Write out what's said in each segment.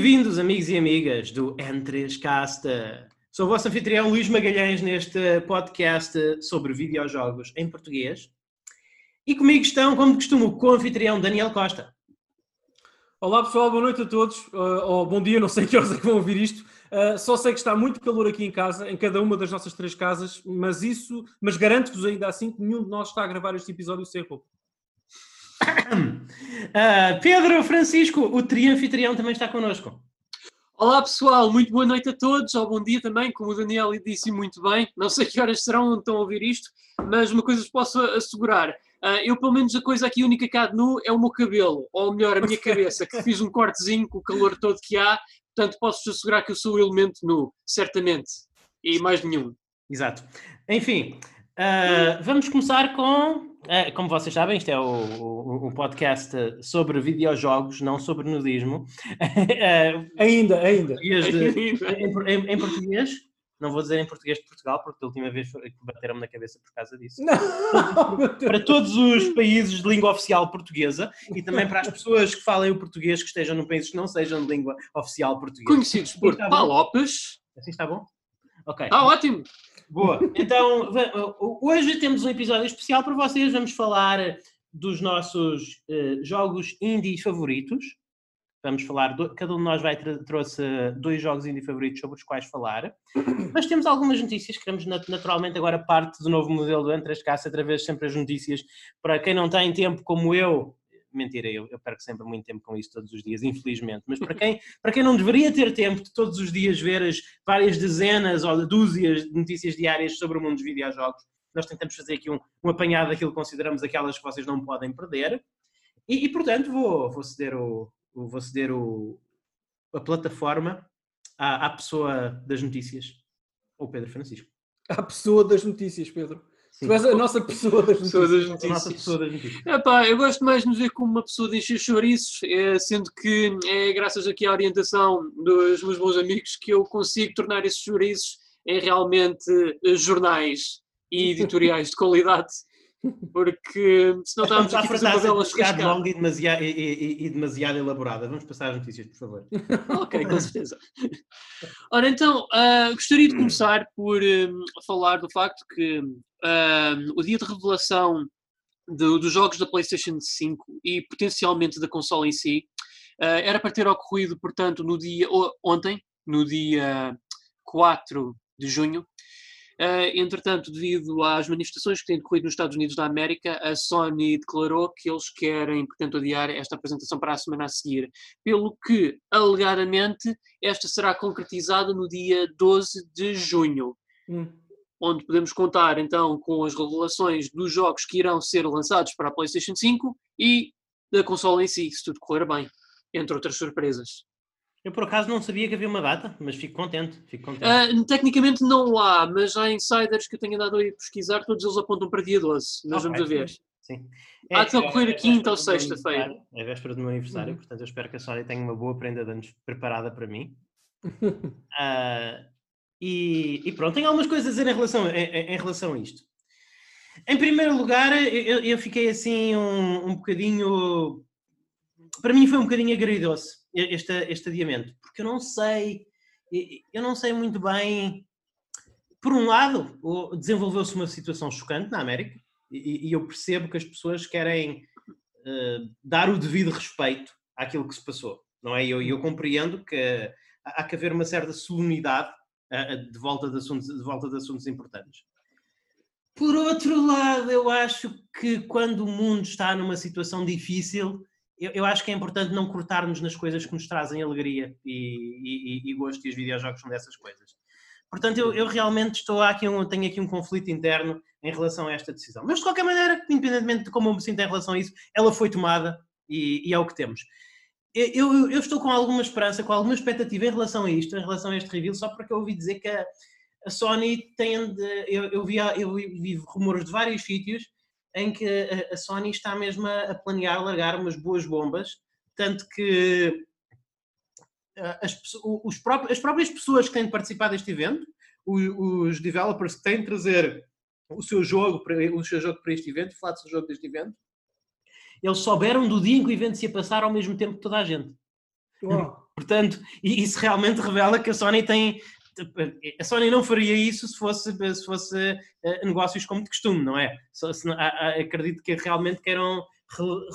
Bem-vindos, amigos e amigas do N3Casta. Sou o vosso anfitrião Luís Magalhães neste podcast sobre videojogos em português. E comigo estão, como de costume, o co-anfitrião Daniel Costa. Olá pessoal, boa noite a todos, uh, ou bom dia, não sei que horas é que vão ouvir isto. Uh, só sei que está muito calor aqui em casa, em cada uma das nossas três casas, mas isso, mas garanto-vos ainda assim que nenhum de nós está a gravar este episódio sem roupa. Uh, Pedro Francisco, o tri-anfitrião, também está connosco. Olá pessoal, muito boa noite a todos, ou bom dia também, como o Daniel disse muito bem. Não sei que horas serão onde estão a ouvir isto, mas uma coisa vos posso assegurar. Uh, eu, pelo menos, a coisa aqui única que há de nu é o meu cabelo, ou melhor, a minha cabeça, que fiz um cortezinho com o calor todo que há, portanto posso-vos assegurar que eu sou o elemento nu, certamente, e mais nenhum. Exato. Enfim, uh, vamos começar com como vocês sabem, isto é o, o, o, podcast sobre videojogos, não sobre nudismo. É, ainda, ainda. De, em, em, em, português, não vou dizer em português de Portugal, porque a última vez bateram-me na cabeça por causa disso. Não, para todos os países de língua oficial portuguesa e também para as pessoas que falem o português que estejam no país que não sejam de língua oficial portuguesa. Conhecidos por Palopes. Assim está bom? Ok. Está ótimo. Boa. Então, hoje temos um episódio especial para vocês. Vamos falar dos nossos uh, jogos indie favoritos. Vamos falar, do, cada um de nós vai trouxe dois jogos indie favoritos sobre os quais falar. Mas temos algumas notícias, queremos naturalmente agora parte do novo modelo do Entre as Caças, através sempre as notícias. Para quem não tem tempo como eu, mentira, eu, eu, perco sempre muito tempo com isso todos os dias, infelizmente. Mas para quem, para quem não deveria ter tempo de todos os dias ver as várias dezenas ou dúzias de notícias diárias sobre o mundo dos videojogos, nós tentamos fazer aqui um, um apanhado daquilo que consideramos aquelas que vocês não podem perder. E, e portanto, vou, vou ceder, o, vou ceder o, a plataforma à, à pessoa das notícias, o Pedro Francisco. À pessoa das notícias, Pedro. Sim. Tu és a nossa pessoa das notícias. Das notícias. Nossa pessoa das notícias. Epá, eu gosto mais de nos ver como uma pessoa de encher chouriços, é, sendo que é graças aqui à orientação dos meus bons amigos que eu consigo tornar esses chouriços em realmente eh, jornais e editoriais de qualidade. Porque senão estávamos aqui a fazer uma bela demasiado longa e demasiado, e, e, e demasiado elaborada. Vamos passar as notícias, por favor. ok, com certeza. Ora, então, uh, gostaria de começar por um, falar do facto que uh, o dia de revelação de, dos jogos da PlayStation 5 e potencialmente da consola em si uh, era para ter ocorrido, portanto, no dia ontem, no dia 4 de junho. Uh, entretanto, devido às manifestações que têm decorrido nos Estados Unidos da América, a Sony declarou que eles querem, portanto, adiar esta apresentação para a semana a seguir, pelo que, alegadamente, esta será concretizada no dia 12 de junho. Hum onde podemos contar então com as revelações dos jogos que irão ser lançados para a PlayStation 5 e da consola em si, se tudo correr bem, entre outras surpresas. Eu por acaso não sabia que havia uma data, mas fico contente. Fico contente. Uh, tecnicamente não há, mas há insiders que eu tenho andado a pesquisar, todos eles apontam para dia 12. Nós okay, vamos a ver. Sim. há de é, ocorrer é, quinta ou sexta-feira. É véspera do meu aniversário, uhum. portanto eu espero que a Sony tenha uma boa prenda de anos preparada para mim. uh, E, e, pronto, tenho algumas coisas a dizer em relação, em, em relação a isto. Em primeiro lugar, eu, eu fiquei assim um, um bocadinho. Para mim foi um bocadinho agridoce este, este adiamento, porque eu não sei, eu não sei muito bem. Por um lado, desenvolveu-se uma situação chocante na América, e, e eu percebo que as pessoas querem uh, dar o devido respeito àquilo que se passou, não é? Eu, eu compreendo que há que haver uma certa solenidade de, volta de, assuntos, de volta de assuntos importantes. Por outro lado, eu acho que quando o mundo está numa situação difícil, eu, eu acho que é importante não cortarmos nas coisas que nos trazem alegria e, e, e gosto, e os videojogos são dessas coisas. Portanto, eu, eu realmente estou aqui um, tenho aqui um conflito interno em relação a esta decisão. Mas, de qualquer maneira, independentemente de como eu me sinto em relação a isso, ela foi tomada e, e é o que temos eu, eu, estou com alguma esperança, com alguma expectativa em relação a isto, em relação a este reveal, só porque eu ouvi dizer que a, a Sony tem de, eu, eu, vi, eu vi rumores de vários sítios em que a, Sony está mesmo a, planear largar umas boas bombas, tanto que as, os próprios, as próprias pessoas que têm de participar deste evento, os, os developers que têm de trazer o seu jogo para, o seu jogo para este evento, falar do seu jogo deste evento, eles souberam do dia em que o evento se ia passar ao mesmo tempo que toda a gente. Portanto, isso realmente revela que a Sony tem. A Sony não faria isso se fosse, se fosse uh, negócios como de costume, não é? Se, a, a, acredito que realmente queiram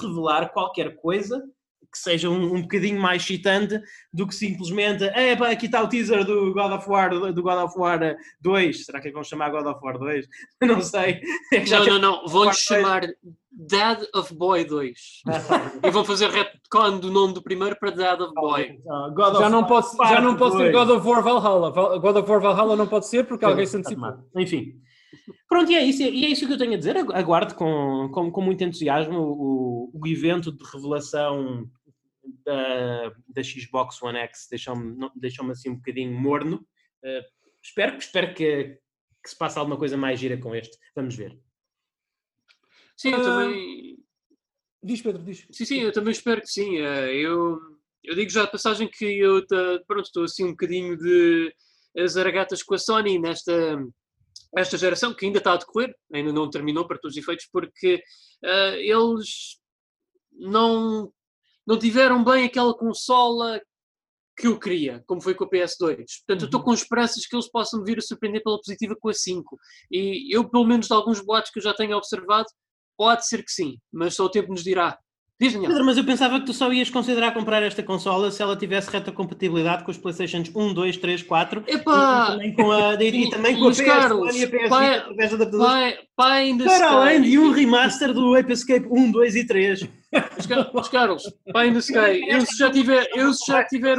revelar qualquer coisa que seja um, um bocadinho mais excitante do que simplesmente é pá, aqui está o teaser do God of War do God of War 2 será que vão chamar God of War 2? não sei. É não, não, não, vão-lhe chamar Dad of Boy 2 e vão fazer retcon do nome do primeiro para Dad of Boy. Oh, já, não pode, já não pode ser God of War Valhalla. God of War Valhalla não pode ser porque alguém se antecipou. enfim. Pronto, e é isso, e é isso que eu tenho a dizer. Aguardo com, com, com muito entusiasmo o, o evento de revelação da, da Xbox One X deixou-me deixou assim um bocadinho morno. Uh, espero, espero que, que se passe alguma coisa mais gira com este. Vamos ver. Sim, eu uh, também. Diz, Pedro, diz. Sim, sim, eu também espero que sim. Uh, eu, eu digo já de passagem que eu pronto, estou assim um bocadinho de zaragatas com a Sony nesta esta geração que ainda está a decorrer, ainda não terminou para todos os efeitos, porque uh, eles não não tiveram bem aquela consola que eu queria, como foi com a PS2. Portanto, uhum. eu estou uhum. com esperanças que eles possam vir a surpreender pela positiva com a 5. E eu, pelo menos de alguns boatos que eu já tenho observado, pode ser que sim, mas só o tempo nos dirá. Diz, Pedro, mas eu pensava que tu só ias considerar comprar esta consola se ela tivesse reta compatibilidade com os Playstations 1, 2, 3, 4 Epá, e, também com a, e, e também com a PS Carlos, e a PS pai, através da pai, pai Para além de um remaster do Ape Escape 1, 2 e 3. Os Carlos, pai ainda Sky, eu se já tiver, eu se já tiver,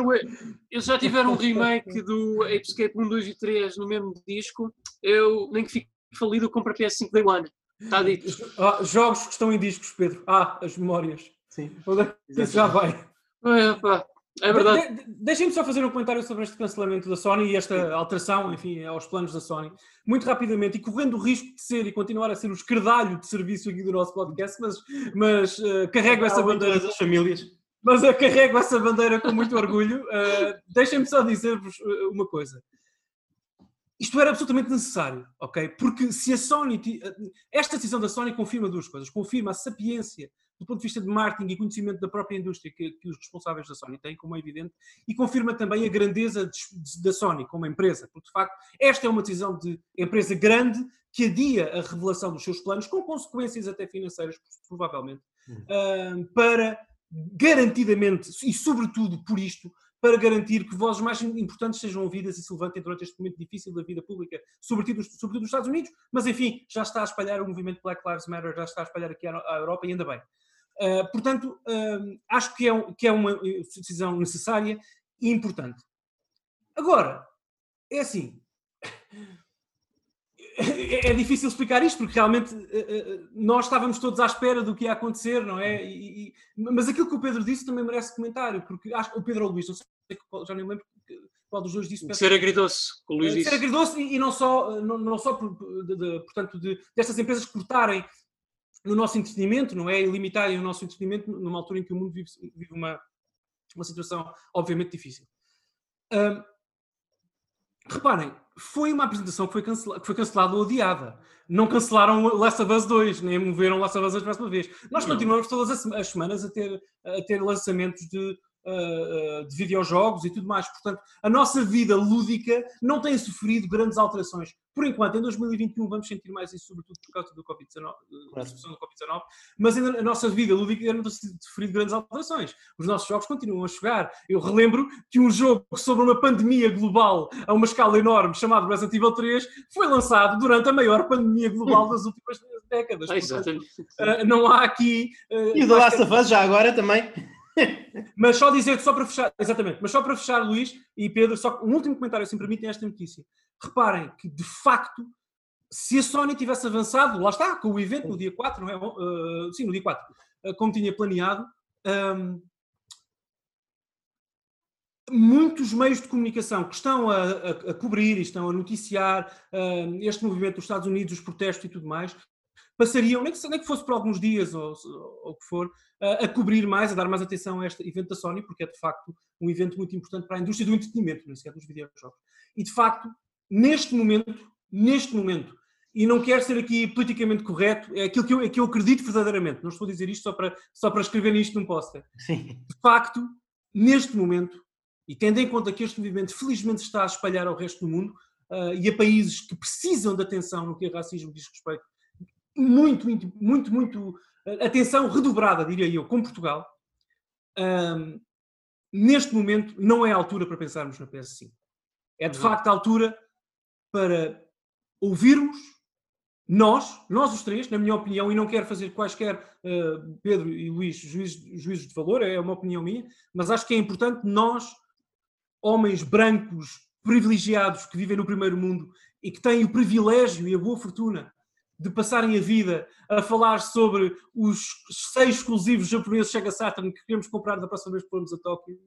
eu já tiver um remake do Ape Escape 1, 2 e 3 no mesmo disco, eu nem que fique falido, eu compro a PS5 Day One. Está dito. Ah, jogos que estão em discos, Pedro. Ah, as memórias. Sim. Isso já vai. É. É verdade. De, de, Deixem-me só fazer um comentário sobre este cancelamento da Sony e esta alteração, enfim, aos planos da Sony. Muito rapidamente, e correndo o risco de ser e continuar a ser o escardalho de serviço aqui do nosso podcast, mas, mas uh, carrego essa bandeira. das famílias. Mas eu carrego essa bandeira com muito orgulho. Uh, Deixem-me só dizer-vos uma coisa isto era absolutamente necessário, ok? Porque se a Sony. Esta decisão da Sony confirma duas coisas. Confirma a sapiência do ponto de vista de marketing e conhecimento da própria indústria que, que os responsáveis da Sony têm, como é evidente, e confirma também a grandeza de, de, da Sony como empresa, porque de facto esta é uma decisão de empresa grande que adia a revelação dos seus planos, com consequências até financeiras, provavelmente, uhum. uh, para garantidamente e sobretudo por isto para garantir que vozes mais importantes sejam ouvidas e se levantem durante este momento difícil da vida pública, sobretudo, sobretudo nos Estados Unidos, mas enfim, já está a espalhar o movimento Black Lives Matter, já está a espalhar aqui à Europa e ainda bem. Uh, portanto, uh, acho que é, que é uma decisão necessária e importante. Agora, é assim, é, é, difícil explicar isto, porque realmente uh, nós estávamos todos à espera do que ia acontecer, não é? E, e, mas aquilo que o Pedro disse também merece comentário, porque acho que o Pedro ou o Luís, não sei, já nem lembro qual dos dois disse. Ser agridoce, o Luís disse. Ser agridoce e, e não só, não, não só de, de, portanto, de, destas empresas cortarem no nosso entretenimento, não é? E limitarem o nosso entretenimento numa altura em que o mundo vive, vive uma, uma situação obviamente difícil. Um, reparem, foi uma apresentação que foi, cancela, que foi cancelada ou adiada. Não cancelaram Last of Us 2, nem moveram Last of Us 2 mais uma vez. Nós continuamos todas as, as semanas a ter, a ter lançamentos de uh, de videojogos e tudo mais. Portanto, a nossa vida lúdica não tem sofrido grandes alterações. Por enquanto, em 2021 vamos sentir mais isso, sobretudo por causa do Covid-19, da situação do Covid-19, mas ainda a nossa vida lúdica não tem sofrido grandes alterações. Os nossos jogos continuam a chegar. Eu relembro que um jogo sobre uma pandemia global a uma escala enorme, chamado Resident Evil 3, foi lançado durante a maior pandemia global das últimas décadas. Portanto, uh, não há aqui. E o The Last of Us já agora também. Mas só dizer, só para fechar, exatamente, mas só para fechar, Luís e Pedro, só um último comentário, se me permitem, esta notícia. Reparem que, de facto, se a Sony tivesse avançado, lá está, com o evento no dia 4, não é? Uh, sim, no dia 4, uh, como tinha planeado, um, muitos meios de comunicação que estão a, a, a cobrir e estão a noticiar uh, este movimento dos Estados Unidos, os protestos e tudo mais, passariam, nem que, nem que fosse por alguns dias ou o que for, a, a, cobrir mais, a dar mais atenção a este evento da Sony, porque é de facto um evento muito importante para a indústria do entretenimento, não sequer dos videojogos. E de facto, neste momento, neste momento, e não quero ser aqui politicamente correto, é aquilo que eu, é que eu acredito verdadeiramente, não estou a dizer isto só para, só para escrever isto num póster. De facto, neste momento, e tendo em conta que este movimento felizmente está a espalhar ao resto do mundo uh, e a países que precisam de atenção no que o racismo diz respeito, muito, muito, muito, muito uh, atenção redobrada, diria eu, com Portugal, uh, neste momento não é a altura para pensarmos na PS5. É de facto a altura para ouvirmos nós, nós os três, na minha opinião, e não quero fazer quaisquer, uh, Pedro e Luís, juízes, juízes de valor, é uma opinião minha, mas acho que é importante nós, homens brancos, privilegiados, que vivem no primeiro mundo e que têm o privilégio e a boa fortuna de passarem a vida a falar sobre os seis exclusivos japoneses Sega Saturn que queremos comprar da próxima vez que formos a Tóquio,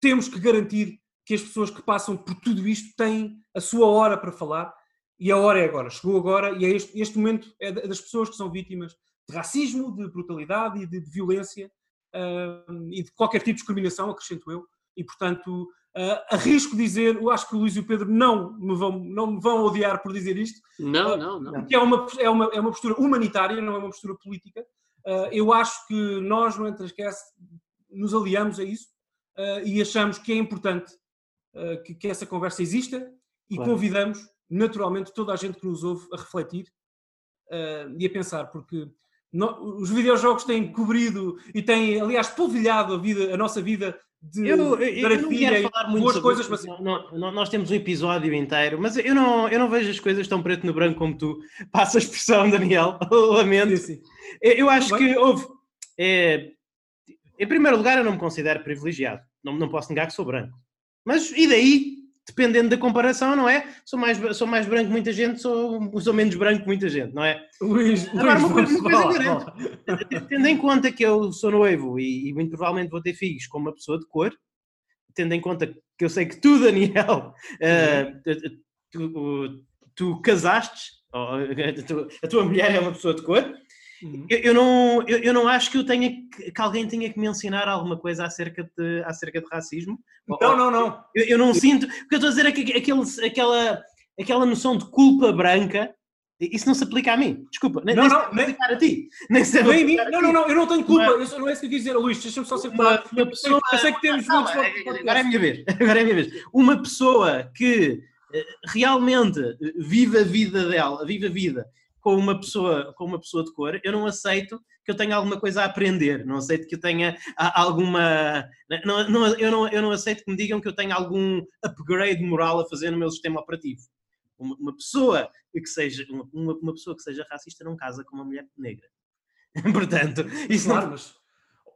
temos que garantir que as pessoas que passam por tudo isto têm a sua hora para falar e a hora é agora, chegou agora e é este, este momento é das pessoas que são vítimas de racismo, de brutalidade e de, de violência uh, e de qualquer tipo de discriminação, acrescento eu, e portanto uh, arrisco dizer, eu acho que o Luís e o Pedro não me vão, não me vão odiar por dizer isto. Não, uh, não, não. Que é uma, é, uma, é uma postura humanitária, não é uma postura política. eu acho que nós no Entrascast nos aliamos a isso e achamos que é importante que, que, essa conversa exista e claro. convidamos naturalmente toda a gente que nos ouve a refletir uh, e a pensar, porque no, os videojogos têm cobrido e têm, aliás, polvilhado a, vida, a nossa vida de eu, eu, eu não quero falar muito boas coisas, mas não, não, nós temos um episódio inteiro, mas eu não, eu não vejo as coisas tão preto no branco como tu. Passa a expressão, Daniel, lamento. Sim, sim. Eu, eu acho que houve. É, em primeiro lugar, eu não me considero privilegiado. Não, não posso negar que sou branco. Mas e daí? Dependendo da comparação, não é? Sou mais, sou mais branco que muita gente, sou, sou menos branco que muita gente, não é? Luís, Agora, uma, coisa, uma coisa Tendo em conta que eu sou noivo e, e, muito provavelmente vou ter filhos com uma pessoa de cor, tendo em conta que eu sei que tu, Daniel, uh, tu, tu, casaste, a tua mulher é uma pessoa de cor, Uhum. Eu, eu, não, eu, eu, não acho que eu tenha que, que, alguém tenha que me ensinar alguma coisa acerca de, acerca de racismo. Não, não, não. Eu, eu não sinto. O que eu estou a dizer é que aquele, aquela, aquela noção de culpa branca. Isso não se aplica a mim, desculpa. Nem, não, nem não, nem aplicar a ti. Nem se nem mim. Não, não, não, eu não tenho culpa. Não, não é isso que eu quis dizer, Luís. Deixa-me só ser claro. Uma, pessoa, eu sei que temos não, muitos. Agora é a minha vez. Agora é a minha vez. Uma pessoa que eh, realmente vive a vida dela, vive a vida com uma pessoa com uma pessoa de cor, eu não aceito que eu tenha alguma coisa a aprender, não aceito que eu tenha alguma. Não, não, eu, não, eu não aceito que me digam que eu tenha algum upgrade moral a fazer no meu sistema operativo. Uma, uma pessoa que seja uma, uma, pessoa que seja racista não casa com uma mulher negra. Portanto, isso claro, não. Mas...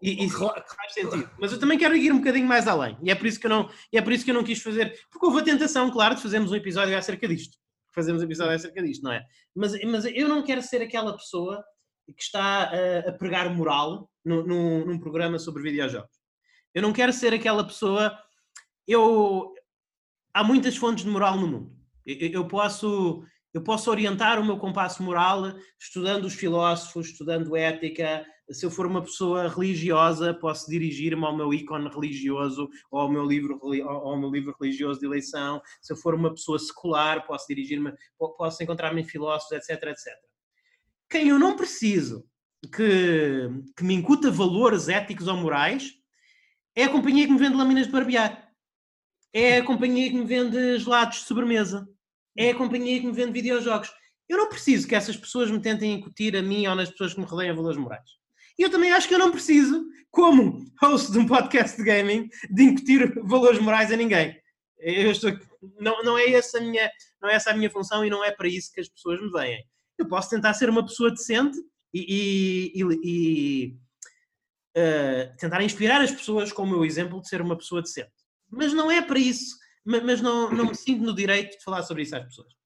E, isso faz sentido. Mas eu também quero ir um bocadinho mais além. E é por isso que eu não, é por isso que eu não quis fazer. Porque houve a tentação, claro, de fazermos um episódio acerca disto fazemos episódio acerca disto, não é? Mas, mas eu não quero ser aquela pessoa que está a, a pregar moral no, no, num programa sobre videojogos. Eu não quero ser aquela pessoa. Eu há muitas fontes de moral no mundo. Eu, eu posso eu posso orientar o meu compasso moral estudando os filósofos, estudando ética. Se eu for uma pessoa religiosa, posso dirigir-me ao meu ícone religioso ou ao meu livro, ao meu livro religioso de eleição. Se eu for uma pessoa secular, posso dirigir-me, posso encontrar-me em filósofos, etc, etc. Quem eu não preciso que, que me incuta valores éticos ou morais é a companhia que me vende lâminas de barbear. É a companhia que me vende gelados de sobremesa é a companhia que me vende videojogos. Eu não preciso que essas pessoas me tentem incutir a mim ou nas pessoas que me rodeiam valores morais. E eu também acho que eu não preciso, como host de um podcast de gaming, de incutir valores morais a ninguém. Eu estou, não, não, é essa a minha, não é essa a minha função e não é para isso que as pessoas me veem. Eu posso tentar ser uma pessoa decente e, e, e, uh, tentar inspirar as pessoas com o meu exemplo de ser uma pessoa decente. Mas não é para isso mas não, não me sinto no direito de falar sobre isso às pessoas.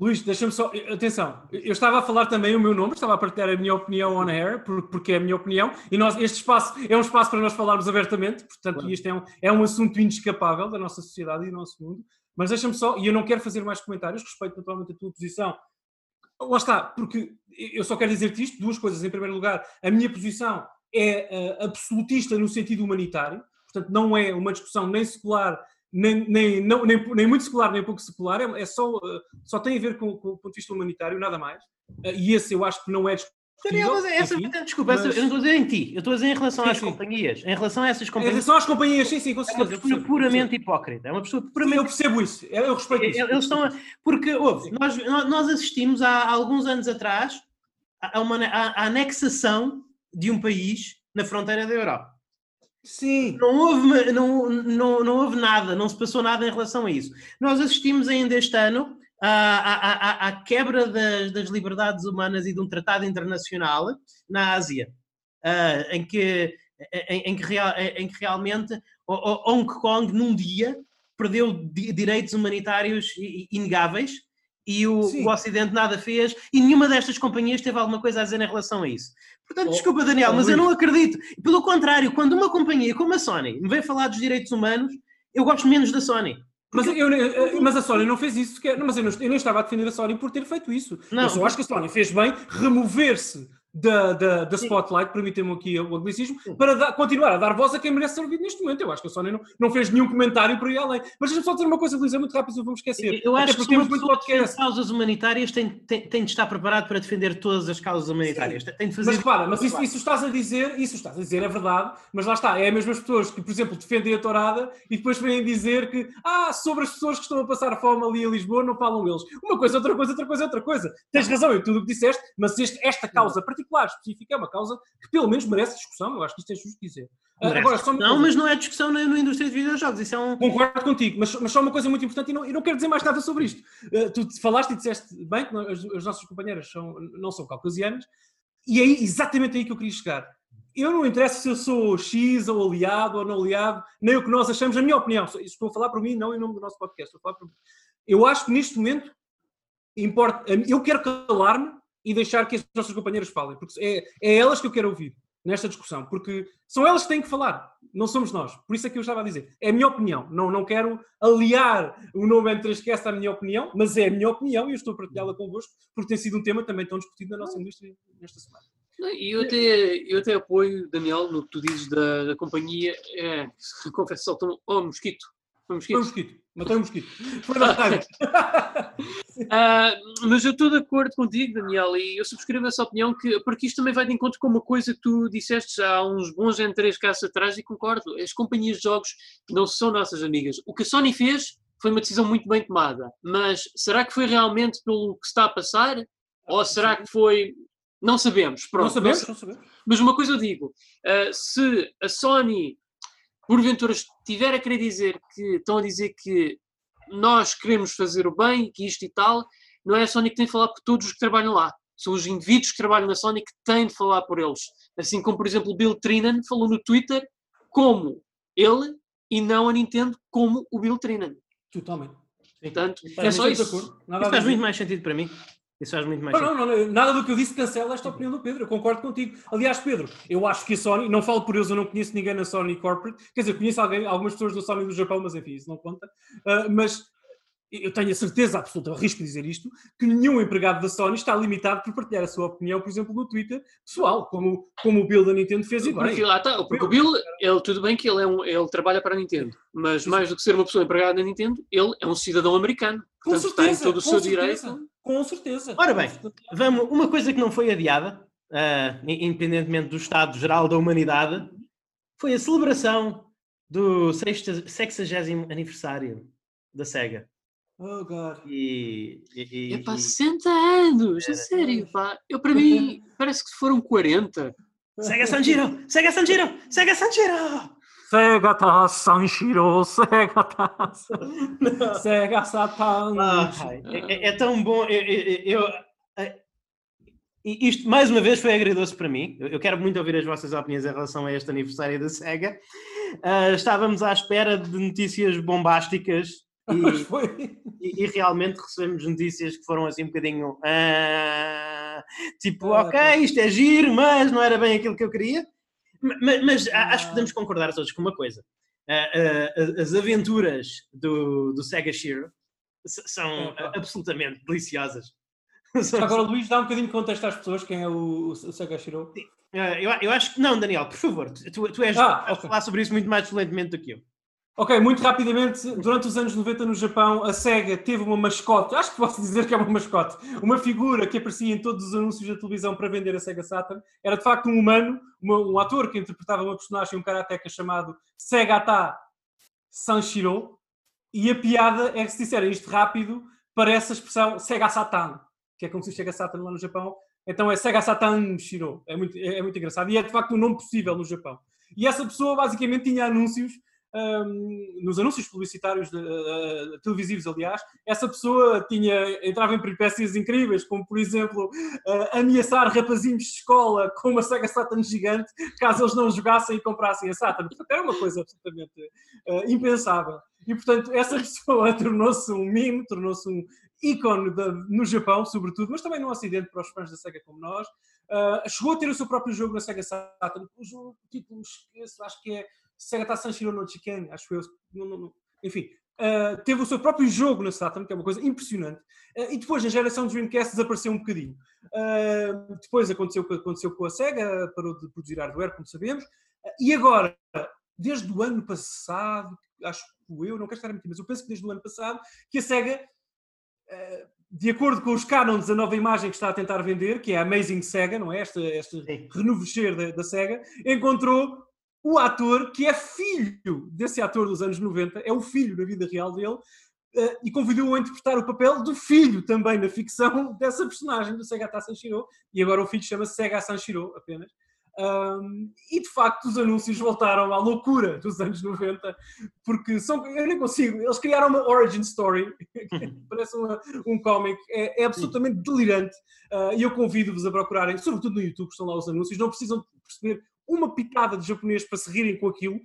Luís, deixa-me só. Atenção, eu estava a falar também o meu nome, estava a partilhar a minha opinião on air, porque é a minha opinião, e nós, este espaço é um espaço para nós falarmos abertamente, portanto, claro. isto é um, é um assunto inescapável da nossa sociedade e do nosso mundo. Mas deixa-me só, e eu não quero fazer mais comentários, respeito naturalmente a tua posição. Lá está, porque eu só quero dizer-te isto: duas coisas. Em primeiro lugar, a minha posição é uh, absolutista no sentido humanitário, portanto, não é uma discussão nem secular nem, nem, não, nem, nem, muito secular, nem pouco secular, é, é só, uh, só tem a ver com, com, o ponto de vista humanitário, nada mais. Uh, e esse eu acho que não é Daniel, mas é essa, enfim, desculpa, essa- mas- eu não estou a dizer em ti, eu estou a dizer em relação Sim, às sim. companhias. Em relação a essas Em companhias, relação às companhias, sim, sim, com é uma certeza. eu postura percebo, puramente hipócrita. É uma Sim, puramente eu percebo isso. Eu respeito isso. Eles estão a... Porque, houve, nós, nós assistimos há alguns anos atrás a, uma, à- à anexação de um país na fronteira da Europa. Sim. Não houve, não, não, não houve nada, não se passou nada em relação a isso. Nós assistimos ainda este ano à, à, à- quebra das, das liberdades humanas e de um tratado internacional na Ásia, ah, em, que, em, em que real- em que realmente Hong Kong, num dia, perdeu di- direitos humanitários inegáveis e o, o Ocidente nada fez e nenhuma destas companhias teve alguma coisa a dizer em relação a isso. Portanto, Oh, desculpa, Daniel, oh, mas eu Luís. não acredito. Pelo contrário, quando uma companhia como a Sony me vem falar dos direitos humanos, eu gosto menos da Sony. Mas, eu, eu- mas a Sony não fez isso. Não, mas eu não, eu não estava a defender a Sony por ter feito isso. Não. Eu só acho que a Sony fez bem remover-se da, da, da spotlight, permitem-me aqui o anglicismo, para dar- continuar a dar voz a quem merece ser ouvido neste momento. Eu acho que a Sony não, não fez nenhum comentário por aí além. Mas deixa-me só dizer uma coisa, Luís, é muito rápido, me esquecer. Eu Até acho que temos muito podcast. causas humanitárias tem, tem, tem de estar preparado para defender todas as causas humanitárias. Tem de fazer Mas repara, mas isso, isso estás a dizer, isso estás a dizer é verdade, mas lá está, é as mesmas pessoas que, por exemplo, defendem a tourada e depois vêm dizer que, ah, sobre as pessoas que estão a passar fome ali em Lisboa, não falam eles. Uma coisa, outra coisa, outra coisa, outra coisa. Tens razão em tudo o que disseste, mas este- esta causa particular, específica, é uma causa que pelo menos merece discussão, eu acho que isto é justo dizer. Ah, Merece. Agora, só Não, mas não é discussão na, na indústria de videojogos. Isso é um. Concordo contigo, mas, mas só uma coisa muito importante e não, e não quero dizer mais nada sobre isto. Uh, tu te falaste e disseste bem que as, as nossas companheiras são, não são caucasianas e é aí, exatamente aí que eu queria chegar. Eu não interessa se eu sou X ou aliado ou não aliado, nem o que nós achamos, a minha opinião. Estou a falar por mim, não em nome do nosso podcast. Estou a falar por mim. Eu acho que neste momento importa. Eu quero calar-me e deixar que as nossas companheiras falem, porque é, é elas que eu quero ouvir nesta discussão, porque são elas que têm que falar, não somos nós. Por isso é que eu estava a dizer. É a minha opinião. Não, não quero aliar o nome M3Cast à minha opinião, mas é a minha opinião e eu estou a partilhá-la convosco, porque tem sido um tema também tão discutido na nossa indústria nesta semana. E eu até, eu até apoio, Daniel, no que tu dizes da, da companhia. É, confesso só, oh, mosquito. Foi um Foi um mosquito. mosquito. Matei um mosquito. Foi na rádio. Ah, mas eu estou de acordo contigo, Daniel, e eu subscrevo essa opinião, que, porque isto também vai de encontro com uma coisa que tu disseste há uns bons N3 casos atrás e concordo. As companhias de jogos não são nossas amigas. O que a Sony fez foi uma decisão muito bem tomada, mas será que foi realmente pelo que está a passar? Ou será que foi. Não sabemos. Pronto, Não sabemos, não sabemos. Mas uma coisa eu digo: ah, se a Sony, porventura, estiver a querer dizer que estão a dizer que nós queremos fazer o bem, que isto e tal, não é a Sony que tem de falar por todos os que trabalham lá. São os indivíduos que trabalham na Sony que têm de falar por eles. Assim como, por exemplo, o Bill Trinan falou no Twitter como ele e não a Nintendo como o Bill Trinan. Totalmente. Portanto, é só isso. acordo. Nada Isso faz muito mais sentido para mim. Isso faz muito mais Não, sentido. não, não, nada do que eu disse cancela esta opinião do Pedro. Eu concordo contigo. Aliás, Pedro, eu acho que a Sony, não falo por eles, eu não conheço ninguém na Sony Corporate. Quer dizer, conheço alguém, algumas pessoas da Sony do Japão, mas enfim, isso não conta. Ah, mas eu tenho a certeza absoluta, arrisco dizer isto, que nenhum empregado da Sony está limitado por partilhar a sua opinião, por exemplo, no Twitter pessoal, como, como o Bill da Nintendo fez e. Porque, lá está, porque o Bill, ele, tudo bem que ele, é um, ele trabalha para a Nintendo, mas mais do que ser uma pessoa empregada na Nintendo, ele é um cidadão americano. Com Portanto, está em certeza, todo o com seu certeza, direito. Com certeza. Ora bem, Vamos, uma coisa que não foi adiada, in- independentemente do estado geral da humanidade, foi a celebração do 60 aniversário da SEGA. Oh, God. E, e, e- É pá, e- 60 anos, a sério, pá. Eu, para mim, parece que foram 40. Sega Sanjiro! Sega Sanjiro! Sega Sanjiro! Sega ta Sanshiro, Sega ta Sega Satan. Ai, é, é- é tão bom. Eu, eu- eu- eh, isto, mais uma vez, foi agridoce para mim. Eu, quero muito ouvir as vossas opiniões em relação a este aniversário da SEGA. Ah, estávamos à espera de notícias bombásticas e, foi. e- e realmente recebemos notícias que foram assim um bocadinho. ah, tipo, Ah, ok, isto é giro, mas não era bem aquilo que eu queria. Ma- ma- Mas, a- acho que Ah. podemos concordar todos com uma coisa. Ah, ah, as aventuras do, do Sega Shiro são ah, absolutamente deliciosas. Agora, Luís, dá um bocadinho de contexto às pessoas quem é o, o Sega Shiro. Ah, eu, eu acho que não, Daniel, por favor, tu, tu- és Ah, vais ok. falar sobre isso muito mais fluentemente do que eu. Ok, muito rapidamente, durante os anos 90 no Japão, a SEGA teve uma mascote, acho que posso dizer que é uma mascote, uma figura que aparecia em todos os anúncios da televisão para vender a SEGA Saturn. Era de facto um humano, uma, um ator que interpretava uma personagem, um karateca chamado Segata Sanshiro. E a piada é que se disserem isto rápido, parece a expressão Sega Satan, que é como se diz Sega Saturn lá no Japão. Então é Sega Satan Shiro. É muito, é, é muito engraçado. E é de facto um nome possível no Japão. E essa pessoa basicamente tinha anúncios um, nos anúncios publicitários de, uh, televisivos, aliás, essa pessoa tinha, entrava em peripécias incríveis, como por exemplo uh, ameaçar rapazinhos de escola com uma Sega Saturn gigante, caso eles não jogassem e comprassem a Saturn. Portanto, era uma coisa absolutamente uh, impensável. E portanto, essa pessoa tornou-se um meme, tornou-se um ícone de, no Japão, sobretudo, mas também no Ocidente, para os fãs da Sega como nós. chegou a ter o seu próprio jogo na Sega Saturn, cujo título esqueço, acho que é Segata Sanshiro no Chiken, acho eu. Não, não, não. Enfim, uh, teve o seu próprio jogo na Saturn, que é uma coisa impressionante. Uh, e depois, a geração Dreamcast desapareceu um bocadinho. Uh, depois aconteceu o que aconteceu com a Sega, parou de produzir hardware, como sabemos. e agora, desde o ano passado, acho que eu, não quero estar a mentir, mas eu penso que desde o ano passado, que a Sega de acordo com os cânones da nova imagem que está a tentar vender, que é a Amazing Sega, não é? Este, este renovecer da, da Sega, encontrou o ator que é filho desse ator dos anos 90, é o filho na vida real dele, uh, e convidou-o a interpretar o papel do filho também na ficção dessa personagem, do Segata Sanshiro, e agora o filho chama-se Sega Sanshiro apenas. Um, e de facto os anúncios voltaram à loucura dos anos 90, porque são, eu nem consigo, eles criaram uma origin story, parece uma, um cómic, é, é, absolutamente delirante. Uh, e eu convido-vos a procurarem, sobretudo no YouTube, estão lá os anúncios, não precisam perceber uma pitada de japonês para se rirem com aquilo.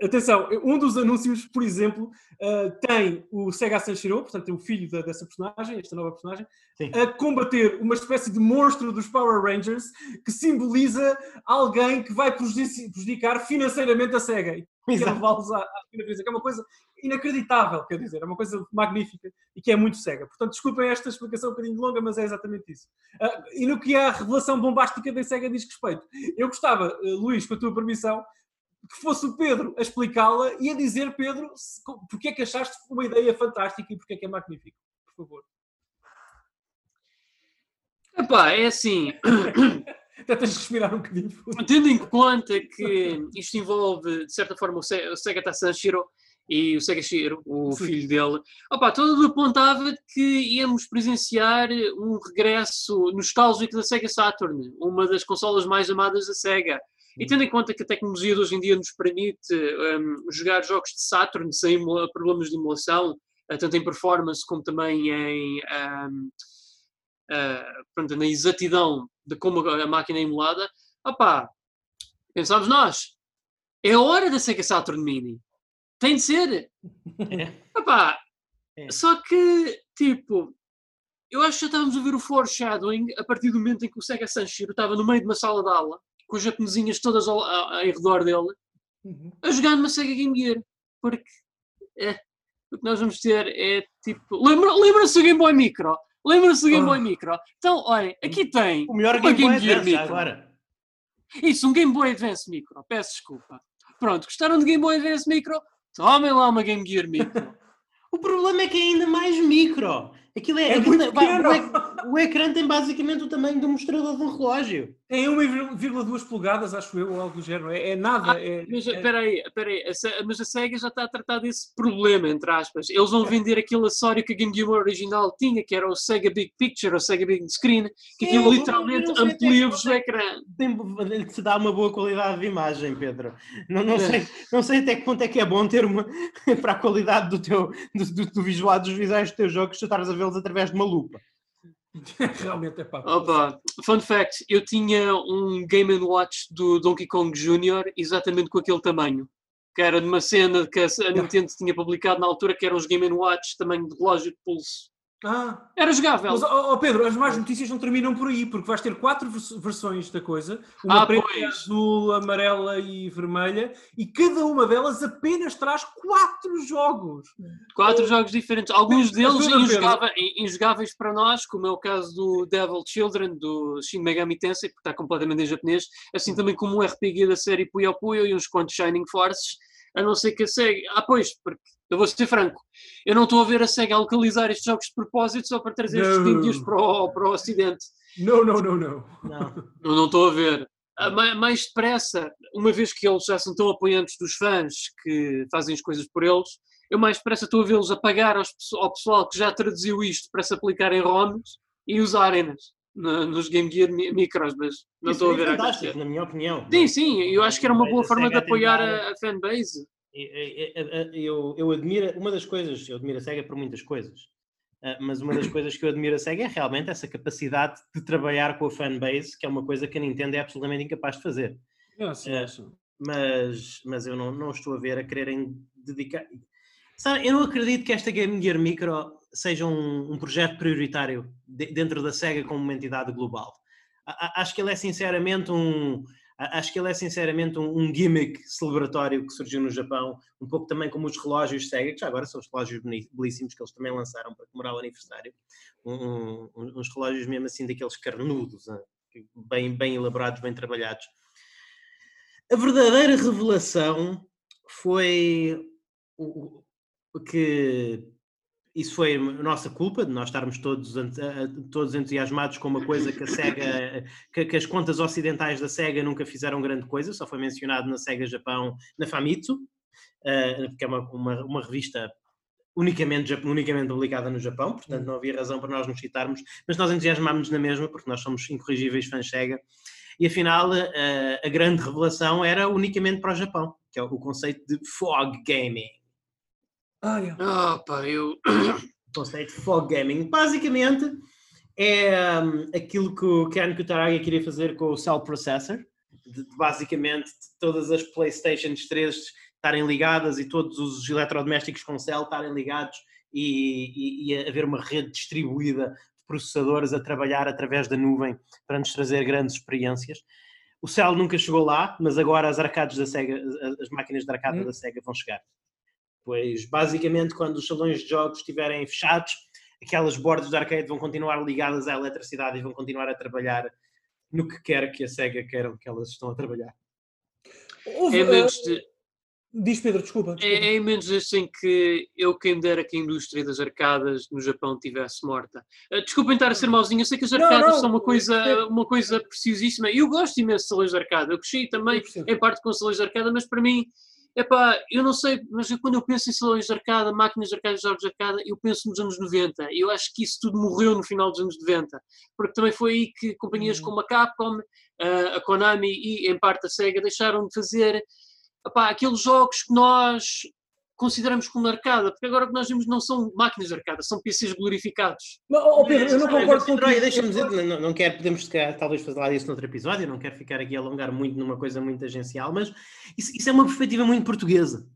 Atenção, um dos anúncios, por exemplo, uh, tem o Sega Sanshiro, portanto, é o filho dessa personagem, esta nova personagem, Sim. a combater uma espécie de monstro dos Power Rangers que simboliza alguém que vai prejudicar financeiramente a Sega. E que é uma coisa inacreditável, quer dizer, é uma coisa magnífica e que é muito cega. Portanto, desculpem esta explicação um bocadinho longa, mas é exatamente isso. Uh, e no que é a revelação bombástica da SEGA diz respeito, eu gostava, uh, Luís, com a tua permissão, que fosse o Pedro a explicá-la e a dizer, Pedro, porque é que achaste uma ideia fantástica e porque é que é magnífico. Por favor. Epá, é assim. Até tens de respirar um bocadinho. Tendo em conta que isto envolve, de certa forma, o Sega Tassanshiro, e o Sega Shiro, o Sim. filho dele, opa, tudo apontava que íamos presenciar um regresso nostálgico da Sega Saturn, uma das consolas mais amadas da Sega. E tendo em conta que a tecnologia de hoje em dia nos permite um, jogar jogos de Saturn sem problemas de emulação, uh, tanto em performance como também em, um, uh, pronto, na exatidão de como a máquina é emulada, opa, pensámos nós, é a hora da Sega Saturn Mini. Tem de ser. É. Epá, é. Só que, tipo, eu acho que já estávamos a ver o foreshadowing a partir do momento em que o Sega Sanshiro estava no meio de uma sala de aula, com as japonesinhas todas ao, ao, ao redor dele, uhum. a jogar numa Sega Game Gear. Porque é, o que nós vamos ter é tipo. Lembra-se lembra do Game Boy Micro? Lembra-se do Game oh. Boy Micro? Então, olhem, aqui tem. O melhor Game, Game Boy Gear Micro. agora. Isso, um Game Boy Advance Micro. Peço desculpa. Pronto, gostaram de Game Boy Advance Micro? Tomem lá uma Game Gear Micro. o problema é que é ainda mais micro. Aquilo é, é aquilo é, o, o, ecrã tem basicamente o tamanho do mostrador de um relógio. Tem 1,2 polegadas, acho eu, ou algo do género. É, é nada. Ah, é, mas espera é... aí, espera aí. Mas a SEGA já está a tratar desse problema, entre aspas. Eles vão vender aquele acessório que a Game Gear original tinha, que era o Sega Big Picture, ou Sega Big Screen, que Sim, aquilo literalmente amplia-vos o ecrã. Tem, te dá uma boa qualidade de imagem, Pedro. Não, não, sei, não sei até que ponto é que é bom ter uma para a qualidade do teu do, do, do visual, dos visuais dos teus jogos, tu estás a vê-los através de uma lupa. Realmente é pá. Opa, fun fact: eu tinha um Game Watch do Donkey Kong Jr. exatamente com aquele tamanho. Que era de uma cena que a Nintendo tinha publicado na altura, que eram os Game Watch tamanho de relógio de pulso. Ah, era jogável. Mas, oh, Pedro, as más notícias não terminam por aí, porque vais ter quatro versões da coisa: uma ah, preta, pois. azul, amarela e vermelha, e cada uma delas apenas traz quatro jogos. Quatro oh. jogos diferentes. Alguns deles injogáveis, injogáveis para nós, como é o caso do Devil Children, do Shin Megami Tensei, que está completamente em japonês, assim também como o RPG da série Puyo Puyo e uns quantos Shining Forces a não ser que a SEGA. Ah, pois, porque eu vou ser franco, eu não estou a ver a SEGA a localizar estes jogos de propósito só para trazer estes vídeos para o, para o Ocidente. Não, não, não, não. Não. Não, não estou a ver. Ah, ma- Mais depressa, uma vez que eles já são tão apoiantes dos fãs que fazem as coisas por eles, eu mais depressa estou a vê-los a pagar ao pessoal que já traduziu isto para se aplicar em ROMs e usarem-nas na- nos Game Gear mi- micros, mas não Isso estou a é ver fantástico, na minha opinião. Sim, sim, eu acho que era uma boa forma de apoiar a, a fanbase. Eu, eu- admiro uma das coisas, eu admiro a SEGA por muitas coisas, ah, mas uma das coisas que eu admiro a SEGA é realmente essa capacidade de trabalhar com a fanbase, que é uma coisa que a Nintendo é absolutamente incapaz de fazer. Sim, É. sim. Mas, mas eu não, não estou a ver a quererem dedicar. Eu não acredito que esta Game Gear Micro seja um, um projeto prioritário de- dentro da SEGA como uma entidade global. A- a- acho que ele é sinceramente um. Acho que ele é sinceramente um, um gimmick celebratório que surgiu no Japão, um pouco também como os relógios SEGA, que já agora são os relógios belíssimos que eles também lançaram para comemorar o aniversário. Um- uns relógios mesmo assim daqueles carnudos, bem, bem elaborados, bem trabalhados. A verdadeira revelação foi que isso foi a nossa culpa de nós estarmos todos, a- a- todos entusiasmados com uma coisa que a SEGA, que, que as contas ocidentais da SEGA nunca fizeram grande coisa, só foi mencionado na SEGA Japão, na Famitsu, eh, que é uma, uma, uma revista unicamente, unicamente publicada no Japão, portanto não havia razão para nós nos citarmos, mas nós entusiasmámos na mesma, porque nós somos incorrigíveis fãs SEGA, e afinal eh, a grande revelação era unicamente para o Japão, que é o conceito de fog gaming. Ah, é. Ah, eu. Conceito de fog gaming basicamente é hum, aquilo que o Ken Kutaragi queria fazer com o Cell Processor, de, de basicamente todas as Playstations 3 estarem ligadas e todos os eletrodomésticos com Cell estarem ligados e, e, e haver uma rede distribuída de processadores a trabalhar através da nuvem para nos trazer grandes experiências. O Cell nunca chegou lá, mas agora as arcades da Sega, as- as máquinas de arcade Hum. da Sega vão chegar. Pois basicamente quando os salões de jogos estiverem fechados, aquelas bordas de arcade vão continuar ligadas à eletricidade e vão continuar a trabalhar no que quer que a Sega queira que elas estão a trabalhar. Houve, É eh, menos de, Diz Pedro, desculpa. desculpa. É, é em menos assim que eu quem me dera que a indústria das arcadas no Japão tivesse morta. Uh, Desculpem estar a ser mauzinho, eu sei que as Não, arcadas não, são uma coisa, é- uma coisa preciosíssima. Eu gosto imenso de salões de arcada. Eu cresci também, em parte com salões de arcada, mas para mim, epá, eu não sei, mas quando eu penso em salões de arcada, máquinas de arcada, jogos de arcada, eu penso nos anos 90. E eu acho que isso tudo morreu no final dos anos 90. Porque também foi aí que companhias Hum. como a Capcom, a Konami e, em parte, a Sega deixaram de fazer epá, aqueles jogos que nós consideramos como arcada, porque agora o que nós vimos não são máquinas de arcada, são PCs glorificados. Mas, oh, Pedro, eu não concordo Troia, contigo. deixa-me dizer, não, não quero, podemos calhar, talvez falar disso noutro episódio, não quero ficar aqui a alongar muito numa coisa muito agencial, mas isso, isso é uma perspectiva muito portuguesa.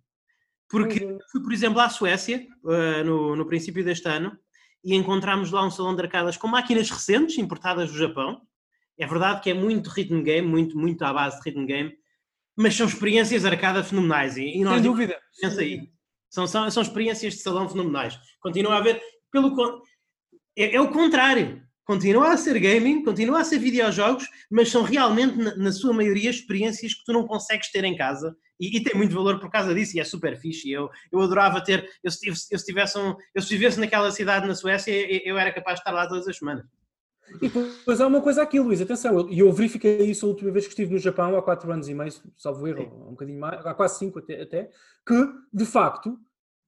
Porque Uhum. fui, por exemplo, à Suécia, uh, no, no princípio deste ano, e encontramos lá um salão de arcadas com máquinas recentes, importadas do Japão. É verdade que é muito rhythm game, muito, muito à base de rhythm game, mas são experiências arcadas fenomenais. E, e nós Sem dúvida. Pensa aí. São, são, são experiências de salão fenomenais. Continua a haver. Pelo, é, é o contrário. Continua a ser gaming, continua a ser videojogos, mas são realmente, na, na sua maioria, experiências que tu não consegues ter em casa. E, e tem muito valor por causa disso, e é super fixe. Eu, eu adorava ter. Eu, tive- eu, se tivesse um, eu se vivesse naquela cidade na Suécia, eu, eu era capaz de estar lá todas as semanas. E depois há uma coisa aqui, Luís, atenção, eu- e eu, verifiquei isso a última vez que estive no Japão, há quatro anos e meio, salvo erro, um bocadinho mais, há quase cinco até, até, que, de facto,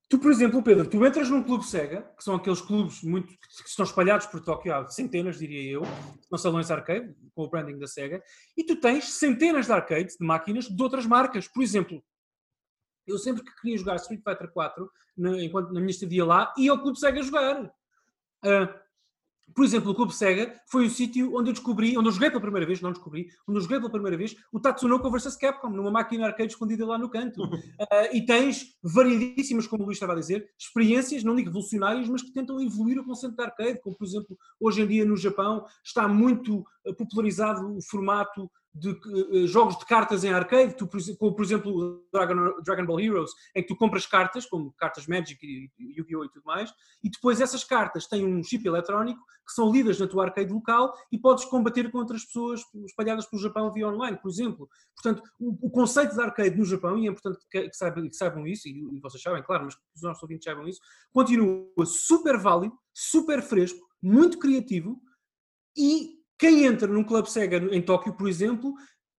tu, por exemplo, Pedro, tu entras num clube Sega, que são aqueles clubes muito, que estão espalhados por Tóquio, há centenas, diria eu, são salões arcade, com o branding da Sega, e tu tens centenas de arcades, de máquinas, de outras marcas. Por exemplo, eu sempre que queria jogar Street Fighter 4, na, enquanto na minha estadia lá, ia ao clube Sega jogar. Ah, por exemplo, o Clube Sega foi o sítio onde eu descobri, onde eu joguei pela primeira vez, não descobri, onde eu joguei pela primeira vez o Tatsunoko vs Capcom, numa máquina arcade escondida lá no canto. Ah, e tens variedíssimas, como o Luís estava a dizer, experiências, não digo revolucionárias, mas que tentam evoluir o conceito de arcade, como por exemplo, hoje em dia no Japão está muito ah, popularizado o formato de uh, jogos de cartas em arcade, tu, como por exemplo Dragon, Dragon Ball Heroes, em que tu compras cartas, como cartas Magic e Yu-Gi-Oh! e tudo mais, e depois essas cartas têm um chip eletrónico que são lidas na tua arcade local e podes combater com outras pessoas espalhadas pelo Japão via online, por exemplo. Portanto, o, o conceito de arcade no Japão, e é importante que, que, saibam, que saibam, isso, e, vocês sabem, claro, mas que os nossos ouvintes saibam isso, continua super válido, super fresco, muito criativo e quem entra num clube Sega em Tóquio, por exemplo,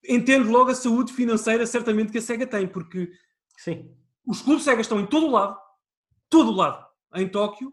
entende logo a saúde financeira certamente que a Sega tem, porque Sim. os clubes Sega estão em todo o lado, todo o lado, em Tóquio,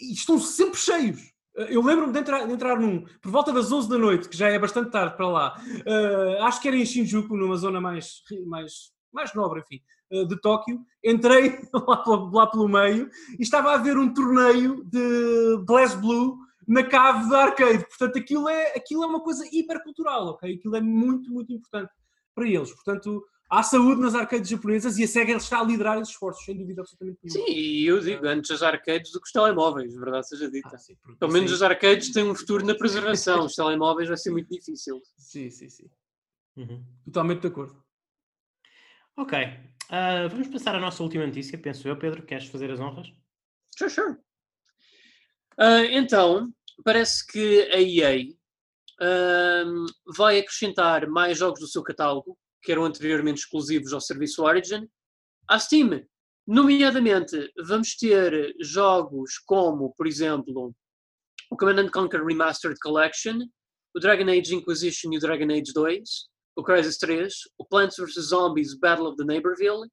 e estão sempre cheios. Eu lembro-me de entrar, de entrar num, por volta das 11 da noite, que já é bastante tarde para lá, uh, acho que era em Shinjuku, numa zona mais, mais, mais nobre, enfim, uh, de Tóquio. Entrei lá, lá pelo meio e estava a ver um torneio de Blaze Blue na cave da arcade. Portanto, aquilo é, aquilo é uma coisa hipercultural, ok? Aquilo é muito, muito importante para eles. Portanto, há saúde nas arcades japonesas e a SEGA está a liderar esses esforços, sem dúvida absolutamente nenhuma. Sim, e eu digo, antes as arcades do que os telemóveis, verdade seja dita. Ah, sim, Pelo menos sim. as arcades têm um futuro na preservação, os telemóveis vai ser muito difícil. Sim, sim, sim. Uhum. Totalmente de acordo. Ok, uh, vamos passar à nossa última notícia, penso eu. Pedro, queres fazer as honras? Sure, sure. Uh, então, parece que a EA uh, vai acrescentar mais jogos do seu catálogo, que eram anteriormente exclusivos ao serviço Origin, à Steam. Nomeadamente, vamos ter jogos como, por exemplo, o Command Conquer Remastered Collection, o Dragon Age Inquisition e o Dragon Age 2, o Crysis 3, o Plants vs. Zombies Battle of the Neighborville,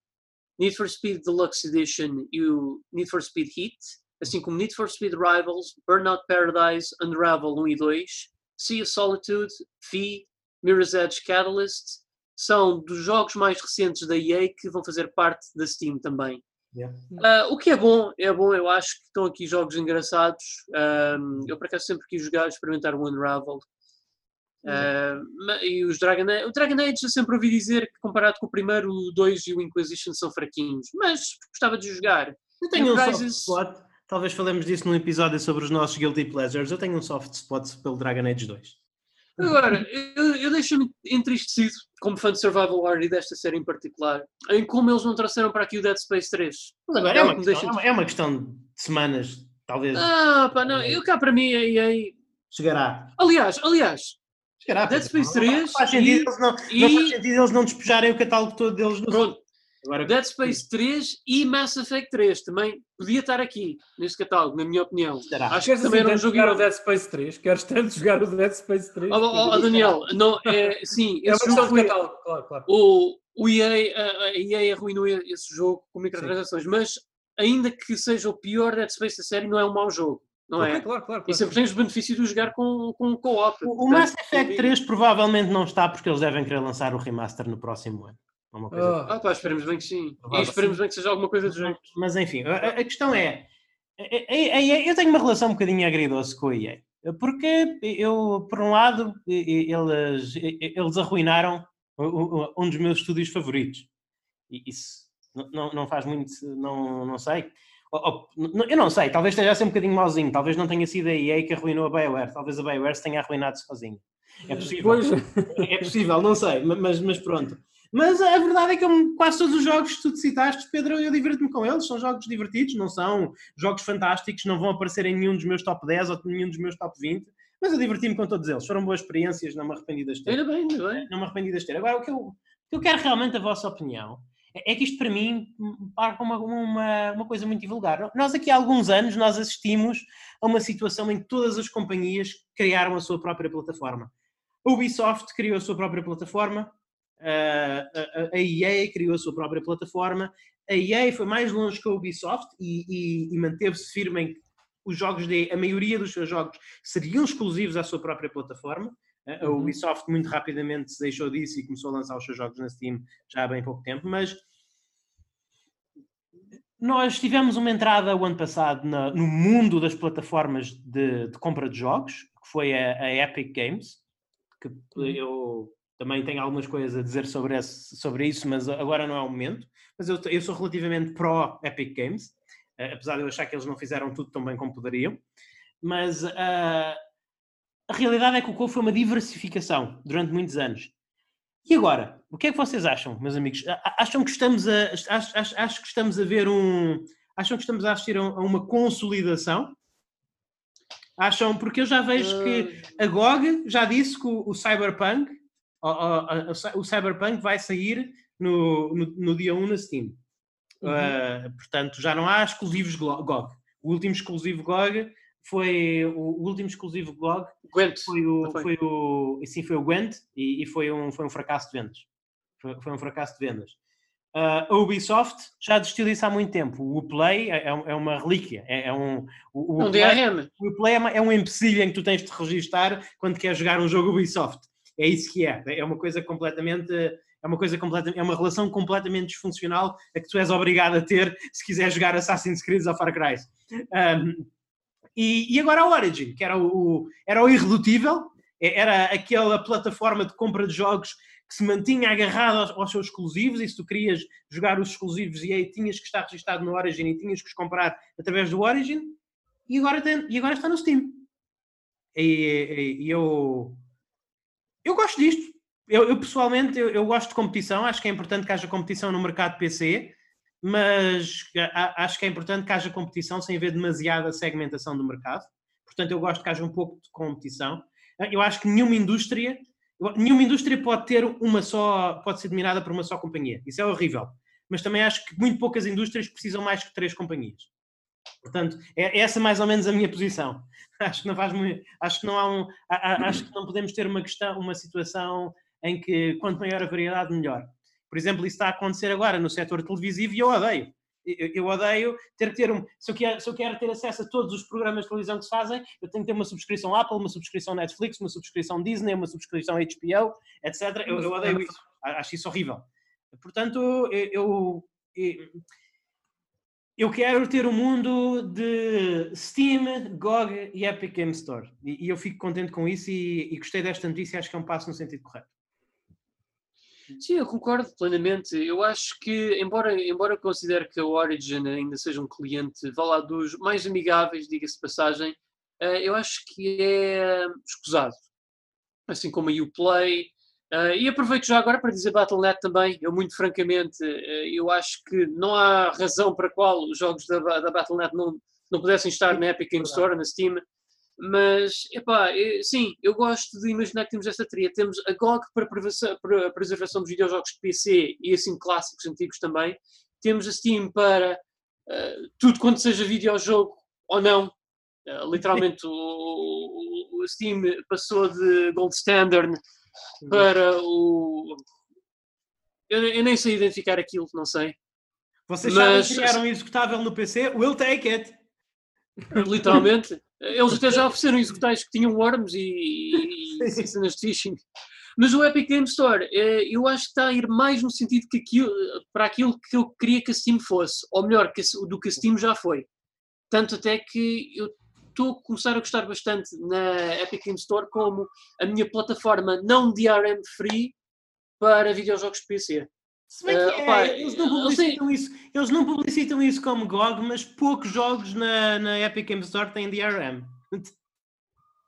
Need for Speed Deluxe Edition e o Need for Speed Heat, assim como Need for Speed Rivals, Burnout Paradise, Unravel 1 e 2, Sea of Solitude, Fee, Mirror's Edge Catalyst, são dos jogos mais recentes da EA que vão fazer parte da Steam também. Yeah. Uh, o que é bom, é bom, eu acho que estão aqui jogos engraçados. Um, eu por acaso sempre quis jogar, experimentar o Unravel. Uh, e os Dragon Age, o Dragon Age eu sempre ouvi dizer que comparado com o primeiro, o 2 e o Inquisition são fraquinhos, mas gostava de jogar. Eu tenho um soft spot Talvez falemos disso num episódio sobre os nossos Guilty Pleasures. Eu tenho um soft spot pelo Dragon Age 2. Agora, eu, eu deixo-me entristecido, como fã de Survival War e desta série em particular, em como eles não trouxeram para aqui o Dead Space 3. Mas agora é, é uma, questão, é, uma, é uma questão de semanas, talvez. Ah, pá, não, eu cá para mim aí. Chegará. Aliás, aliás, Chegará, Dead Space 3 não, faz sentido, e, eles não, e... não faz sentido eles não despejarem o catálogo todo deles no Pronto, Agora, Dead Space 3 e Mass Effect 3 também podia estar aqui neste catálogo, na minha opinião. Será? Acho que também era um jogo. o Dead Space 3? Queres tanto jogar o Dead Space 3? Oh, oh, oh Daniel, não, é, sim, é uma questão de catálogo, claro, claro. O, o EA, a, a EA arruinou esse jogo com microtransações, mas ainda que seja o pior Dead Space da série, não é um mau jogo. Não okay, é? Claro, claro, claro. E sempre tens o benefício de jogar com, com co-op. O, o Mass Effect 3 provavelmente não está porque eles devem querer lançar o remaster no próximo ano. Uma coisa oh. Ah, pá, esperemos bem que sim. E esperemos bem que seja alguma coisa do jeito. Mas enfim, a, a questão é, eu tenho uma relação um bocadinho agridoce com a EA. Porque eu, por um lado, eles, eles arruinaram um dos meus estúdios favoritos. E isso não, não faz muito, não, não sei. Eu não sei, talvez esteja a ser um bocadinho mauzinho, talvez não tenha sido a EA que arruinou a BioWare, talvez a BioWare se tenha arruinado sozinho. É possível. Pois. É possível, não sei, mas, mas pronto. Mas a verdade é que eu, quase todos os jogos que tu citaste, Pedro, eu divirto-me com eles. São jogos divertidos, não são jogos fantásticos, não vão aparecer em nenhum dos meus top 10 ou nenhum dos meus top 20. Mas eu diverti-me com todos eles. Foram boas experiências, não me arrependi de ter. Ainda bem, ainda bem. Não me arrependi de ter. Agora, o que eu, o que eu quero realmente a vossa opinião é, é que isto para mim parece uma, uma, uma coisa muito divulgar. Nós aqui há alguns anos nós assistimos a uma situação em que todas as companhias criaram a sua própria plataforma. A Ubisoft criou a sua própria plataforma, a, EA criou a sua própria plataforma. A EA foi mais longe que a Ubisoft e, e, e manteve-se firme em que os jogos de a maioria dos seus jogos seriam exclusivos à sua própria plataforma. A uhum. Ubisoft muito rapidamente se deixou disso e começou a lançar os seus jogos na Steam já há bem pouco tempo, mas nós tivemos uma entrada o ano passado na, no mundo das plataformas de, de, compra de jogos, que foi a, a Epic Games, que uhum. eu também tenho algumas coisas a dizer sobre, esse, sobre isso, mas agora não é o momento. Mas eu, eu sou relativamente pró-Epic Games, uh, apesar de eu achar que eles não fizeram tudo tão bem como poderiam. Mas uh, a realidade é que o Cove foi uma diversificação durante muitos anos. E agora, o que é que vocês acham, meus amigos? Acham que estamos a, acho, acho, acho que estamos a ver um. Acham que estamos a assistir a uma consolidação? Acham? Porque eu já vejo que a GOG já disse que o, o Cyberpunk, o, Cyberpunk vai sair no, no, no dia 1 na Steam. Uhum. Uh, portanto, já não há exclusivos GOG. O último exclusivo GOG foi o, último exclusivo GOG Gwent. foi o, foi. foi o sim, foi o Gwent e, e, foi, um, foi um fracasso de vendas. Foi, foi um fracasso de vendas. Uh, a Ubisoft já desistiu disso há muito tempo. O Play é, é, é uma relíquia. É, é um, o, o um Play, DRM. O Play é, uma, é um empecilho em que tu tens de registar quando queres jogar um jogo Ubisoft. É isso que é. É uma coisa completamente. É uma coisa completamente, é uma relação completamente disfuncional a que tu és obrigado a ter se quiser jogar Assassin's Creed ou Far Cry. Um, e, e, agora a Origin, que era o, era o irredutível, era aquela plataforma de compra de jogos que se mantinha agarrado aos, aos, seus exclusivos e se tu querias jogar os exclusivos e aí tinhas que estar registado no Origin e tinhas que os comprar através do Origin e agora, tem, e agora está no Steam. E, e, e eu, eu gosto disto. Eu, eu pessoalmente eu, eu, gosto de competição, acho que é importante que haja competição no mercado PC, mas acho que é importante que haja competição sem haver demasiada segmentação do mercado. Portanto, eu gosto que haja um pouco de competição. Eu acho que nenhuma indústria Nenhuma indústria pode ter uma só, pode ser dominada por uma só companhia. Isso é horrível. Mas também acho que muito poucas indústrias precisam mais que três companhias. Portanto, é, é essa mais ou menos a minha posição. Acho que não faz muito, acho que não há um, acho que não podemos ter uma questão, uma situação em que quanto maior a variedade melhor. Por exemplo, isso está a acontecer agora no setor televisivo e eu odeio eu, eu, odeio ter que ter um. Se eu, quero, se eu quero ter acesso a todos os programas de televisão que se fazem, eu tenho que ter uma subscrição Apple, uma subscrição Netflix, uma subscrição Disney, uma subscrição HBO, etc. Eu, eu odeio isso. Acho isso horrível. Portanto, eu, eu, eu quero ter um mundo de Steam, GOG e Epic Game Store. E, e eu fico contente com isso e, e gostei desta notícia. Acho que é um passo no sentido correto. Sim, eu concordo plenamente. Eu acho que, embora, embora considere que a Origin ainda seja um cliente, vá lá, dos mais amigáveis, diga-se de passagem, eh, eu acho que é escusado. Assim como a Uplay. Uh, e aproveito já agora para dizer Battle.net também. Eu, muito francamente, uh, eu acho que não há razão para qual os jogos da, da Battle.net não, não pudessem estar na Epic Game Store, na Steam. Mas, epá, sim, eu gosto de imaginar que temos esta tria. Temos a GOG para a preservação dos videojogos de PC e assim clássicos antigos também. Temos a Steam para uh, tudo quanto seja videojogo ou não. Literalmente o, o, Steam passou de Gold Standard para o. Eu, eu, nem sei identificar aquilo, não sei. Vocês Mas, sabem criar um executável no PC? We'll take it! Literalmente. Eles até já ofereceram executais que tinham worms e, e cenas de phishing. Mas o Epic Game Store, eh, eu acho que está a ir mais no sentido que aquilo, para aquilo que eu queria que a Steam fosse, ou melhor, que, do que a Steam já foi. Tanto até que eu estou a começar a gostar bastante na Epic Game Store como a minha plataforma não DRM free para videojogos de PC. Se bem que uh, é, opa, eles, não publicitam isso, eles não publicitam isso como GOG, mas poucos jogos na, na Epic Games Store têm DRM.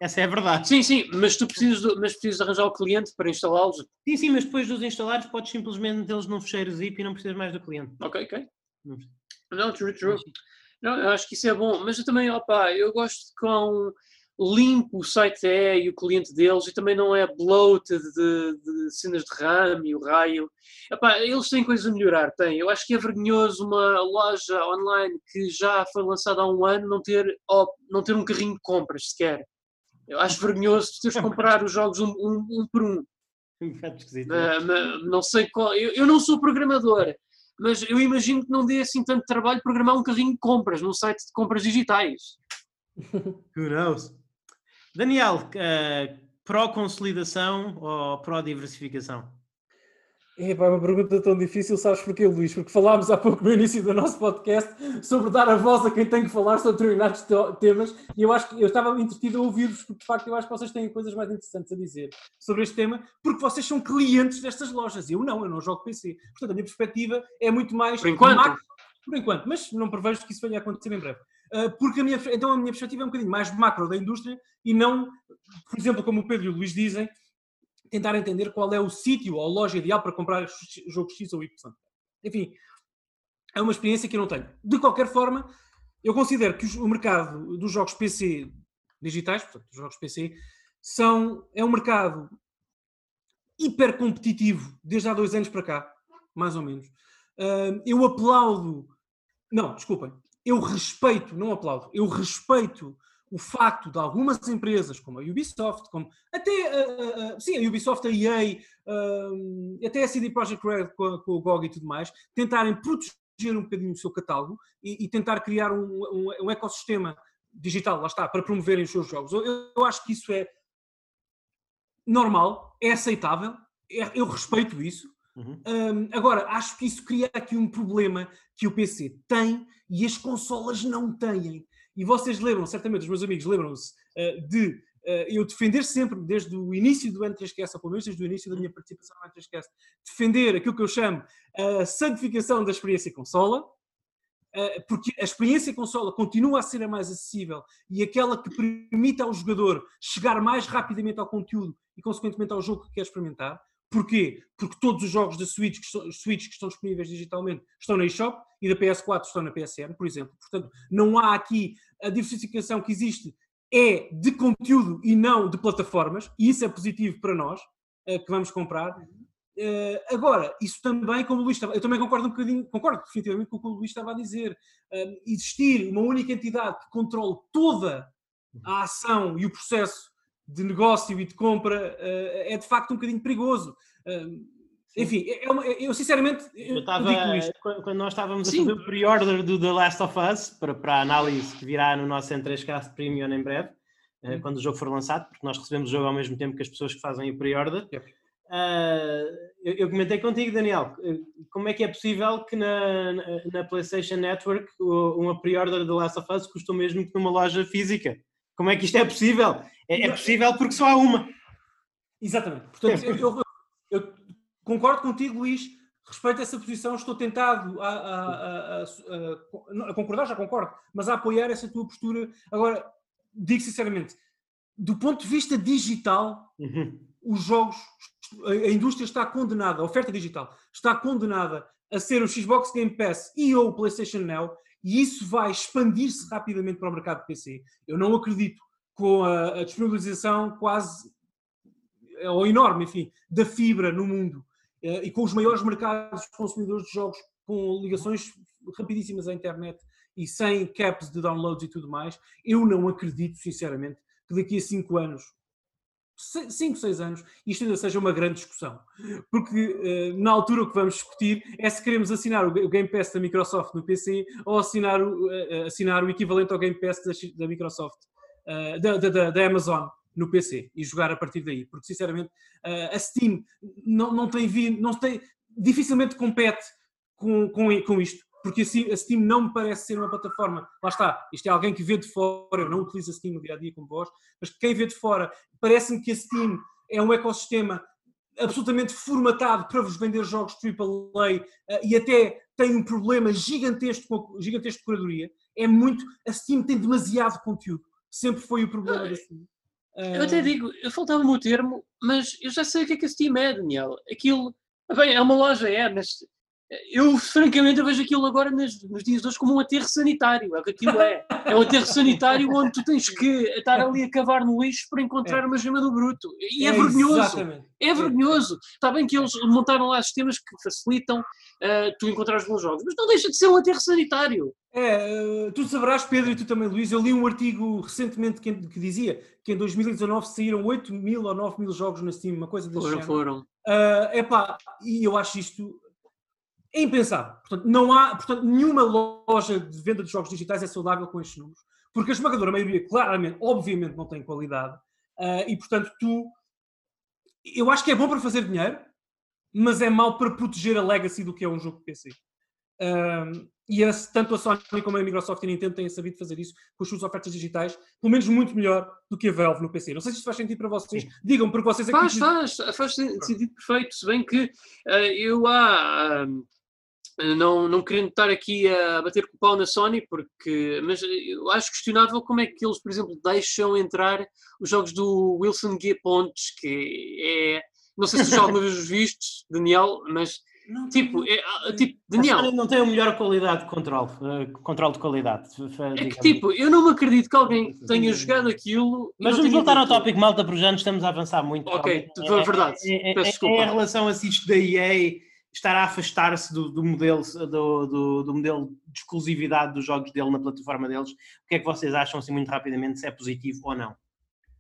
Essa é a verdade. Sim, sim, mas tu precisas, mas precisas arranjar o cliente para instalá-los. Sim, sim, mas depois de os instalares podes simplesmente metê-los num fecheiro zip e não precisas mais do cliente. Ok, ok. Não, true, true. Não, eu acho que isso é bom, mas eu também, opa, eu gosto com limpo o site é e o cliente deles e também não é bloated de, de cenas de RAM e o raio. Epá, eles têm coisas a melhorar, têm. Eu acho que é vergonhoso uma loja online que já foi lançada há um ano não ter, não ter um carrinho de compras sequer. Eu acho vergonhoso teres de comprar os jogos um, um, um por um. Uh, não sei qual. Eu, eu não sou programador, mas eu imagino que não dê assim tanto trabalho programar um carrinho de compras num site de compras digitais. Who knows? Daniel, uh, pró-consolidação ou pró-diversificação? É uma pergunta tão difícil, sabes porquê, Luís? Porque falámos há pouco no início do nosso podcast sobre dar a voz a quem tem que falar sobre determinados temas e eu acho que eu estava entretido a ouvir-vos porque de facto eu acho que vocês têm coisas mais interessantes a dizer sobre este tema porque vocês são clientes destas lojas. Eu não, eu não jogo PC. Portanto, a minha perspectiva é muito mais... Por enquanto. por enquanto, mas não prevejo que isso venha a acontecer em breve. porque a minha, então a minha perspectiva é um bocadinho mais macro da indústria e não, por exemplo, como o Pedro e o Luís dizem, tentar entender qual é o sítio ou loja ideal para comprar jogo X ou Y. Enfim, é uma experiência que eu não tenho. De qualquer forma, eu considero que o mercado dos jogos PC digitais, portanto, os jogos PC, são, é um mercado hiper competitivo desde há dois anos para cá, mais ou menos. eu aplaudo, não, desculpem, eu respeito, não aplaudo, eu respeito o facto de algumas empresas, como a Ubisoft, como até uh, uh, sim, a Ubisoft, a EA, uh, até a CD Projekt Red com, com, o GOG e tudo mais, tentarem proteger um bocadinho o seu catálogo e, e tentar criar um, um, um, ecossistema digital, lá está, para promoverem os seus jogos. Eu, eu acho que isso é normal, é aceitável, é, eu respeito isso. Uhum. Um, agora, acho que isso cria aqui um problema que o PC tem e as consolas não têm. E vocês lembram, certamente, os meus amigos lembram-se uh, de uh, eu defender sempre, desde o início do N3Cast, ou pelo menos desde o início da minha participação no N3Cast, defender aquilo que eu chamo a santificação da experiência consola, uh, porque a experiência consola continua a ser a mais acessível e aquela que permite ao jogador chegar mais rapidamente ao conteúdo e, consequentemente, ao jogo que quer experimentar. Porquê? Porque todos os jogos da Switch que, estão, Switch que estão disponíveis digitalmente estão na eShop e da PS4 estão na PSN, por exemplo. Portanto, não há aqui a diversificação que existe é de conteúdo e não de plataformas, e isso é positivo para nós, uh, que vamos comprar. Uh, agora, isso também, como o Luís estava, eu também concordo um bocadinho, concordo definitivamente com o que o Luís estava a dizer, uh, existir uma única entidade que controle toda a ação e o processo de negócio e de compra uh, é de facto um bocadinho perigoso. Uh, enfim, é uma, eu sinceramente eu, estava, quando nós estávamos Sim. a fazer o pre-order do The Last of Us para, para a análise que virá no nosso N3Cast Premium em breve, uh, quando o jogo for lançado, porque nós recebemos o jogo ao mesmo tempo que as pessoas que fazem o pre-order. Eu, eu, comentei contigo, Daniel, como é que é possível que na, na, na PlayStation Network uma pre-order do The Last of Us custa o mesmo que numa loja física? Como é que isto é possível? É, é possível porque só há uma. Exatamente. Portanto, eu, eu, eu, concordo contigo, Luís. Respeito essa posição, estou tentado a, a, a, a, concordar, já concordo, mas a apoiar essa tua postura. Agora, digo sinceramente, do ponto de vista digital, uhum. os jogos, a indústria está condenada, a oferta digital está condenada a ser o Xbox Game Pass e ou o PlayStation Now, e isso vai expandir-se rapidamente para o mercado de PC. Eu não acredito com a, a disponibilização quase ou enorme, enfim, da fibra no mundo eh, e com os maiores mercados consumidores de jogos com ligações rapidíssimas à internet e sem caps de downloads e tudo mais, eu não acredito, sinceramente, que daqui a 5 anos 5, 6 anos, isto ainda seja uma grande discussão. Porque uh, na altura o que vamos discutir é se queremos assinar o Game Pass da Microsoft no PC ou assinar o, uh, assinar o equivalente ao Game Pass da, Microsoft, da, da, da, Amazon no PC e jogar a partir daí. Porque sinceramente a Steam não, não tem vindo, não tem, dificilmente compete com, com, com isto porque assim, a Steam não me parece ser uma plataforma. Lá está, isto é alguém que vê de fora, eu não utilizo a Steam no dia a dia como vós, mas quem vê de fora, parece-me que a Steam é um ecossistema absolutamente formatado para vos vender jogos AAA eh, e até tem um problema gigantesco gigantesco de curadoria. É muito. A Steam tem demasiado conteúdo. Sempre foi o problema da. Eu até digo, eu faltava-me o termo, mas eu já sei o que é que a Steam é, Daniel. Aquilo. Bem, é uma loja, é, mas eu, francamente, eu vejo aquilo agora nos, nos, dias de hoje como um aterro sanitário. É o que aquilo é. É um aterro sanitário onde tu tens que estar ali a cavar no lixo para encontrar é. uma gema do bruto. E é, é vergonhoso. Exatamente. É vergonhoso. Está bem que eles montaram lá sistemas que facilitam uh, tu encontrar os bons jogos, mas não deixa de ser um aterro sanitário. É, tu saberás, Pedro, e tu também, Luís, eu li um artigo recentemente que, que dizia que em 2019 saíram 8 mil ou 9 mil jogos na Steam, uma coisa desse foram, género. Foram, uh, epá, e eu acho isto é impensável. Portanto, não há, portanto, nenhuma loja de venda de jogos digitais é saudável com estes números, porque a esmagadora maioria, claramente, obviamente, não tem qualidade, uh, e portanto, tu. Eu acho que é bom para fazer dinheiro, mas é mau para proteger a legacy do que é um jogo de PC. Uh, e a, tanto a Sony como a Microsoft e a Nintendo têm sabido fazer isso com as suas ofertas digitais, pelo menos muito melhor do que a Valve no PC. Não sei se isto faz sentido para vocês. Digam, porque vocês aqui. Faz, faz, faz sentido perfeito. Se bem que uh, eu há. Não, não querendo estar aqui a bater com o pau na Sony, porque, mas eu acho questionável como é que eles, por exemplo, deixam entrar os jogos do Wilson G. Pontes, que é. Não sei se tu já alguma vez os viste, Daniel, mas não, tipo, é, ah, tipo, Daniel. A não tem a melhor qualidade de controle, uh, controle de qualidade. É que tipo, eu não me acredito que alguém tenha jogado aquilo. Mas vamos voltar ao tópico malta por já, estamos a avançar muito. Ok, é, verdade. É, é, é, em relação a isto da EA estar a afastar-se do, do, modelo, do, do, do, modelo de exclusividade dos jogos dele na plataforma deles, o que é que vocês acham assim muito rapidamente se é positivo ou não?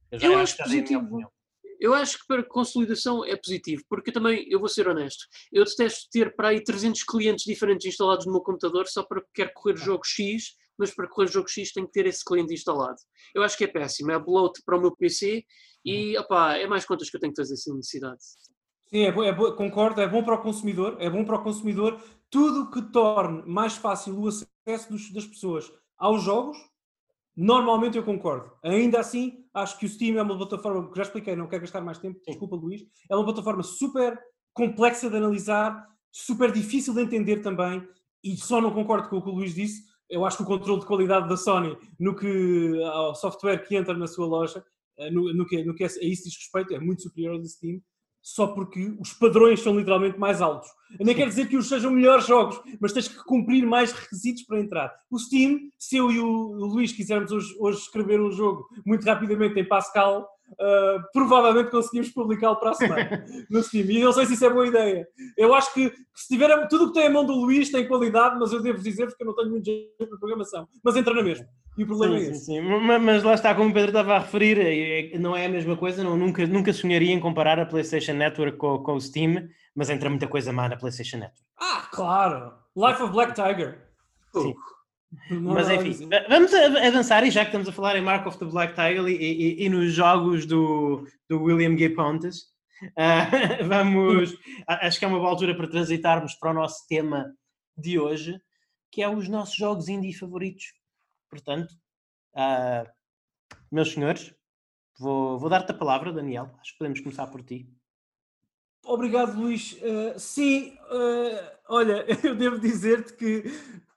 Eu, eu acho positivo. Eu acho que para consolidação é positivo, porque também, eu vou ser honesto, eu detesto ter para aí 300 clientes diferentes instalados no meu computador só para que quero correr o jogo X, mas para correr jogo X tem que ter esse cliente instalado. Eu acho que é péssimo, é bloat para o meu PC e, opá, é mais contas que eu tenho que fazer sem necessidade. Sim, é, é concordo, é bom para o consumidor, é bom para o consumidor tudo que torne mais fácil o acesso dos, das pessoas aos jogos, normalmente eu concordo. Ainda assim, acho que o Steam é uma plataforma, que já expliquei, não quero gastar mais tempo, desculpa Luís, é uma plataforma super complexa de analisar, super difícil de entender também, e só não concordo com o que o Luís disse, eu acho que o controle de qualidade da Sony no que ao software que entra na sua loja, eh, no, no que, no que a isso diz respeito, é muito superior ao do Steam só porque os padrões são literalmente mais altos. Eu nem quero dizer que os sejam melhores jogos, mas tens que cumprir mais requisitos para entrar. O Steam, se eu e o Luís quisermos hoje, hoje escrever um jogo muito rapidamente em Pascal, Uh, provavelmente conseguimos publicá-lo para a semana no Steam. E não sei se isso é boa ideia. Eu acho que se tiver tudo o que tem a mão do Luís tem qualidade, mas eu devo dizer porque eu não tenho muito jeito para programação. Mas entra na mesma. E o problema sim, é esse. Sim, sim. Mas lá está, como o Pedro estava a referir, é, é, não é a mesma coisa. Não, nunca, nunca sonharia em comparar a PlayStation Network com, com o Steam, mas entra muita coisa má na PlayStation Network. Ah, claro! Life of Black Tiger. Sim. Mas enfim, vamos avançar e já que estamos a falar em Mark of the Black Tiger e, e, e nos jogos do, do William G. Pontes, uh, vamos. acho que é uma boa altura para transitarmos para o nosso tema de hoje, que é os nossos jogos indie favoritos. Portanto, uh, meus senhores, vou, vou dar-te a palavra, Daniel. Acho que podemos começar por ti. Obrigado, Luís. Uh, sim, olha, eu devo dizer-te que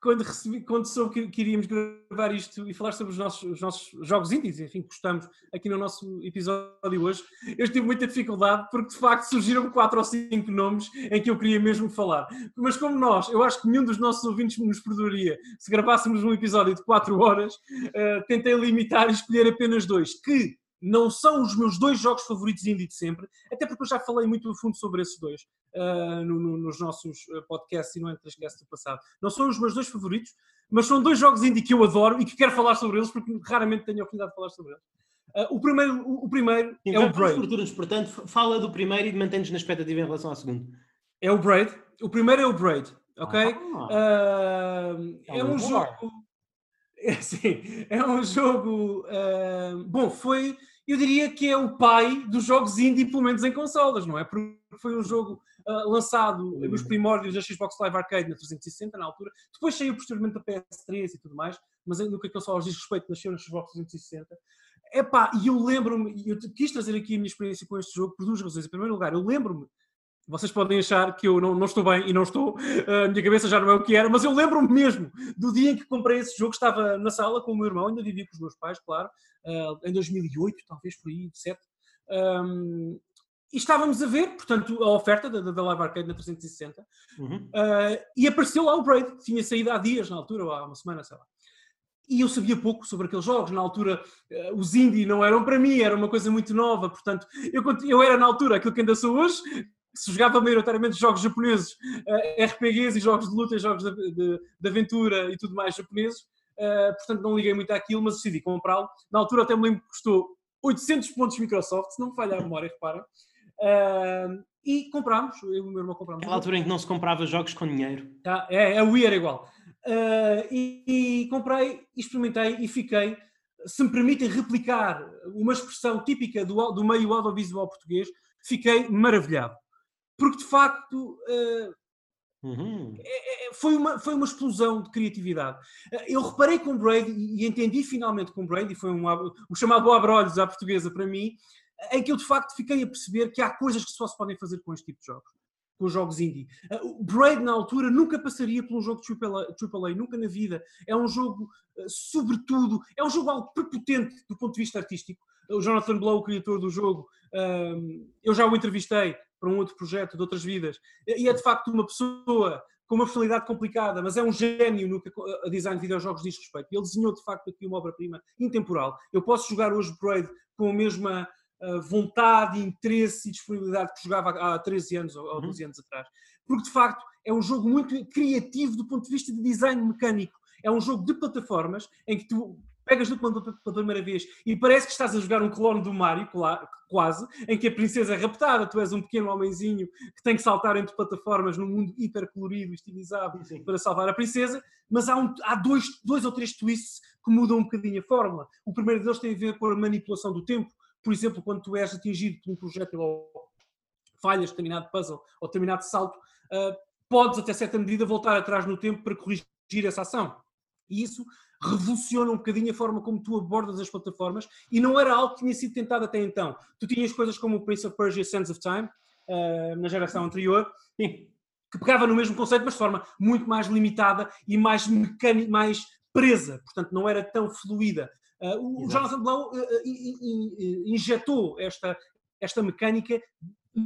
quando, recebi, quando soube que, que, iríamos gravar isto e falar sobre os nossos, os nossos jogos índios, enfim, gostamos aqui no nosso episódio hoje, eu tive muita dificuldade porque de facto surgiram quatro ou cinco nomes em que eu queria mesmo falar. Mas como nós, eu acho que nenhum dos nossos ouvintes nos perdoaria se gravássemos um episódio de quatro horas, uh, tentei limitar e escolher apenas dois, que não são os meus dois jogos favoritos indie de sempre, até porque eu já falei muito a fundo sobre esses dois uh, no, no, nos nossos ah, podcasts e no Entrescast do passado. Não são os meus dois favoritos, mas são dois jogos indie que eu adoro e que quero falar sobre eles porque raramente tenho a oportunidade de falar sobre eles. Uh, o primeiro, o, o primeiro Sim, é o Braid. portanto, fala do primeiro e mantém-nos na expectativa em relação ao segundo. É o Braid. O primeiro é o Braid, ok? Ah, uh, é, um jogo... É, sim, é um jogo... Uh, bom, foi eu diria que é o pai dos jogos indie, pelo menos em consolas, não é? Porque foi um jogo uh, lançado nos primórdios da Xbox Live Arcade na 360, na altura. Depois saiu posteriormente da PS3 e tudo mais, mas no que a consolas diz respeito, nasceu na Xbox 360. Epá, e eu lembro-me, eu quis trazer aqui a minha experiência com este jogo por duas razões. Em primeiro lugar, eu lembro-me vocês podem achar que eu não, não, estou bem e não estou, a minha cabeça já não é o que era, mas eu lembro-me mesmo do dia em que comprei esse jogo, estava na sala com o meu irmão, ainda vivia com os meus pais, claro, em 2008, talvez por aí, 7. Um, e estávamos a ver, portanto, a oferta da, da Live Arcade na 360 uhum. uh, e apareceu lá o Braid, tinha saído há dias na altura, ou há uma semana, sei lá. E eu sabia pouco sobre aqueles jogos. Na altura, uh, os indie não eram para mim, era uma coisa muito nova. Portanto, eu, eu era na altura aquilo que ainda sou hoje, se jogava maioritariamente jogos japoneses, uh, RPGs e jogos de luta, e jogos de, de, de, aventura e tudo mais japoneses. Uh, portanto, não liguei muito àquilo, mas decidi comprá-lo. Na altura, até me lembro que custou 800 pontos Microsoft, se não me falha a memória, repara. Uh, e comprámos, eu e o meu irmão comprámos. Aquela altura em que não se comprava jogos com dinheiro. Tá, é, é, o Wii era igual. Uh, e, e, comprei, experimentei e fiquei, se me permitem replicar uma expressão típica do, do meio audiovisual português, fiquei maravilhado porque de facto uh, uhum. é, é, foi, uma, foi uma explosão de criatividade. Uh, eu reparei com o Brady e entendi finalmente com o Brady, foi um, o chamado abre-olhos à portuguesa para mim, em que eu de facto fiquei a perceber que há coisas que só se podem fazer com este tipo de jogos. com os jogos indie. Uh, o Braid, na altura, nunca passaria por um jogo de AAA, nunca na vida. É um jogo, sobretudo, é um jogo algo prepotente do ponto de vista artístico. O Jonathan Blow, o criador do jogo, uh, eu já o entrevistei para um outro projeto de outras vidas, e é de facto uma pessoa com uma personalidade complicada, mas é um gênio no que a design de videojogos diz respeito. Ele desenhou de facto aqui uma obra-prima intemporal. Eu posso jogar hoje Braid com a mesma uh, vontade, interesse e disponibilidade que jogava há 13 anos ou, 12 uhum. anos atrás. Porque de facto é um jogo muito criativo do ponto de vista de design mecânico. É um jogo de plataformas em que tu pegas no comando pela primeira vez e parece que estás a jogar um clone do Mario, quase, em que a princesa é raptada, tu és um pequeno homenzinho que tem que saltar entre plataformas num mundo hiper colorido, estilizado, Sim. para salvar a princesa, mas há, um, há dois, dois ou três twists que mudam um bocadinho a fórmula. O primeiro deles tem a ver com a manipulação do tempo, por exemplo, quando tu és atingido por um projétil ou falhas determinado puzzle ou determinado salto, uh, podes até certa medida voltar atrás no tempo para corrigir essa ação. E isso revoluciona um bocadinho a forma como tu abordas as plataformas e não era algo que tinha sido tentado até então. Tu tinhas coisas como o Prince of Persia Sands of Time, uh, na geração anterior, que pegava no mesmo conceito, mas de forma muito mais limitada e mais mecânica, mais presa, portanto não era tão fluida. Uh, o Jonathan Blow uh, injetou esta, esta mecânica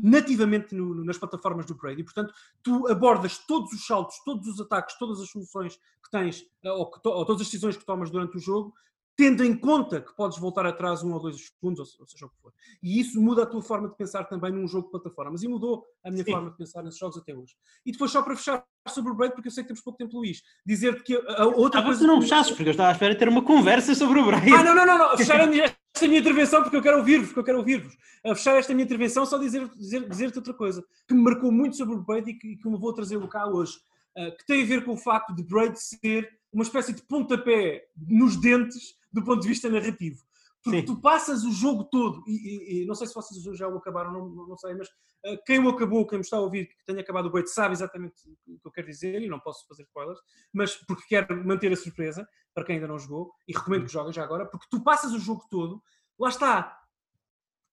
nativamente no, nas plataformas do Braid. E, portanto, tu abordas todos os saltos, todos os ataques, todas as soluções que tens, ou, que ou todas as decisões que tomas durante o jogo, tendo em conta que podes voltar atrás um ou dois segundos, ou, seja o que for. E isso muda a tua forma de pensar também num jogo de plataformas. E mudou a minha Sim. forma de pensar nesses jogos até hoje. E depois, só para fechar sobre o Braid, porque eu sei que temos pouco tempo, Luís, dizer que a outra ah, coisa... que não fechasses, porque eu estava à espera de ter uma conversa sobre o Braid. Ah, não, não, não, não. fechar a minha, esta minha intervenção porque eu quero ouvir-vos, porque eu quero ouvir-vos. A fechar esta minha intervenção, só dizer-te dizer, dizer outra coisa, que me marcou muito sobre o Braid e que, que me vou trazer cá hoje, uh, que tem a ver com o facto de Braid ser uma espécie de pontapé nos dentes do ponto de vista narrativo. Porque Sim. tu passas o jogo todo, e, e, e, não sei se vocês já o acabaram, não, não sei, mas uh, quem o acabou, quem me está a ouvir, que tenha acabado o Braid, sabe exatamente o que eu quero dizer, e não posso fazer spoilers, mas porque quero manter a surpresa para quem ainda não jogou, e recomendo que joguem já agora, porque tu passas o jogo todo, lá está,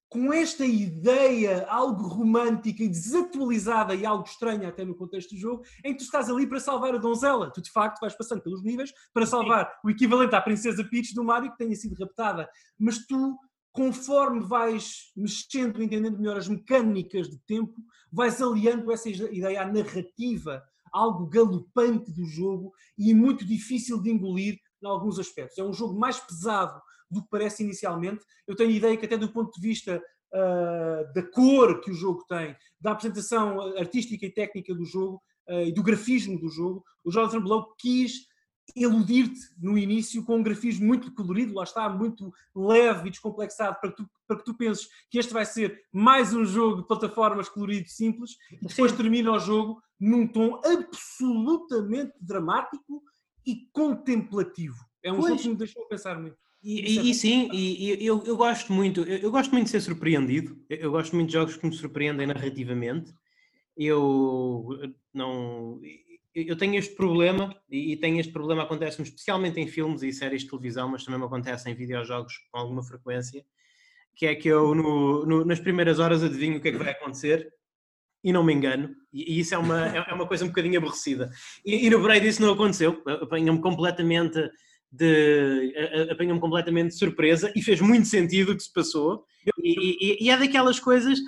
com esta ideia algo romântica e desatualizada e algo estranha até no contexto do jogo, em que tu estás ali para salvar a donzela. Tu de facto vais passando pelos níveis para salvar o equivalente à princesa Peach do Mario que tenha sido raptada. Mas tu, conforme vais mexendo, entendendo melhor as mecânicas de tempo, vais aliando essa ideia à narrativa, algo galopante do jogo e muito difícil de engolir em alguns aspectos. É um jogo mais pesado do que parece inicialmente. Eu tenho ideia que até do ponto de vista uh, da cor que o jogo tem, da apresentação artística e técnica do jogo uh, e do grafismo do jogo, o Jonathan Blow quis iludir-te no início com um grafismo muito colorido, lá está, muito leve e descomplexado, para que tu, para que tu penses que este vai ser mais um jogo de plataformas colorido simples, e depois termina o jogo num tom absolutamente dramático e contemplativo. É um pois. jogo que me deixou pensar muito. E, e, é e sim, e, eu, eu gosto muito, eu, eu, gosto muito de ser surpreendido. Eu, eu, gosto muito de jogos que me surpreendem narrativamente. Eu não, eu tenho este problema e tenho este problema acontece-me especialmente em filmes e séries de televisão, mas também me acontece em videojogos com alguma frequência, que é que eu no, no, nas primeiras horas adivinho o que é que vai acontecer e não me engano. E, isso é uma, é, é uma coisa um bocadinho aborrecida. E, e no Braid isso não aconteceu. Apanham-me completamente de apanhou-me completamente de surpresa e fez muito sentido o que se passou. E, e, e, é daquelas coisas,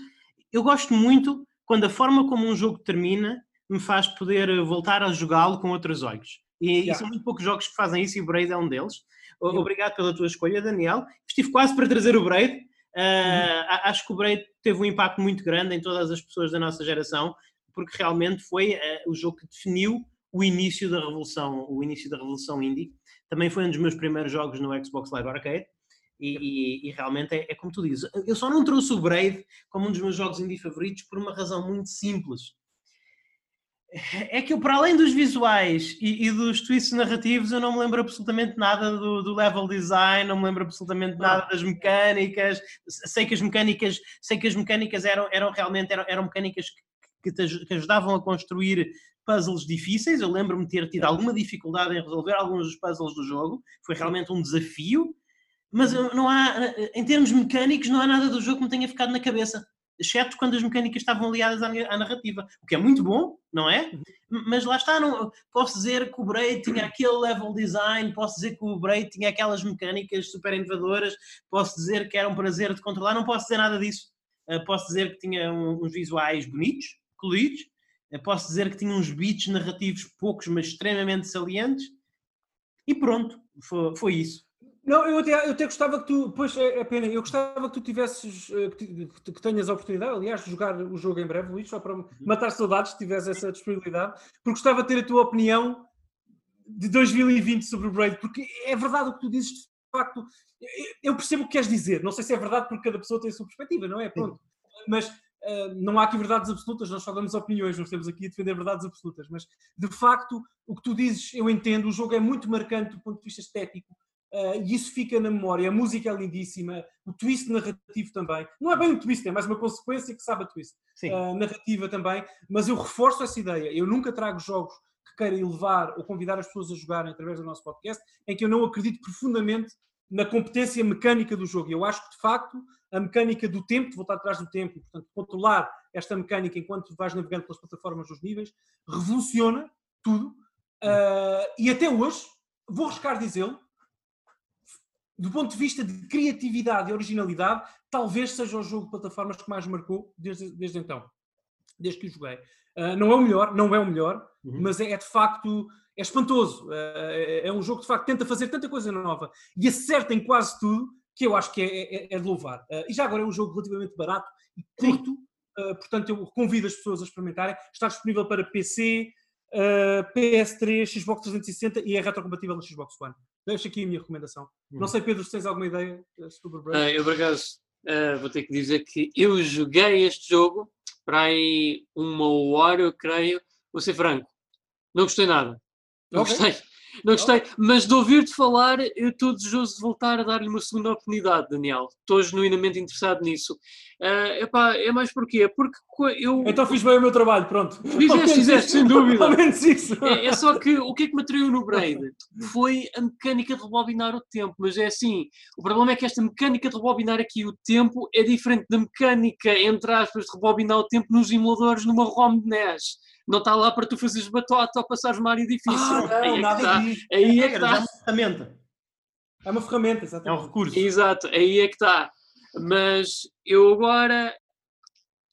eu gosto muito quando a forma como um jogo termina me faz poder voltar a jogá-lo com outros olhos. E, yeah. e, são muito poucos jogos que fazem isso e o Braid é um deles. Yeah. Obrigado pela tua escolha, Daniel. Estive quase para trazer o Braid. Uh, uhum. Acho que o Braid teve um impacto muito grande em todas as pessoas da nossa geração, porque realmente foi uh, o jogo que definiu o início da revolução, o início da revolução indie. Também foi um dos meus primeiros jogos no Xbox Live Arcade. E, e, e realmente é, é, como tu dizes. Eu só não trouxe o Braid como um dos meus jogos indie favoritos por uma razão muito simples. É que eu, para além dos visuais e, e dos twists narrativos, eu não me lembro absolutamente nada do, do, level design, não me lembro absolutamente nada das mecânicas. Sei que as mecânicas, sei que as mecânicas eram, eram realmente eram, eram mecânicas que, te, que ajudavam a construir puzzles difíceis. Eu lembro-me de ter tido alguma dificuldade em resolver alguns dos puzzles do jogo. Foi realmente um desafio. Mas não há, em termos mecânicos, não há nada do jogo que me tenha ficado na cabeça. exceto quando as mecânicas estavam ligadas à, narrativa, o que é muito bom, não é? Mas lá está, não, posso dizer que o Braid tinha aquele level design, posso dizer que o Braid tinha aquelas mecânicas super inovadoras, posso dizer que era um prazer de controlar, não posso dizer nada disso. Uh, posso dizer que tinha uns visuais bonitos, coloridos, uh, posso dizer que tinha uns beats narrativos poucos, mas extremamente salientes, e pronto, foi, foi isso. Não, eu até, eu até gostava que tu, pois é, é pena, eu gostava que tu tivesses, eh, que, que, tenhas a oportunidade, aliás, de jogar o jogo em breve, Luís, só para uhum. matar saudades, se tiveres essa disponibilidade, porque gostava de ter a tua opinião de 2020 sobre o Braid, porque é verdade o que tu dizes, de facto, eu percebo o que queres dizer, não sei se é verdade porque cada pessoa tem a sua perspectiva, não é? Pronto. Mas não há aqui verdades absolutas, nós só damos opiniões, não estamos aqui a defender verdades absolutas, mas de facto o que tu dizes eu entendo, o jogo é muito marcante do ponto de vista estético, Uh, e isso fica na memória. A música é lindíssima, o twist narrativo também. Não é bem um twist, é mais uma consequência que sabe a twist. Uh, narrativa também, mas eu reforço essa ideia. Eu nunca trago jogos que queira elevar ou convidar as pessoas a jogarem através do nosso podcast em que eu não acredito profundamente na competência mecânica do jogo. Eu acho que, de facto, a mecânica do tempo, de voltar atrás do tempo, e, portanto, controlar esta mecânica enquanto vais navegando pelas plataformas dos níveis, revoluciona tudo. Uh, e até hoje, vou arriscar dizê-lo, do ponto de vista de criatividade e originalidade, talvez seja o jogo de plataformas que mais marcou desde, desde então, desde que o joguei. Uh, não é o melhor, não é o melhor, uhum. mas é, é, de facto é espantoso. Uh, é, é, um jogo que de facto tenta fazer tanta coisa nova e acerta em quase tudo que eu acho que é, é, é de louvar. Uh, e já agora é um jogo relativamente barato e curto, portanto eu convido as pessoas a experimentarem. Está disponível para PC, uh, PS3, Xbox 360 e é retrocompatível no Xbox One. Deixo aqui a minha recomendação. Hum. Não sei, Pedro, se tens alguma ideia sobre o. Uh, eu, por acaso, uh, vou ter que dizer que eu joguei este jogo para aí uma hora, eu creio. Vou ser franco, não gostei nada. Não okay. gostei. Não gostei, mas de ouvir-te falar, eu estou desejoso de voltar a dar-lhe uma segunda oportunidade, Daniel. Estou genuinamente interessado nisso. Uh, epá, é mais porquê? Porque eu. Então fiz bem o meu trabalho, pronto. Fizeste, fizeste, sem dúvida. É, é, só que o que é que me atraiu no Braid? Foi a mecânica de rebobinar o tempo, mas é assim. O problema é que esta mecânica de rebobinar aqui o tempo é diferente da mecânica, entre aspas, de rebobinar o tempo nos emuladores numa ROM de NES não está lá para tu fazeres batota ou passares uma área difícil. Ah, não, aí, é nada tá. aí é que está. É uma ferramenta. É uma ferramenta, exatamente. É um recurso. Exato, aí é que está. Mas eu agora,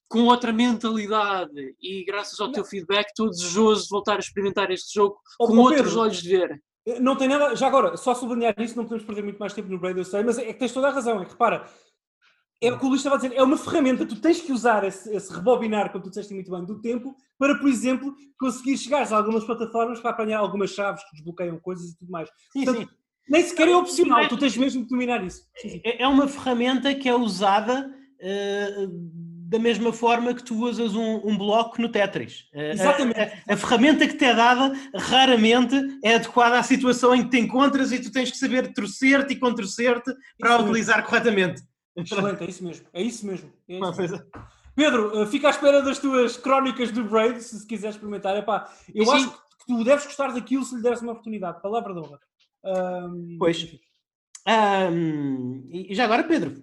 com outra mentalidade e graças ao não. teu feedback, estou desejoso de voltar a experimentar este jogo oh, com outros Pedro, olhos de ver. Não tem nada, já agora, só sublinhar isso, não podemos perder muito mais tempo no Braid, eu sei, mas é que tens toda a razão. É que repara, é o que o Luís estava a dizer, é uma ferramenta, tu tens que usar esse, esse, rebobinar, como tu disseste muito bem, do tempo, para, por exemplo, conseguir chegar a algumas plataformas para apanhar algumas chaves que desbloqueiam coisas e tudo mais. Sim, Portanto, sim. Nem sequer é opcional, tu tens mesmo que dominar isso. É, é uma ferramenta que é usada uh, da mesma forma que tu usas um, um bloco no Tetris. Uh, Exatamente. A, a, a, ferramenta que te é dada raramente é adequada à situação em que te encontras e tu tens que saber torcer-te e contorcer-te para a utilizar corretamente. Excelente, é isso mesmo. É isso mesmo. É isso mesmo. Pedro, eh, fica à espera das tuas crónicas do Braid, se, se quiseres experimentar. Epá, eu Sim. acho que tu deves gostar daquilo se lhe deres uma oportunidade. Palavra de honra. Um, pois. Um, e já agora, Pedro,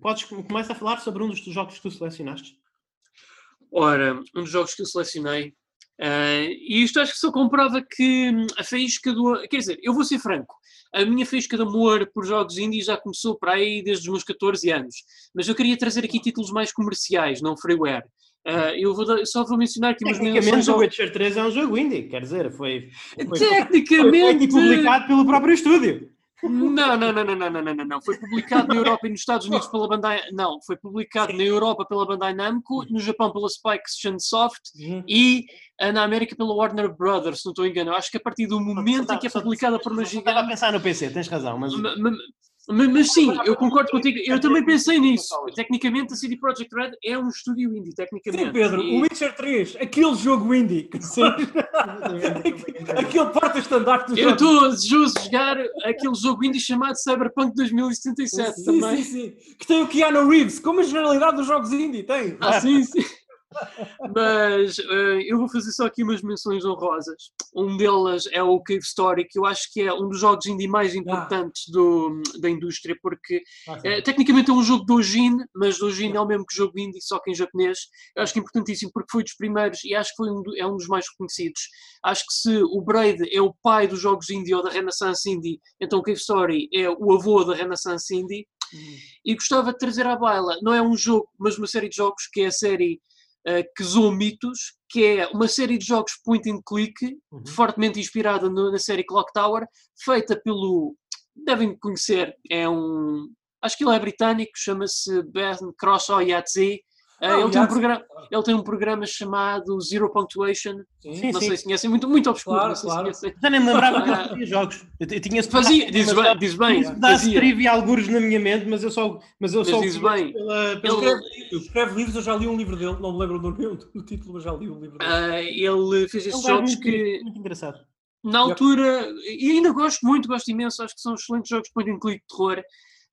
podes começar a falar sobre um dos jogos que tu selecionaste? Ora, um dos jogos que eu selecionei, uh, e isto acho que só comprova que a faísca do. Quer dizer, eu vou ser franco, a minha faísca de amor por jogos indie já começou para aí desde os meus 14 anos, mas eu queria trazer aqui títulos mais comerciais, não freeware. Uh, eu vou dar, só vou mencionar que Tecnicamente, o Witcher 3 é um jogo indie, quer dizer, foi. foi Tecnicamente. Foi, foi publicado pelo próprio estúdio. Não, não, não, não, não, não, não, não. Foi publicado na Europa e nos Estados Unidos pela Bandai. Não, foi publicado na Europa pela Bandai Namco, no Japão pela Spike Soft uhum. e na América pela Warner Brothers, se não estou engano. Acho que a partir do momento em que é publicada por uma gigante. Estava a pensar no PC, tens razão, mas. Mas, mas, sim, eu concordo contigo. Eu também pensei nisso. Tecnicamente, a CD Projekt Red é um estúdio indie, tecnicamente. Sim, Pedro, e... o Witcher 3, aquele jogo indie. Sim. aquele porta-estandarte do Eu estou desejoso de jogar aquele jogo indie chamado Cyberpunk 2077 sim, também. Sim, sim, Que tem o Keanu Reeves, como a generalidade dos jogos indie tem. Ah, sim, sim. Mas uh, eu vou fazer só aqui umas menções honrosas. Um delas é o Cave Story, que eu acho que é um dos jogos indie mais ah. importantes ah. do, da indústria, porque ah, uh, tecnicamente é um jogo Dojin, mas Dojin é o mesmo que jogo indie, só que em japonês. Eu acho que é importantíssimo porque foi dos primeiros e acho que foi um, é um dos mais reconhecidos. Acho que se o Braid é o pai dos jogos indie ou da Renaissance Indie, então o Cave Story é o avô da Renaissance Indie. Uhum. E gostava de trazer à baila, não é um jogo, mas uma série de jogos que é a série que zoou mitos, que é uma série de jogos point and click, uhum. fortemente inspirada no, na série Clock Tower, feita pelo. devem conhecer, é um. acho que ele é britânico, chama-se Ben Cross Oyatzi ah, ele, tem um programa, ele tem um programa chamado Zero Punctuation. Sim, não sim. sei se conhecem, muito, muito obscuro. Claro, claro. Se Já nem me lembrava que ele fazia jogos. Eu, eu tinha fazia, diz bem, diz bem. Dá-se trivia alguns na minha mente, mas eu só. Mas eu mas só diz bem. Pela, pela... Ele escreve, escreve, livros, eu já li um livro dele, não me lembro do, do título, mas já li um livro dele. Uh, ele fez esses jogos muito, que. Muito engraçado. Na altura, e ainda gosto muito, gosto imenso, acho que são excelentes jogos de point and click de terror.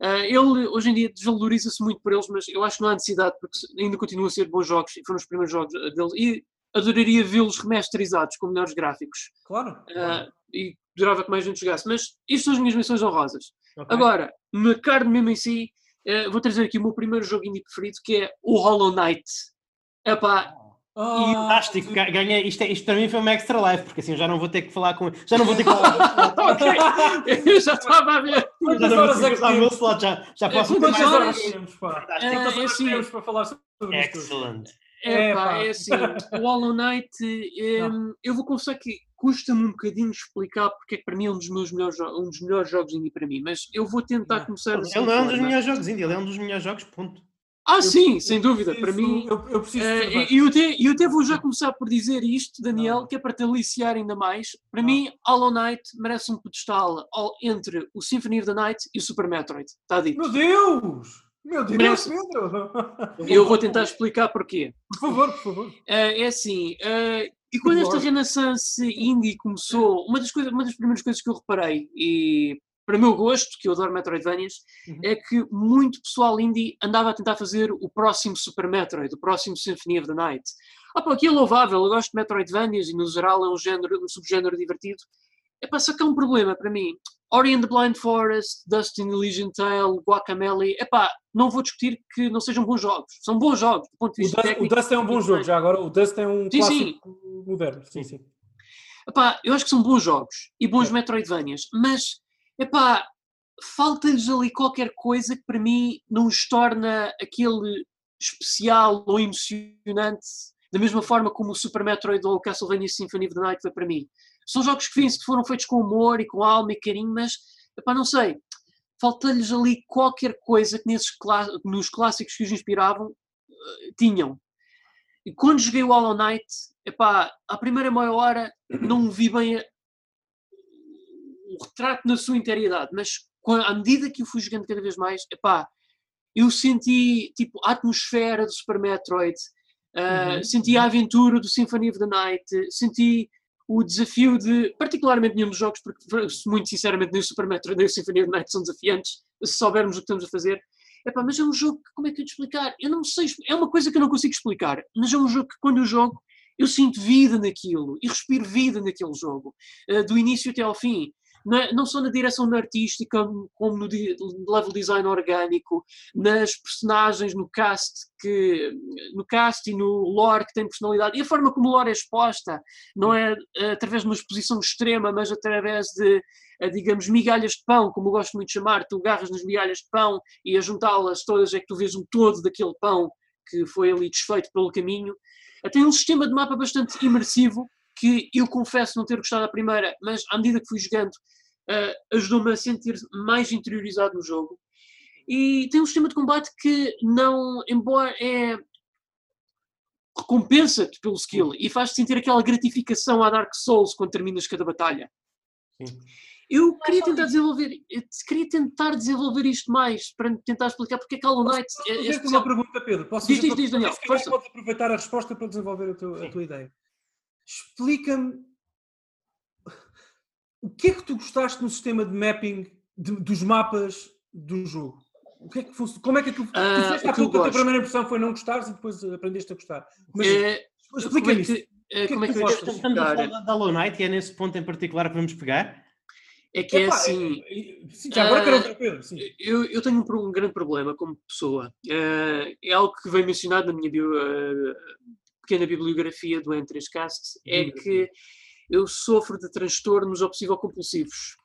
Uh, ele hoje em dia desvaloriza-se muito por eles, mas eu acho que não há necessidade, porque ainda continuam a ser bons jogos e foram os primeiros jogos ah, deles. E adoraria vê-los remasterizados com melhores gráficos. Claro. Uh, e adorava que mais gente jogasse. Mas isto são as minhas menções honrosas. Okay. Agora, na carne mesmo em si, uh, vou trazer aqui o meu primeiro jogo indie preferido, que é o Hollow Knight. Epá, Oh, Fantástico, ganhei. Isto, é, isto para mim foi uma extra live, porque assim eu já não vou ter que falar com Já não vou ter que falar. ok, eu já estava a ver. Já não vou ter que falar slot, já, já posso é, ter mais horas. É, é assim, para falar sobre Excellent. É, é, pá, é assim, o Hollow Knight, um, eu vou confessar que custa-me um bocadinho explicar porque é que para mim é um dos meus melhores, um dos melhores jogos indie para mim, mas eu vou tentar começar Ele não é um dos melhores jogos indie, ele é um dos melhores jogos, ponto. Ah, eu, sim, sem dúvida. Para mim, eu, eu preciso. Uh, e eu até, eu até vou já começar por dizer isto, Daniel, não. que é para te aliciar ainda mais. Para não. mim, Hollow Knight merece um pedestal entre o Symphony of the Night e o Super Metroid. Está dito. Meu Deus! Meu Deus, merece... Pedro! Eu vou tentar explicar porquê. Por favor, por favor. Uh, é assim. Uh, e quando esta Renaissance Indie começou, uma das, coisas, uma das primeiras coisas que eu reparei, e para o meu gosto, que eu adoro Metroidvanias, uhum. é que muito pessoal indie andava a tentar fazer o próximo Super Metroid, o próximo Symphony of the Night. Ah, pá, aqui é louvável, eu gosto de Metroidvanias e no geral é um, género, um subgénero divertido. É para só que é um problema para mim. Ori and the Blind Forest, Dust in Elysian Tale, Guacamele, é pá, não vou discutir que não sejam bons jogos. São bons jogos, do ponto de vista o Dust, técnico. O Dust é um bom jogo, já agora o Dust é um sim, clássico sim. moderno. Sim, sim. Epá, eu acho que são bons jogos e bons é. Metroidvanias, mas epá, falta-lhes ali qualquer coisa que para mim não os torna aquele especial ou emocionante, da mesma forma como o Super Metroid ou o Castlevania Symphony of the Night foi para mim. São jogos que, que foram feitos com humor e com alma e carinho, mas epá, não sei, falta-lhes ali qualquer coisa que nesses nos clássicos que os inspiravam uh, tinham. E quando joguei o Hollow Knight, epá, a primeira meia hora não vi bem o retrato na sua integridade, mas à medida que eu fui jogando cada vez mais, epá, eu senti tipo, a atmosfera do Super Metroid, uh, uhum. senti a aventura do Symphony of the Night, senti o desafio de, particularmente nenhum dos jogos, porque muito sinceramente nem o Super Metroid nem o Symphony of the Night são desafiantes, se soubermos o que estamos a fazer. Epá, mas é um jogo que, como é que eu te explicar? Eu não sei, é uma coisa que eu não consigo explicar, mas é um jogo que quando eu jogo, eu sinto vida naquilo e respiro vida naquele jogo, uh, do início até ao fim não só na direção artística, como no level design orgânico, nas personagens, no cast, que, no cast e no lore que tem personalidade, e a forma como o lore é exposta, não é através de uma exposição extrema, mas através de, eh, digamos, migalhas de pão, como eu gosto muito de chamar, tu agarras nas migalhas de pão e a juntá-las todas é que tu vês um todo daquele pão que foi ali desfeito pelo caminho. Tem um sistema de mapa bastante imersivo, que eu confesso não ter gostado da primeira, mas à medida que fui jogando, uh, ajudou-me a sentir mais interiorizado no jogo. E tem um sistema de combate que não, embora é recompensa-te pelo skill e faz-te sentir aquela gratificação à Dark Souls quando terminas cada batalha. Sim. Eu queria tentar desenvolver, queria tentar desenvolver isto mais para tentar explicar porque é que Hollow Knight é, é especial. uma pergunta, Pedro. Posso diz, diz, diz, Daniel. Podes aproveitar a resposta para desenvolver a, a tua ideia. Explica-me o que é que tu gostaste no sistema de mapping de, dos mapas do jogo? O que é que fosse, como é que aquilo. Ah, tu fizeste há que eu pouco, a tua primeira impressão foi não gostares e depois aprendeste a gostar. Mas É, explica-me como é isso. que, é, O que é é que que? Estamos a explicar? falar da Hollow Knight e é nesse ponto em particular que vamos pegar. É que é Epá, assim. é- sim, já agora ah, quero Pedro. Sim. Eu, eu tenho um, um grande problema como pessoa. Eh, é algo que vem mencionado na minha bio- eh, pequena bibliografia do N3Cast. É que eu sofro de transtornos obsessivo-compulsivos.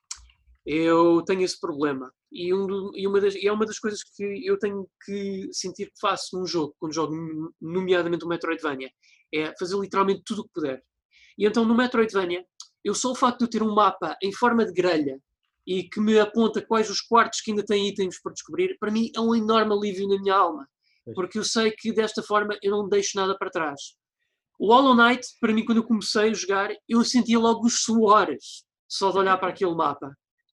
Eu tenho esse problema. E, um e uma das, e é uma das coisas que eu tenho que sentir que faço num jogo, quando jogo, nomeadamente o Metroidvania. É fazer literalmente tudo o que puder. E então no Metroidvania, eu só o facto de eu ter um mapa em forma de grelha e que me aponta quais os quartos que ainda têm itens por descobrir, para mim é um enorme alívio na minha alma. Porque eu sei que desta forma eu não deixo nada para trás. O Hollow Knight, para mim, quando eu comecei a jogar, eu sentia logo os suores só de olhar para aquele mapa.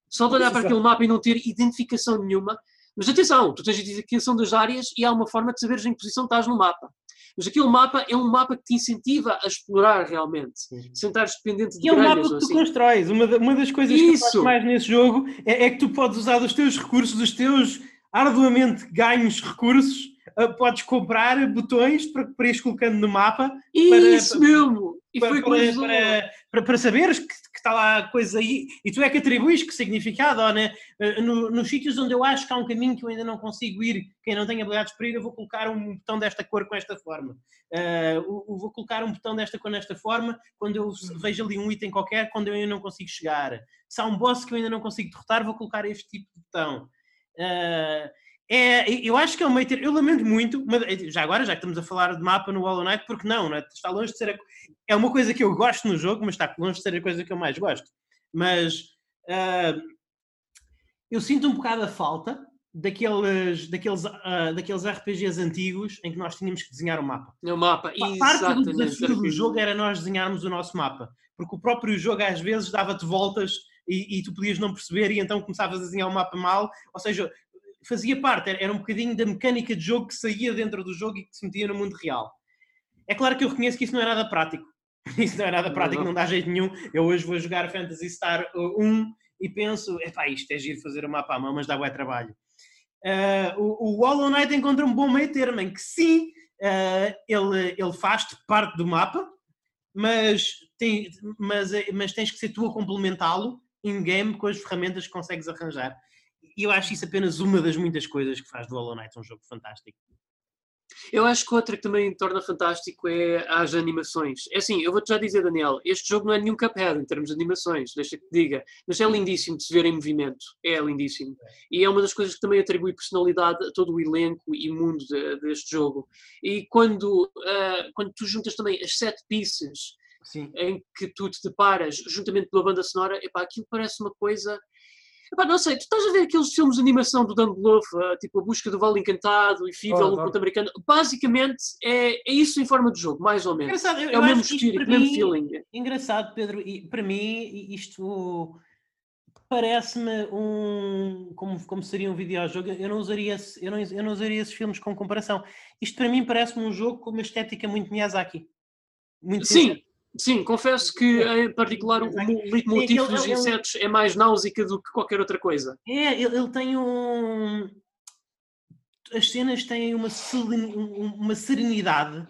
Só de olhar para aquele mapa e não ter identificação nenhuma. Mas atenção, tu tens a identificação das áreas e há uma forma de saberes em que posição estás no mapa. Mas aquele mapa é um mapa que te incentiva a explorar realmente. Sem estares dependente de E é um mapa que tu assim. constróis. Uma, uma das coisas que eu Isso. mais nesse jogo é, é que tu podes usar os teus recursos, os teus arduamente ganhos recursos, podes comprar botões para, para ires colocando no mapa Isso para- mesmo! E para, foi para, para, para, para saberes que, que está lá a coisa aí e tu é que atribuis que significado, ó, né? Eh, no- nos sítios onde eu acho que há um caminho que eu ainda não consigo ir, quem não tem habilidades para ir, eu vou colocar um botão desta cor com esta forma. O- vou colocar um botão desta cor nesta forma quando eu vejo ali um item qualquer, quando eu ainda não consigo chegar. Se há um boss que eu ainda não consigo derrotar, vou colocar este tipo de botão. Eh, é, eu acho que é um meio ter. Eu lamento muito, mas eh, já agora, já que estamos a falar de mapa no Hollow Knight, porque não, não é? está longe de ser a, é uma coisa que eu gosto no jogo, mas está longe de ser a coisa que eu mais gosto. Mas ah, eu sinto um bocado a falta daqueles, daqueles, ah, daqueles RPGs antigos em que nós tínhamos que desenhar o mapa. No mapa, Pa- Parte do exatamente. desafio do jogo era nós desenharmos o nosso mapa, porque o próprio jogo às vezes dava-te voltas e, e tu podias não perceber e então começavas a desenhar o mapa mal, ou seja, fazia parte, era, um bocadinho da mecânica de jogo que saía dentro do jogo e que se metia no mundo real. É claro que eu reconheço que isso não é nada prático. Isso não é nada prático, Não. não dá jeito nenhum. Eu hoje vou jogar Fantasy Star uh, 1 e penso, epá, isto é giro fazer o mapa à mão, mas dá bué trabalho. Uh, o, o Hollow Knight encontra um bom meio termo em que sim, uh, ele, ele faz-te parte do mapa, mas, tem, mas, mas tens que ser tu a complementá-lo in-game com as ferramentas que consegues arranjar. E eu acho isso apenas uma das muitas coisas que faz do Hollow Knight um jogo fantástico. Eu acho que outra que também torna fantástico é as animações. É assim, eu vou-te já dizer, Daniel, este jogo não é nenhum Cuphead em termos de animações, deixa que te diga, mas é lindíssimo de se ver em movimento, é lindíssimo. E é uma das coisas que também atribui personalidade a todo o elenco e mundo de- deste jogo. E quando, ah, quando tu juntas também as sete pieces Sim. em que tu te deparas juntamente pela banda sonora, epá, aquilo parece uma coisa. Epá, não sei, tu estás a ver aqueles filmes de animação do Dan Bluth, ah, tipo A Busca do Vale Encantado e Fível, Oh. Conto Americano. Basicamente é, é isso em forma de jogo, mais ou menos. Eu, É o mesmo para o mesmo feeling. Engraçado, Pedro, e para mim isto parece-me um como, como seria um videojogo. Eu não usaria esse- eu não, eu não usaria esses filmes com comparação. Isto para mim parece-me um jogo com uma estética muito Miyazaki. Muito Sim, sim, confesso que em particular o, o leitmotiv Ele- dos insetos é mais náusica do que qualquer outra coisa. É, ele, ele tem um. As cenas têm uma, um- uma serenidade.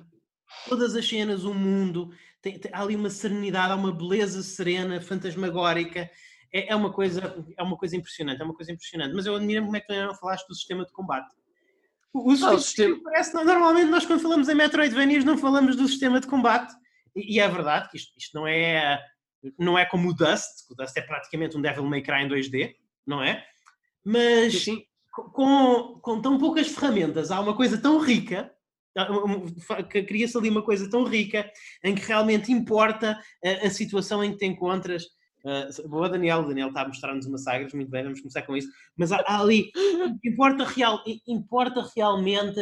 Todas as cenas, o mundo, tem, tem- há ali uma serenidade, há uma beleza serena, fantasmagórica. É, é uma coisa, é uma coisa impressionante, é uma coisa impressionante. Mas eu admiro como é que tu ainda não falaste do sistema de combate. O, o Ah, o sistema, sistema- parece, normalmente nós quando falamos em Metroidvanias não falamos do sistema de combate. E, é verdade que isto, isto não é não é como o Dust, que o Dust é praticamente um Devil May Cry em 2D, não é? Mas Sim, sim. com, com tão poucas ferramentas, há uma coisa tão rica, cria-se ali uma coisa tão rica em que realmente importa a, a situação em que te encontras. Uh, boa, Daniel. O Daniel está a mostrar-nos uma Sagres, muito bem, vamos começar com isso. Mas há, há ali, importa, real, importa realmente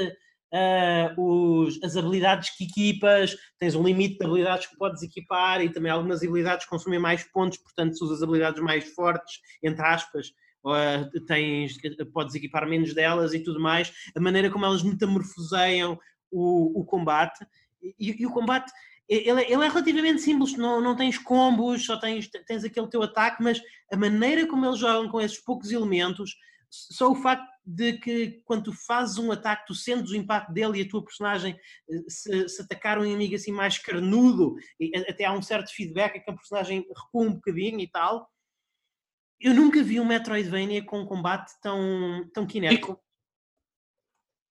uh, os, as habilidades que equipas, tens um limite de habilidades que podes equipar e também algumas habilidades consomem mais pontos, portanto, se usas habilidades mais fortes, entre aspas, uh, tens, podes equipar menos delas e tudo mais, a maneira como elas metamorfoseiam o, o combate. E, e o combate, ele, é- ele é relativamente simples, não, não tens combos, só tens, tens aquele teu ataque, mas a maneira como eles jogam com esses poucos elementos só o facto de que quando tu fazes um ataque, tu sentes o impacto dele e a tua personagem eh, se, se atacar um inimigo assim mais carnudo, até há um certo feedback que a personagem recua um bocadinho e tal. Eu nunca vi um Metroidvania com um combate tão, tão kinético.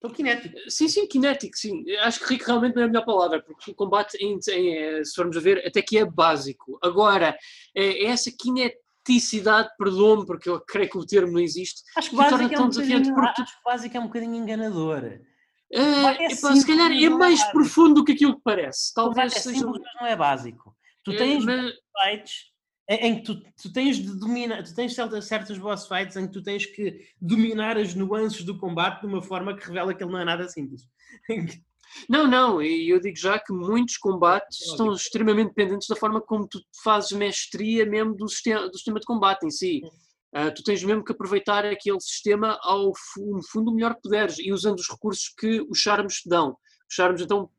Tão kinético. Sim, sim, kinético, sim. Acho que rico realmente não é a melhor palavra, porque o combate, em, em, eh, se formos a ver, até que é básico. Agora, é, essa kinética praticidade, perdoa-me, porque eu creio que o termo não existe. Acho que básico, é um, bocadinho, porque... acho que básico é um bocadinho enganador. É simples, se calhar é mais é profundo do que aquilo que parece. Talvez é seja. Simples, mas não é básico. Tu tens é, mas... fights em que tu, tu, tens de dominar, tu tens certas boss fights em que tu tens que dominar as nuances do combate de uma forma que revela que ele não é nada simples. Não, não, e eu digo já que muitos combates estão extremamente dependentes da forma como tu fazes mestria mesmo do sistema, do sistema de combate em si. Uh, tu tens mesmo que aproveitar aquele sistema ao fundo o melhor que puderes e usando os recursos que os charmes te dão. Os charmes então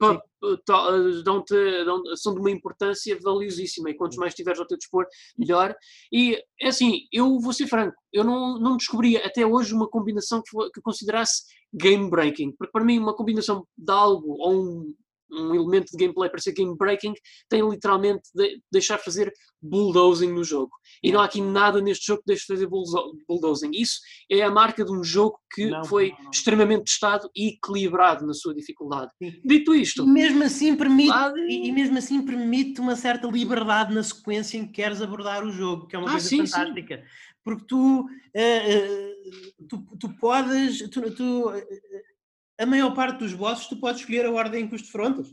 dão dão são de uma importância valiosíssima. E quantos mais tiveres ao teu dispor, melhor. E é assim, eu vou ser franco, eu não, não descobri até hoje uma combinação que, que considerasse game breaking, porque para mim uma combinação de algo ou um, um elemento de gameplay para ser game breaking tem literalmente de deixar fazer bulldozing no jogo. E não há aqui nada neste jogo que deixe fazer bulldozing. Isso é a marca de um jogo que não, foi não, não. extremamente testado e equilibrado na sua dificuldade. Sim. Dito isto, e mesmo assim permite e, e, mesmo assim permite uma certa liberdade na sequência em que queres abordar o jogo, que é uma ah, coisa sim, fantástica. Sim. Porque tu, uh, uh, tu, tu podes, tu, tu a maior parte dos bosses tu podes escolher a ordem em que os defrontas.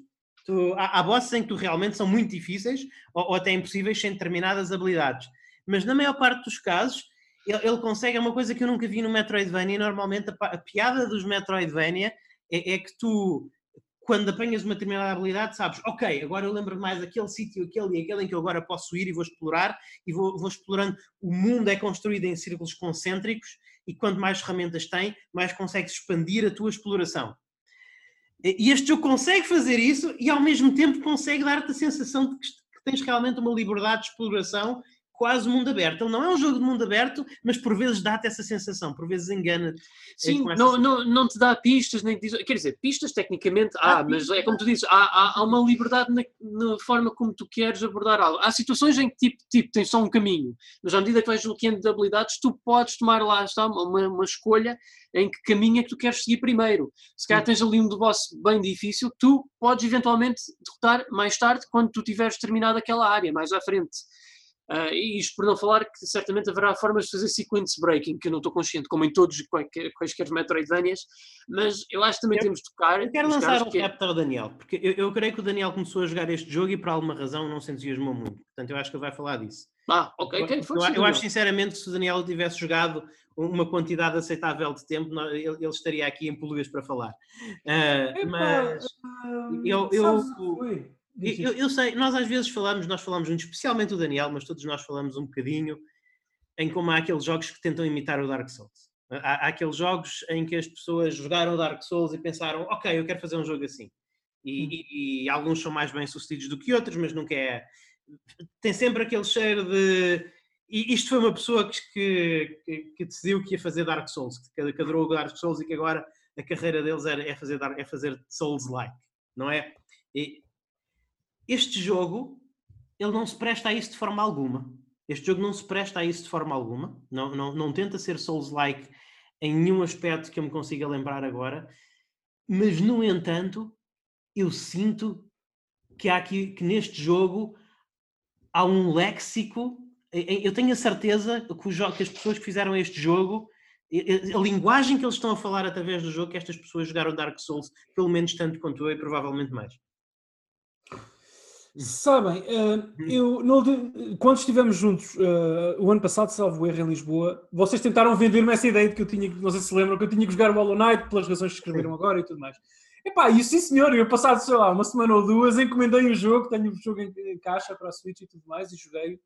Tu, há, há bosses em que tu realmente são muito difíceis ou, ou, até impossíveis sem determinadas habilidades. Mas na maior parte dos casos, ele, ele consegue, é uma coisa que eu nunca vi no Metroidvania, normalmente a, a piada dos Metroidvania é, é, que tu, quando apanhas uma determinada habilidade, sabes, ok, agora eu lembro mais aquele sítio, aquele e aquele em que eu agora posso ir e vou explorar, e vou, vou explorando. O mundo é construído em círculos concêntricos e quanto mais ferramentas tem, mais consegues expandir a tua exploração. E este jogo consegue fazer isso e ao mesmo tempo consegue dar-te a sensação de que tens realmente uma liberdade de exploração quase mundo aberto. Ele não é um jogo de mundo aberto, mas por vezes dá-te essa sensação, por vezes engana-te. Sim, não, não, não te dá pistas, nem diz, quer dizer, pistas tecnicamente há, mas é como tu dizes, há, há, há uma liberdade na, na, forma como tu queres abordar algo. Há situações em que tipo, tipo tens só um caminho, mas à medida que vais desbloqueando de habilidades, tu podes tomar lá está, uma, uma escolha em que caminho é que tu queres seguir primeiro. Se calhar tens ali um boss bem difícil, tu podes eventualmente derrotar mais tarde, quando tu tiveres terminado aquela área, mais à frente. Uh, e isto por não falar que certamente haverá formas de fazer sequence breaking, que eu não estou consciente, como em todos quaisquer, quaisquer Metroidvanias, mas eu acho que também eu, temos de tocar. Eu quero lançar um que... repto ao Daniel, porque eu, eu, creio que o Daniel começou a jogar este jogo e por alguma razão não se entusiasmou muito. Portanto, eu acho que ele vai falar disso. Ah, ok, okay. eu, eu, eu acho sinceramente que se o Daniel tivesse jogado uma quantidade aceitável de tempo, ele, ele estaria aqui em pulgas para falar. Uh, Epa, mas uh, eu. eu eu, eu, sei, nós às vezes falamos, nós falamos muito, especialmente o Daniel, mas todos nós falamos um bocadinho em como há aqueles jogos que tentam imitar o Dark Souls. Há, há aqueles jogos em que as pessoas jogaram o Dark Souls e pensaram, ok, eu quero fazer um jogo assim. E, hum. e, e alguns são mais bem sucedidos do que outros, mas nunca é. Tem sempre aquele cheiro de. E isto foi uma pessoa que, que, que decidiu que ia fazer Dark Souls, que, que adorou o Dark Souls e que agora a carreira deles é, é fazer, é fazer Souls-like, não é? E, este jogo, ele não se presta a isso de forma alguma. Este jogo não se presta a isso de forma alguma. Não, não, não tenta ser Souls-like em nenhum aspecto que eu me consiga lembrar agora. Mas, no entanto, eu sinto que há aqui, que neste jogo há um léxico. Eu tenho a certeza que, o que as pessoas que fizeram este jogo, a linguagem que eles estão a falar através do jogo, que estas pessoas jogaram Dark Souls, pelo menos tanto quanto eu e provavelmente mais. Sabem, uh, eu, no, quando estivemos juntos uh, o ano passado, salvo erro, em Lisboa, vocês tentaram vender-me essa ideia de que eu tinha, não sei se lembram, que eu tinha que jogar o Hollow Knight pelas razões que escreveram agora e tudo mais. Epá, e sim senhor, eu passado, sei lá, uma semana ou duas, encomendei o jogo, tenho o jogo em, em caixa para a Switch e tudo mais, e joguei.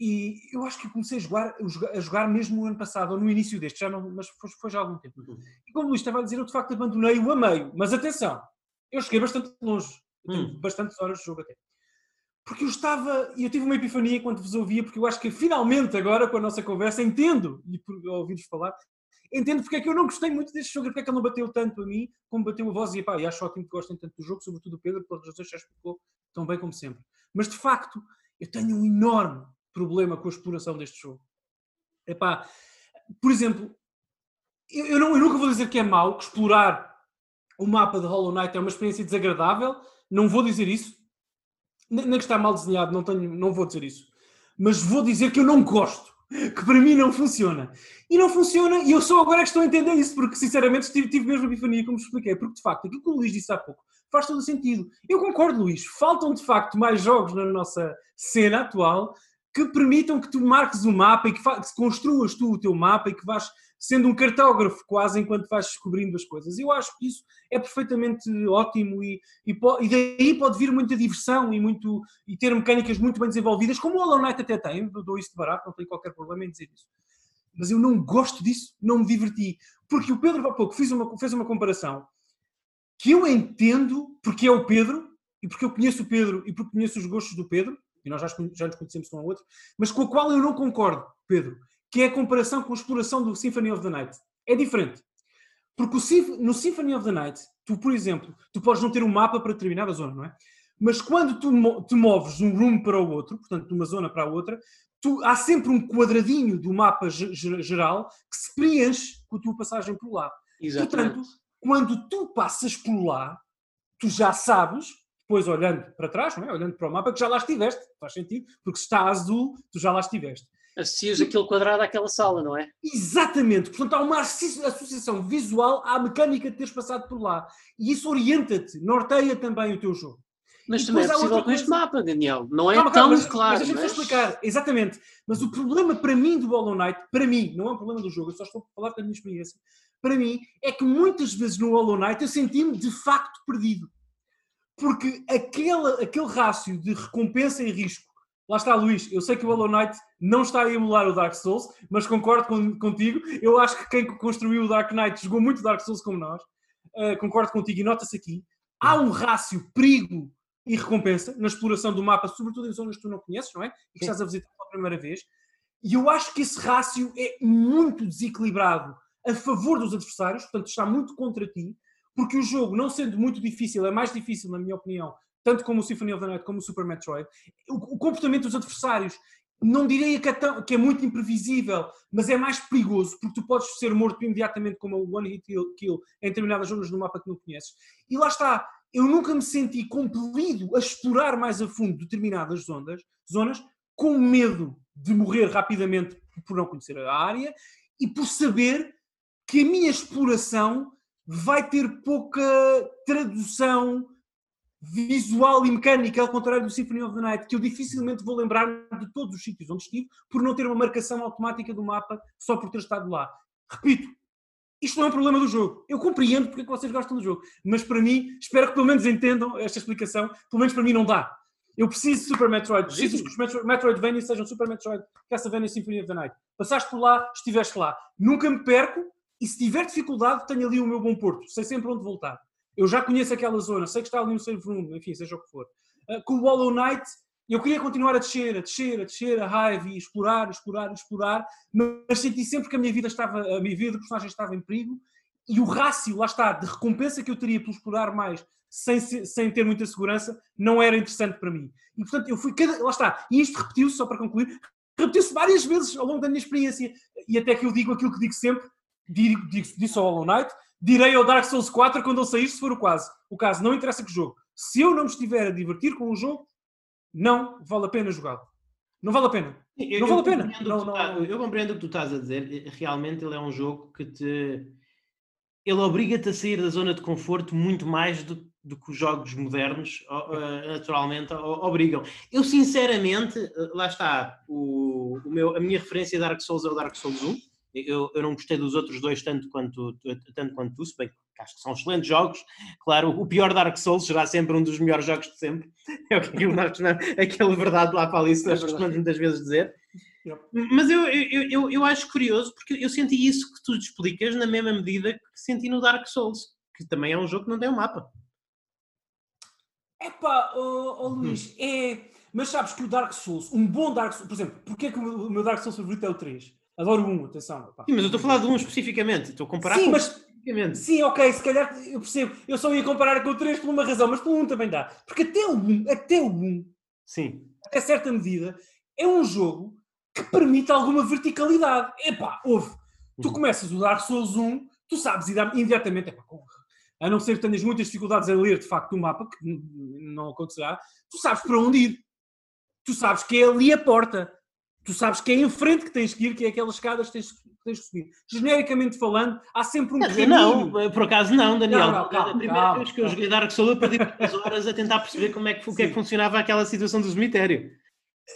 E eu acho que comecei a jogar, a jogar mesmo no ano passado, ou no início deste, já não, mas foi, foi já há algum tempo. Uhum. E como o Luís estava a dizer, eu de facto abandonei-o a meio, mas atenção, eu cheguei bastante longe, eu hum. bastantes horas de jogo até. Porque eu estava, e eu tive uma epifania enquanto vos ouvia, porque eu acho que finalmente agora, com a nossa conversa, entendo, e por ouvir-vos falar, entendo porque é que eu não gostei muito deste jogo, porque é que ele não bateu tanto a mim, como bateu a voz, e pá, e acho ótimo que gostem tanto do jogo, sobretudo o Pedro, pelas razões que já explicou tão bem como sempre. Mas, de facto, eu tenho um enorme problema com a exploração deste jogo. Epá, por exemplo, eu, eu, não, eu nunca vou dizer que é mau, que explorar o mapa de Hollow Knight é uma experiência desagradável, não vou dizer isso, nem que está mal desenhado, não, tenho, não vou dizer isso, mas vou dizer que eu não gosto, que para mim não funciona. E não funciona, e eu só agora é que estou a entender isso, porque sinceramente tive, tive mesmo a epifania, como expliquei, porque de facto aquilo que o Luís disse há pouco faz todo o sentido. Eu concordo, Luís, faltam de facto mais jogos na nossa cena atual que permitam que tu marques o mapa e que, que construas tu o teu mapa e que vás sendo um cartógrafo quase enquanto vais descobrindo as coisas. Eu acho que isso é perfeitamente ótimo e, e, e, daí pode vir muita diversão e, muito, e ter mecânicas muito bem desenvolvidas, como o Hollow Knight até tem, eu dou isso de barato, não tenho qualquer problema em dizer isso. Mas eu não gosto disso, não me diverti. Porque o Pedro, há pouco, fez uma, fez uma comparação que eu entendo porque é o Pedro, e porque eu conheço o Pedro e porque conheço os gostos do Pedro, e nós já, já nos conhecemos um ao outro, mas com a qual eu não concordo, Pedro que é a comparação com a exploração do Symphony of the Night. É diferente. Porque no Symphony of the Night, tu, por exemplo, tu podes não ter um mapa para determinada zona, não é? Mas quando tu te moves de um room para o outro, portanto, de uma zona para a outra, tu, há sempre um quadradinho do mapa geral que se preenche com a tua passagem por lá. Exatamente. Portanto, quando tu passas por lá, tu já sabes, depois olhando para trás, não é? olhando para o mapa, que já lá estiveste. Faz sentido, porque se está azul, tu já lá estiveste associas aquele quadrado àquela sala, não é? Exatamente. Portanto, há uma associação visual à mecânica de teres passado por lá. E isso orienta-te, norteia também o teu jogo. Mas também é possível com este mapa, Daniel. Não é calma, tão mas, claro. Mas deixa-me mas... explicar. Exatamente. Mas o problema para mim do Hollow Knight, para mim, não é um problema do jogo, eu só estou a falar da minha experiência. Para mim, é que muitas vezes no Hollow Knight eu senti-me de facto perdido. Porque aquele, aquele rácio de recompensa e risco Lá está, Luís. Eu sei que o Hollow Knight não está a emular o Dark Souls, mas concordo com, contigo. Eu acho que quem construiu o Dark Knight jogou muito Dark Souls como nós. Uh, concordo contigo e nota-se aqui. Há um rácio perigo e recompensa na exploração do mapa, sobretudo em zonas que tu não conheces, não é? E que estás a visitar pela primeira vez. E eu acho que esse rácio é muito desequilibrado a favor dos adversários, portanto está muito contra ti, porque o jogo, não sendo muito difícil, é mais difícil, na minha opinião, tanto como o Symphony of the Night como o Super Metroid, o, o comportamento dos adversários não diria que é, tão, que é, muito imprevisível, mas é mais perigoso, porque tu podes ser morto imediatamente como o One Hit Kill em determinadas zonas do mapa que não conheces. E lá está, eu nunca me senti compelido a explorar mais a fundo determinadas zonas, zonas com medo de morrer rapidamente por não conhecer a área e por saber que a minha exploração vai ter pouca tradução visual e mecânica, ao contrário do Symphony of the Night, que eu dificilmente vou lembrar de todos os sítios onde estive, por não ter uma marcação automática do mapa só por ter estado lá. Repito, isto não é um problema do jogo. Eu compreendo porque é que vocês gostam do jogo, mas para mim, espero que pelo menos entendam esta explicação, pelo menos para mim não dá. Eu preciso de Super Metroid, preciso que os Metro Metroidvania sejam Super Metroid, Castlevania Symphony of the Night. Passaste por lá, estiveste lá. Nunca me perco e se tiver dificuldade, tenho ali o meu bom porto. Sei sempre onde voltar. Eu já conheço aquela zona, sei que está ali no save room, enfim, seja o que for. Uh, com o Hollow Knight, eu queria continuar a descer, a descer, a descer, a raiva e explorar, explorar, explorar, mas senti sempre que a minha vida estava, a minha vida do personagem estava em perigo e o rácio, lá está, de recompensa que eu teria por explorar mais sem, sem ter muita segurança, não era interessante para mim. E portanto, eu fui cada. Lá está, e isto repetiu-se, só para concluir, repetiu-se várias vezes ao longo da minha experiência. E até que eu digo aquilo que digo sempre, digo, digo, disse ao Hollow Knight, direi ao Dark Souls 4 quando ele sair, se for o caso. O caso, não interessa que jogo. Se eu não me estiver a divertir com o jogo, não vale a pena jogá-lo. Não vale a pena. Eu, não vale a pena. Não, não... Eu compreendo o que tu estás a dizer. Realmente ele é um jogo que te. Ele obriga-te a sair da zona de conforto muito mais do, do que os jogos modernos, naturalmente, obrigam. Eu, sinceramente, lá está, o, o meu, a minha referência a Dark Souls é o Dark Souls 1 eu, eu não gostei dos outros dois tanto quanto, tanto quanto tu, se bem que acho que são excelentes jogos. Claro, o pior Dark Souls será sempre um dos melhores jogos de sempre. É o que nós aquela verdade lá para ali, nós costumamos muitas vezes dizer. Mas eu, eu, eu, eu acho curioso porque eu senti isso que tu explicas na mesma medida que senti no Dark Souls, que também é um jogo que não tem um mapa. Epá, oh, oh Luís, hum. é Mas sabes que o Dark Souls, um bom Dark Souls, por exemplo, porquê é que o meu Dark Souls favorito é o 3? Adoro 1, atenção. Pá. Sim, mas eu estou a falar de um especificamente. Estou a comparar Sim, com mas Sim, ok, se calhar eu percebo. Eu só ia comparar com o 3 por uma razão, mas pelo 1 também dá. Porque até o 1, até o 1, Sim. até certa medida, é um jogo que permite alguma verticalidade. Epá, ouve. Tu uhum. começas o Dark Souls 1, tu sabes imediatamente, epá, a não ser que tenhas muitas dificuldades em ler de facto o mapa, que não acontecerá, tu sabes para onde ir. Tu sabes que é ali a porta. Tu sabes que é em frente que tens que ir, que é aquelas escadas que tens, tens que subir. Genericamente falando, há sempre um caminho. Não, por acaso não, Daniel. Não, não, calma, a primeira calma, vez que eu joguei Dark Souls, eu perdi muitas horas a tentar perceber como é que, o que é que funcionava aquela situação do cemitério.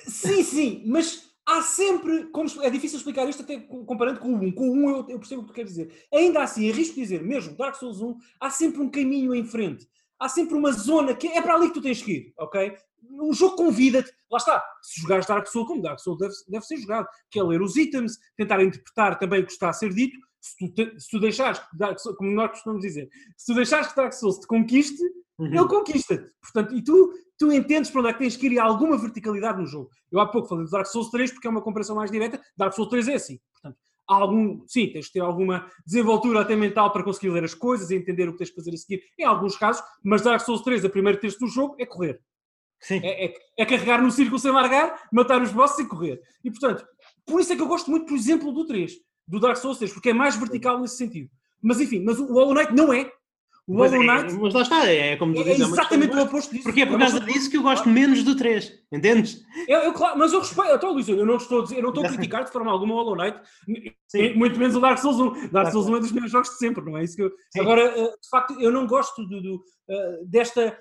Sim, sim, mas há sempre, como, é difícil explicar isto até comparando com o 1, com o 1 eu, eu percebo o que tu queres dizer. Ainda assim, arrisco dizer, mesmo Dark Souls 1, há sempre um caminho em frente. Há sempre uma zona que é para ali que tu tens que ir, ok? O jogo convida-te, lá está, se jogares Dark Souls como Dark Souls deve, deve ser jogado, que é ler os itens, tentar interpretar também o que está a ser dito, se tu, te, se tu deixares, como nós costumamos dizer, se tu deixares que Dark Souls te conquiste, uhum. ele conquista-te. Portanto, e tu tu entendes para onde é que tens que ir alguma verticalidade no jogo. Eu há pouco falei do Dark Souls 3 porque é uma comparação mais direta. Dark Souls 3 é assim. Algum, sim, tens de ter alguma desenvoltura até mental para conseguir ler as coisas e entender o que tens de fazer a seguir, em alguns casos, mas Dark Souls 3, a primeiro texto do jogo, é correr. Sim. É, é, é carregar no círculo sem largar, matar os bosses e correr. E portanto, por isso é que eu gosto muito, por exemplo, do 3, do Dark Souls 3, porque é mais vertical nesse sentido. Mas enfim, mas o Hollow Knight não é, o mas, Hollow Knight. É, mas lá está, é como tu é dizes. É exatamente o oposto disso. Porque é por é causa disso que eu gosto menos do 3, entendes? Eu, eu, claro, mas eu respeito, então, Luís, eu não estou a, dizer, eu não estou a criticar de forma alguma o Hollow Knight, Sim. muito menos o Dark Souls 1. Dark Souls 1 é dos meus jogos de sempre, não é isso que eu. Agora, eh, de facto, eu não gosto do, do uh, desta.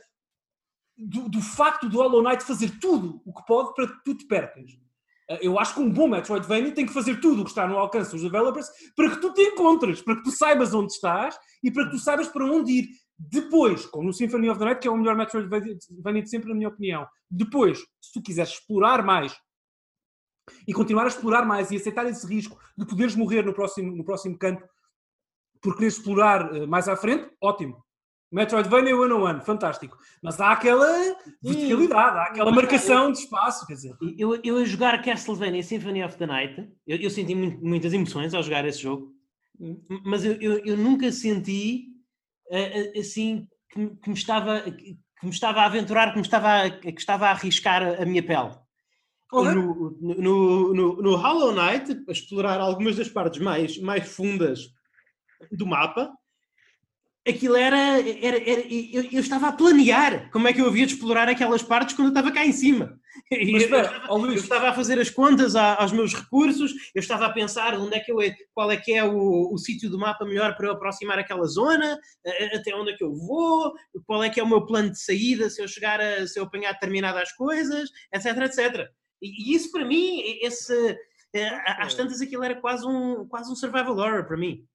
Do, do, facto do Hollow Knight fazer tudo o que pode para que tu te percas. Eh, eu acho que um bom Metroidvania tem que fazer tudo o que está no alcance dos developers para que tu te encontres, para que tu saibas onde estás e para que tu saibas para onde ir. Depois, como no Symphony of the Night, que é o melhor Metroidvania de sempre, na minha opinião. Depois, se tu quiseres explorar mais e continuar a explorar mais e aceitar esse risco de poderes morrer no próximo, no próximo canto por querer explorar uh, mais à frente, ótimo. Metroidvania one on one, fantástico. Mas há aquela verticalidade, há aquela marcação de espaço, quer dizer. Eu, eu a jogar Castlevania Symphony of the Night, eu, eu senti muitas emoções ao jogar esse jogo, hum. mas eu, eu, eu nunca senti assim que, que, me estava, que me estava a aventurar, que me estava a, que estava a arriscar a, minha pele. Uhum. No, no, no, no, Hollow Knight, a explorar algumas das partes mais, mais fundas do mapa, aquilo era. era, era eu, eu, estava a planear como é que eu havia de explorar aquelas partes quando eu estava cá em cima. Mas, eu, estava, eu, estava, a fazer as contas aos meus recursos, eu estava a pensar onde é que eu, qual é que é o, o sítio do mapa melhor para eu aproximar aquela zona, até onde é que eu vou, qual é que é o meu plano de saída se eu chegar a se eu apanhar determinadas coisas, etc, etc. E, e isso para mim, esse, eh, às tantas aquilo era quase um, quase um survival horror para mim.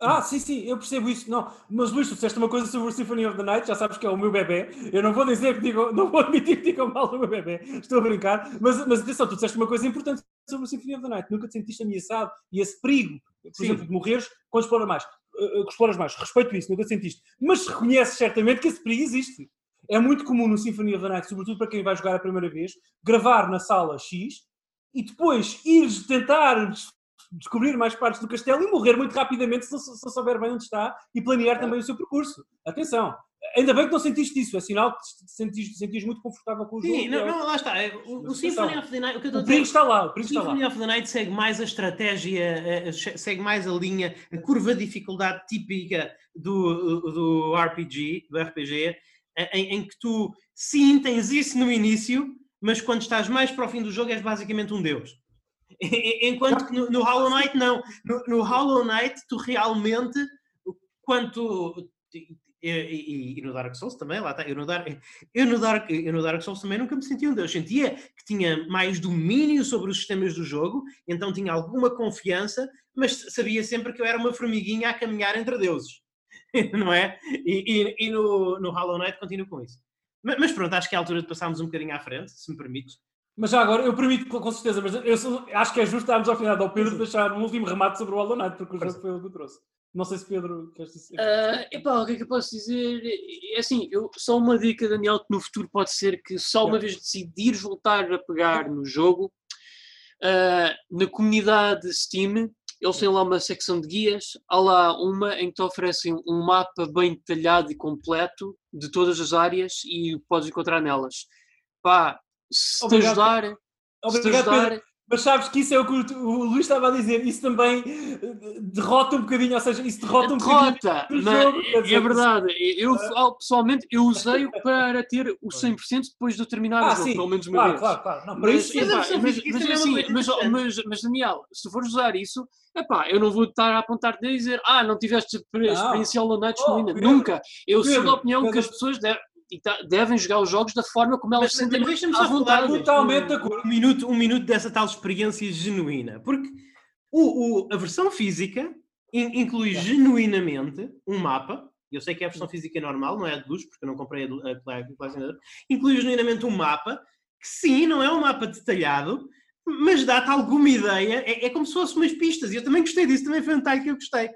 Ah, sim, sim, eu percebo isso. Não, mas Luís, tu disseste uma coisa sobre o Symphony of the Night, já sabes que é o meu bebê. Eu não vou dizer que digo, não vou admitir que digam mal do meu bebê. Estou a brincar. Mas, mas atenção, tu disseste uma coisa importante sobre o Symphony of the Night. Nunca te sentiste ameaçado e esse perigo, por sim. exemplo, de morreres quando exploras mais. Uh, exploras mais. Respeito isso, nunca sentiste. Mas reconheces certamente que esse perigo existe. É muito comum no Symphony of the Night, sobretudo para quem vai jogar a primeira vez, gravar na sala X e depois ires tentar descobrir mais partes do castelo e morrer muito rapidamente se, se, souber bem onde está e planear também o seu percurso. Atenção, ainda bem que não sentiste isso, é sinal que te sentiste, sentiste muito confortável com o jogo. Sim, não, não, lá está. É, o, o Symphony of the Night, o que eu estou a dizer, está lá, o, o Symphony of the Night segue mais a estratégia, eh, segue mais a linha, a curva de dificuldade típica do, do RPG, do RPG, em, em que tu sim tens isso no início, mas quando estás mais para o fim do jogo és basicamente um deus. Enquanto que no, no, Hollow Knight não. No, no, Hollow Knight tu realmente, quanto... E, e, e, no Dark Souls também, lá está. Eu no, Dark, eu, no Dark, eu no Dark Souls também nunca me sentia um deus. Sentia que tinha mais domínio sobre os sistemas do jogo, então tinha alguma confiança, mas sabia sempre que eu era uma formiguinha a caminhar entre deuses. Não é? E, e, no, no Hollow Knight continuo com isso. Mas, mas, pronto, acho que é a altura de passarmos um bocadinho à frente, se me permites. Mas já agora, eu permito com certeza, mas eu sou, acho que é justo darmos ao final ao Pedro deixar um último remate sobre o Hollow Knight, porque o jogo foi ele que trouxe. Não sei se Pedro queres dizer. Uh, epá, o que é que eu posso dizer? É assim, eu, só uma dica, Daniel, que no futuro pode ser que só uma vez decidires voltar a pegar no jogo, uh, na comunidade Steam, eles têm lá uma secção de guias, há lá uma em que te oferecem um mapa bem detalhado e completo de todas as áreas e podes encontrar nelas. Pá, se te ajudar, se te ajudar. mas sabes que isso é o que o, Luís estava a dizer, isso também eh, derrota um bocadinho, ou seja, isso derrota um derrota, bocadinho. Jogo, é, é verdade, eu uh, pessoalmente eu usei para ter o 100% depois de terminar ah, o jogo, sim, pelo menos uma claro, vez. Claro, claro, não, mas, isso, epá, mas, mas, mas, é assim, mas, mas, mas, Daniel, se fores usar isso, epá, eu não vou estar a apontar-te e dizer, ah, não tiveste experiência Knight oh, Nunca. Eu Pedro, sou da opinião Pedro, que as pessoas devem e tá, devem jogar os jogos da forma como elas mas, sentem deixa-me só falar totalmente um, um, minuto, um minuto dessa tal experiência genuína, porque o, o a versão física in, inclui é. genuinamente um mapa, eu sei que é a versão física normal, não é a de luz, porque eu não comprei a, a, a inclui genuinamente um mapa, que sim, não é um mapa detalhado, mas dá-te alguma ideia, é, é, como se fosse umas pistas, e eu também gostei disso, também foi um detalhe que eu gostei.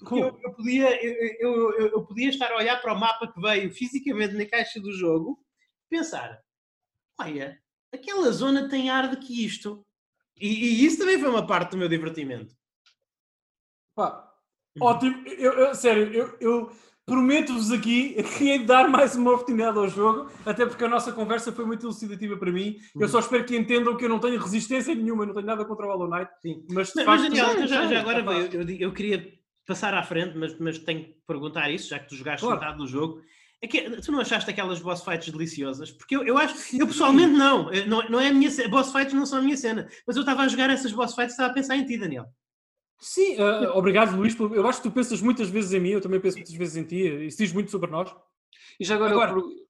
Eu, eu, podia, eu, eu, eu, podia estar a olhar para o mapa que veio fisicamente na caixa do jogo pensar: olha, aquela zona tem ar de que isto. E, e isso também foi uma parte do meu divertimento. Pá, hum. ótimo. Eu, sério, eu, eu prometo-vos aqui que hei de dar mais uma oportunidade ao jogo, até porque a nossa conversa foi muito elucidativa para mim. Eu hum. só espero que entendam que eu não tenho resistência nenhuma, não tenho nada contra o Hollow Knight. Sim. Mas, mas, mas Daniel, já, já, agora eu, eu, queria passar à frente, mas, mas tenho que perguntar isso, já que tu jogaste claro. metade do jogo. É que, tu não achaste aquelas boss fights deliciosas? Porque eu, eu acho, eu pessoalmente não, não, não é a minha boss fights não são a minha cena, mas eu estava a jogar essas boss fights e estava a pensar em ti, Daniel. Sim, uh, obrigado Luís, eu acho que tu pensas muitas vezes em mim, eu também penso muitas vezes em ti, isso diz muito sobre nós. E já agora, agora... Eu...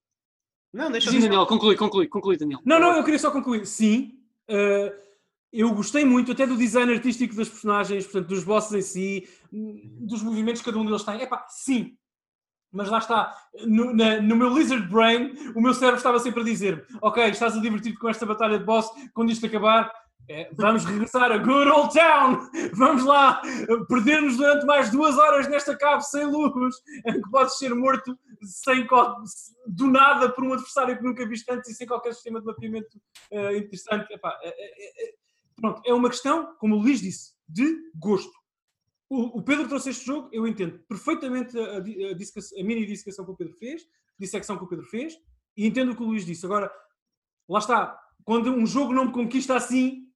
Não, deixa Sim, Daniel, conclui, conclui, conclui, Daniel. Não, não, eu queria só concluir. Sim, uh, eu gostei muito até do design artístico das personagens, portanto, dos bosses em si, dos movimentos que cada um deles tem. Epá, sim. Mas lá está, no, na, no meu Lizard Brain, o meu cérebro estava sempre a dizer: Ok, estás a divertir-te com esta batalha de boss, quando isto acabar, é, vamos regressar a Good Old Town! Vamos lá perder-nos durante mais duas horas nesta cave sem luz, em que podes ser morto sem, do nada por um adversário que nunca viste antes e sem qualquer sistema de mapeamento uh, interessante. Epá, é, é, Pronto, é uma questão, como o Luís disse, de gosto. O, o Pedro trouxe este jogo, eu entendo perfeitamente a, a, a, a mini dissecação que o Pedro fez, dissecção que o Pedro fez, e entendo o que o Luís disse. Agora, lá está, quando um jogo não me conquista assim,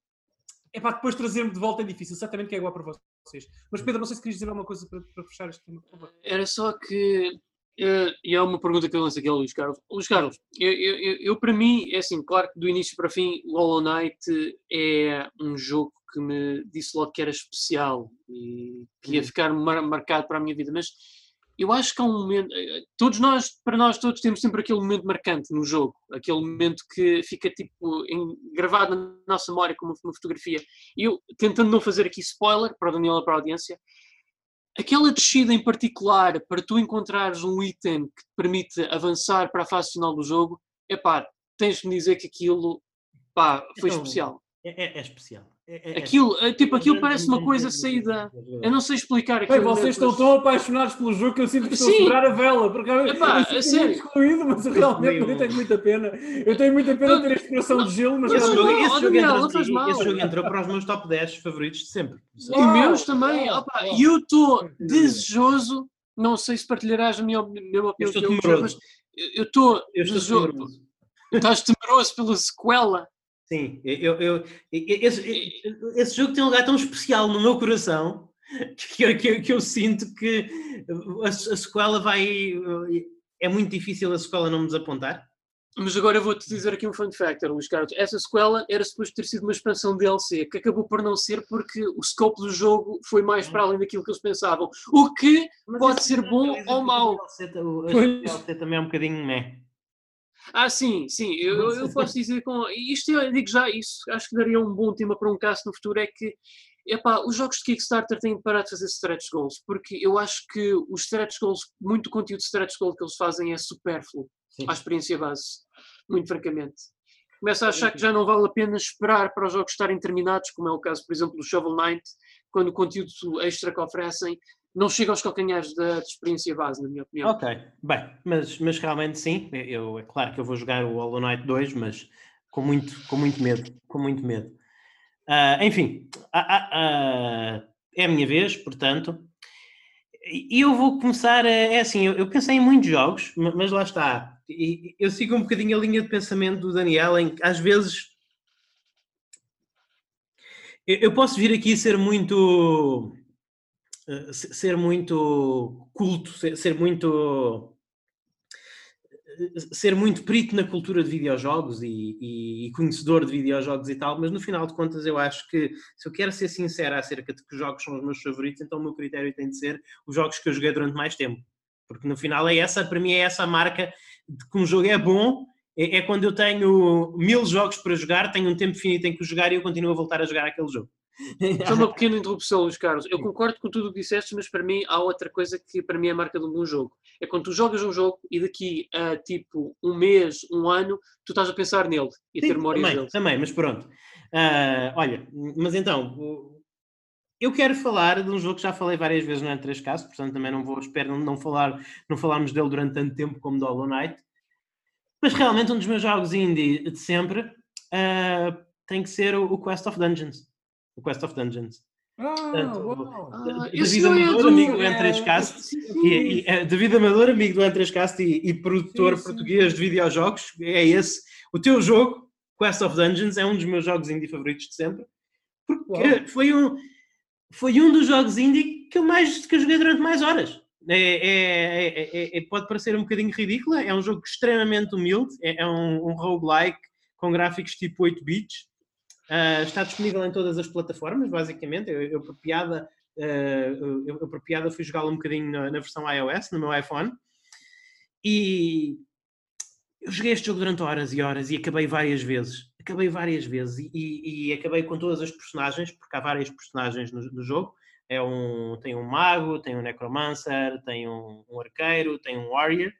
é para depois trazer-me de volta é difícil, certamente que é igual para vocês. Mas Pedro, não sei se querias dizer alguma coisa para, para fechar este tema. Era só que e é uma pergunta que eu lanço aqui ao Luís Carlos. Luís Carlos, eu, eu, eu, para mim, é assim, claro que do início para fim, o Hollow Knight é um jogo que me disse logo que era especial e que ia uhum. ficar mar, marcado para a minha vida, mas eu acho que há um momento, eh, todos nós, para nós todos, temos sempre aquele momento marcante no jogo, aquele momento que fica tipo em, gravado na nossa memória como uma fotografia. Eu, tentando não fazer aqui spoiler para o Daniel e para a audiência, aquela descida em particular para tu encontrares um item que te permite avançar para a fase final do jogo, é pá, tens de me dizer que aquilo pá, foi então, especial. É, é, é especial. É, é, aquilo, é, tipo, aquilo parece uma coisa saída. Eu não sei explicar aquilo. vocês estão tão apaixonados pelo jogo que eu sinto que estou a segurar a vela. Porque Epá, eu, sério. excluído, mas eu realmente eu tenho muita pena. Eu tenho muita pena ter este coração de gelo, mas esse, jogo, esse, jogo entrou, esse jogo entrou para os meus top 10 favoritos de sempre. E meus também. E eu estou desejoso. Não sei se partilharás a minha, minha opinião. Eu estou temeroso. Eu estou desejoso. Estás temeroso pela sequela. Sim, eu, eu, esse, esse jogo tem um lugar tão especial no meu coração que, que, que eu sinto que a, a, sequela vai. É muito difícil a sequela não me desapontar. Mas agora eu vou-te dizer aqui um fun factor, Luís Carlos. Essa sequela era suposto ter sido uma expansão DLC, que acabou por não ser porque o scope do jogo foi mais para além daquilo que eles pensavam. O que Mas pode ser bom ou mau. O DLC também é um bocadinho meh. Ah, sim, sim, eu, eu posso dizer com. Isto eu digo já isso, acho que daria um bom tema para um caso no futuro, é que epá, os jogos de Kickstarter têm de parar de fazer stretch goals, porque eu acho que os stretch goals, muito conteúdo de stretch goal que eles fazem é supérfluo sim. à experiência base, muito francamente. Começo a achar que já não vale a pena esperar para os jogos estarem terminados, como é o caso, por exemplo, do Shovel Knight, quando o conteúdo extra que oferecem não chega aos calcanhares da, experiência base, na minha opinião. Ok, bem, mas, mas realmente sim, eu, é claro que eu vou jogar o Hollow Knight 2, mas com muito, com muito medo, com muito medo. Uh, enfim, uh, uh, é a minha vez, portanto, e eu vou começar, a, é assim, eu, eu, pensei em muitos jogos, mas lá está, e eu sigo um bocadinho a linha de pensamento do Daniel, em que às vezes eu, eu posso vir aqui ser muito ser muito culto, ser, ser muito eh, ser muito perito na cultura de videojogos e, e, e, conhecedor de videojogos e tal, mas no final de contas eu acho que se eu quero ser sincero acerca de que jogos são os meus favoritos, então o meu critério tem de ser os jogos que eu joguei durante mais tempo. Porque no final é essa, para mim é essa a marca de que um jogo é bom, é, é quando eu tenho mil jogos para jogar, tenho um tempo finito em que jogar e eu continuo a voltar a jogar aquele jogo. Só uma pequena interrupção, Luís Carlos. Eu concordo com tudo o que disseste, mas para mim há outra coisa que para mim é a marca de um bom jogo. É quando tu jogas um jogo e daqui a tipo um mês, um ano, tu estás a pensar nele e ter memórias também, dele. Também, mas pronto. Uh, olha, mas então, eu quero falar de um jogo que já falei várias vezes no N3Cast, portanto também não vou, espero não, falar, não falarmos dele durante tanto tempo como do Hollow Knight. Mas realmente um dos meus jogos indie de sempre uh, tem que ser o Quest of Dungeons o Quest of Dungeons. Ah, Portanto, ah, David Amador, amigo do N3Cast, e, e, David Amador, amigo do N3Cast e, e produtor sim, sim. português de videojogos, é esse. O teu jogo, Quest of Dungeons, é um dos meus jogos indie favoritos de sempre, porque foi um, foi um dos jogos indie que eu mais que eu joguei durante mais horas. É, é, é, pode parecer um bocadinho ridículo, é um jogo extremamente humilde, é, um, um roguelike com gráficos tipo 8 bits, Uh, está disponível em todas as plataformas, basicamente. Eu, eu por piada, uh, eu, eu por piada fui jogá-lo um bocadinho na, na, versão iOS, no meu iPhone. E eu joguei este jogo durante horas e horas e acabei várias vezes. Acabei várias vezes e, e, e acabei com todas as personagens, porque há várias personagens no, no, jogo. É um, tem um mago, tem um necromancer, tem um, um arqueiro, tem um warrior.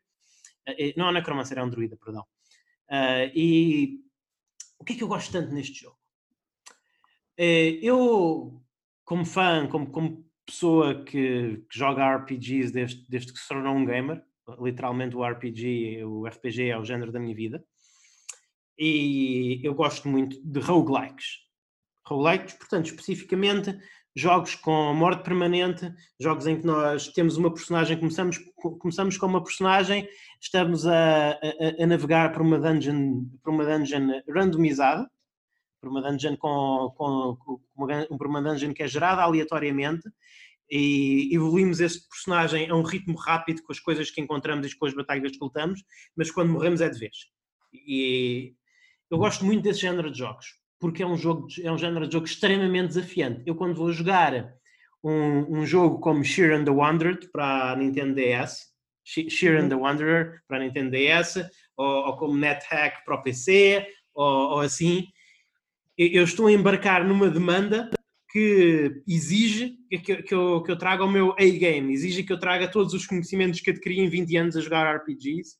Uh, não é um necromancer, é um druida, perdão. e o que é que eu gosto tanto neste jogo? É, eu, como fã, como, como pessoa que, que, joga RPGs desde, desde que se tornou um gamer, literalmente o RPG, o RPG é o género da minha vida, e eu gosto muito de roguelikes. Roguelikes, portanto, especificamente jogos com morte permanente, jogos em que nós temos uma personagem, começamos, começamos com uma personagem, estamos a, a, a navegar por uma dungeon, por uma dungeon randomizada, por uma dungeon com, com, com uma, dungeon que é gerada aleatoriamente e evoluímos esse personagem a um ritmo rápido com as coisas que encontramos e com as batalhas que lutamos, mas quando morremos é de vez. E eu gosto muito desse género de jogos, porque é um, jogo, é um género de jogo extremamente desafiante. Eu quando vou jogar um, um jogo como Sheer and the Wandered para a Nintendo DS, Sheer and the Wanderer para a Nintendo DS, ou, ou como NetHack para o PC, ou, ou assim, eu estou a embarcar numa demanda que exige que, que, eu, que eu traga o meu A-game, exige que eu traga todos os conhecimentos que adquiri em 20 anos a jogar RPGs.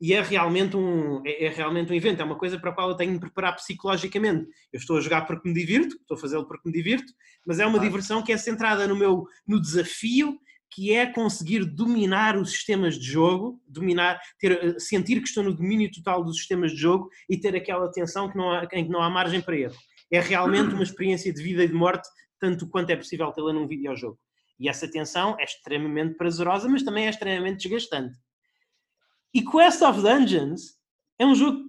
E é realmente, um, é, é, realmente um evento, é uma coisa para a qual eu tenho de me preparar psicologicamente. Eu estou a jogar porque me divirto, estou a fazê-lo porque me divirto, mas é uma diversão que é centrada no meu no desafio que é conseguir dominar os sistemas de jogo, dominar, ter, eh, sentir que estou no domínio total dos sistemas de jogo e ter aquela tensão que não há, em que não há margem para erro. É realmente uma experiência de vida e de morte, tanto quanto é possível tê-la num videojogo. E essa tensão é extremamente prazerosa, mas também é extremamente desgastante. E Quest of Dungeons é um jogo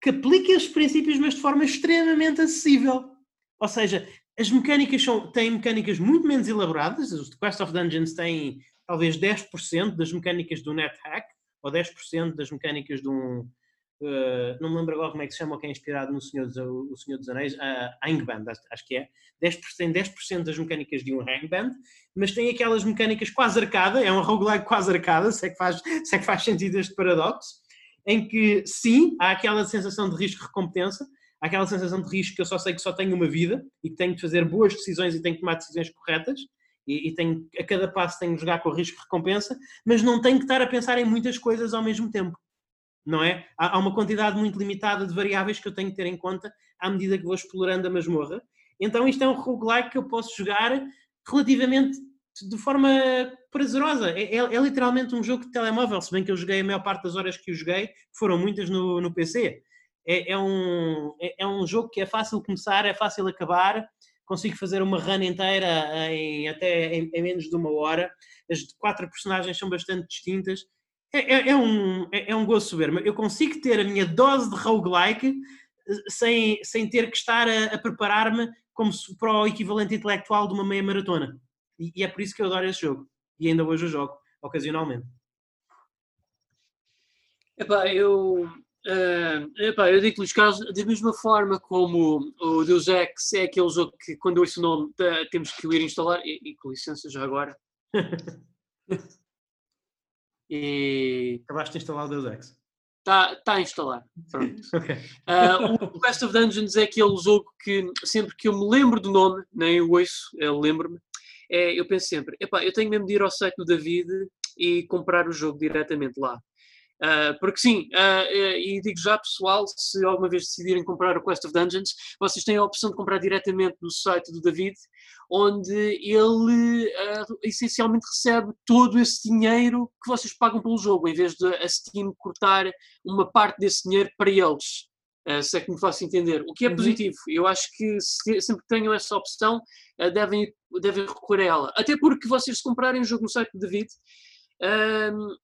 que aplica estes princípios, mas de forma extremamente acessível. Ou seja, as mecânicas são, têm mecânicas muito menos elaboradas. O Quest of Dungeons tem talvez 10% das mecânicas do NetHack, ou 10% das mecânicas de um. Uh, não me lembro agora como é que se chama, quem é inspirado no Senhor dos, o Senhor dos Anéis, a uh, Hangband, acho, que é. 10%, 10% das mecânicas de um Hangband, mas tem aquelas mecânicas quase arcada, é um roguelike quase arcada, se é que faz, se é que faz sentido este paradoxo, em que sim, há aquela sensação de risco-recompensa, aquela sensação de risco que eu só sei que só tenho uma vida e que tenho de fazer boas decisões e tenho que tomar decisões corretas e, e tenho, a cada passo tenho de jogar com o risco-recompensa, mas não tenho que estar a pensar em muitas coisas ao mesmo tempo. Não é? Há, há uma quantidade muito limitada de variáveis que eu tenho que ter em conta à medida que vou explorando a masmorra. Então isto é um roguelike que eu posso jogar relativamente de forma prazerosa. É, é, é, literalmente um jogo de telemóvel, se bem que eu joguei a maior parte das horas que o joguei, foram muitas no, no PC. É, é um, é, é, um jogo que é fácil começar, é fácil acabar, consigo fazer uma run inteira em, até em, em menos de uma hora. As quatro personagens são bastante distintas. É, é, é um, é, é, um gozo soberbo. Eu consigo ter a minha dose de roguelike eh, sem, sem ter que estar a, a preparar-me como se, para o equivalente intelectual de uma meia maratona. E, e, é por isso que eu adoro esse jogo. E ainda hoje o jogo, ocasionalmente. Epá, eu, uh, epá, eu digo-lhes casos, da mesma forma como o Deus Ex é aquele jogo que, quando eu ouço o nome, tá, temos que ir instalar, e, e com licença já agora. e... Acabaste de instalar o Deus Ex? Está tá a instalar. okay. uh, o Quest of Dungeons é aquele jogo que sempre que eu me lembro do nome, nem o ouço, eu lembro-me, é, eu penso sempre, epá, eu tenho mesmo de ir ao site do David e comprar o jogo diretamente lá. Uh, porque sim, uh, e digo já pessoal, se alguma vez decidirem comprar o Quest of Dungeons, vocês têm a opção de comprar diretamente no site do David, onde ele uh, essencialmente recebe todo esse dinheiro que vocês pagam pelo jogo, em vez de a Steam cortar uma parte desse dinheiro para eles. Uh, se é que me faço entender. O que é uhum. positivo. Eu acho que se, sempre que tenham essa opção, uh, devem, devem recorrer a ela. Até porque vocês, se comprarem o jogo no site do David, uh,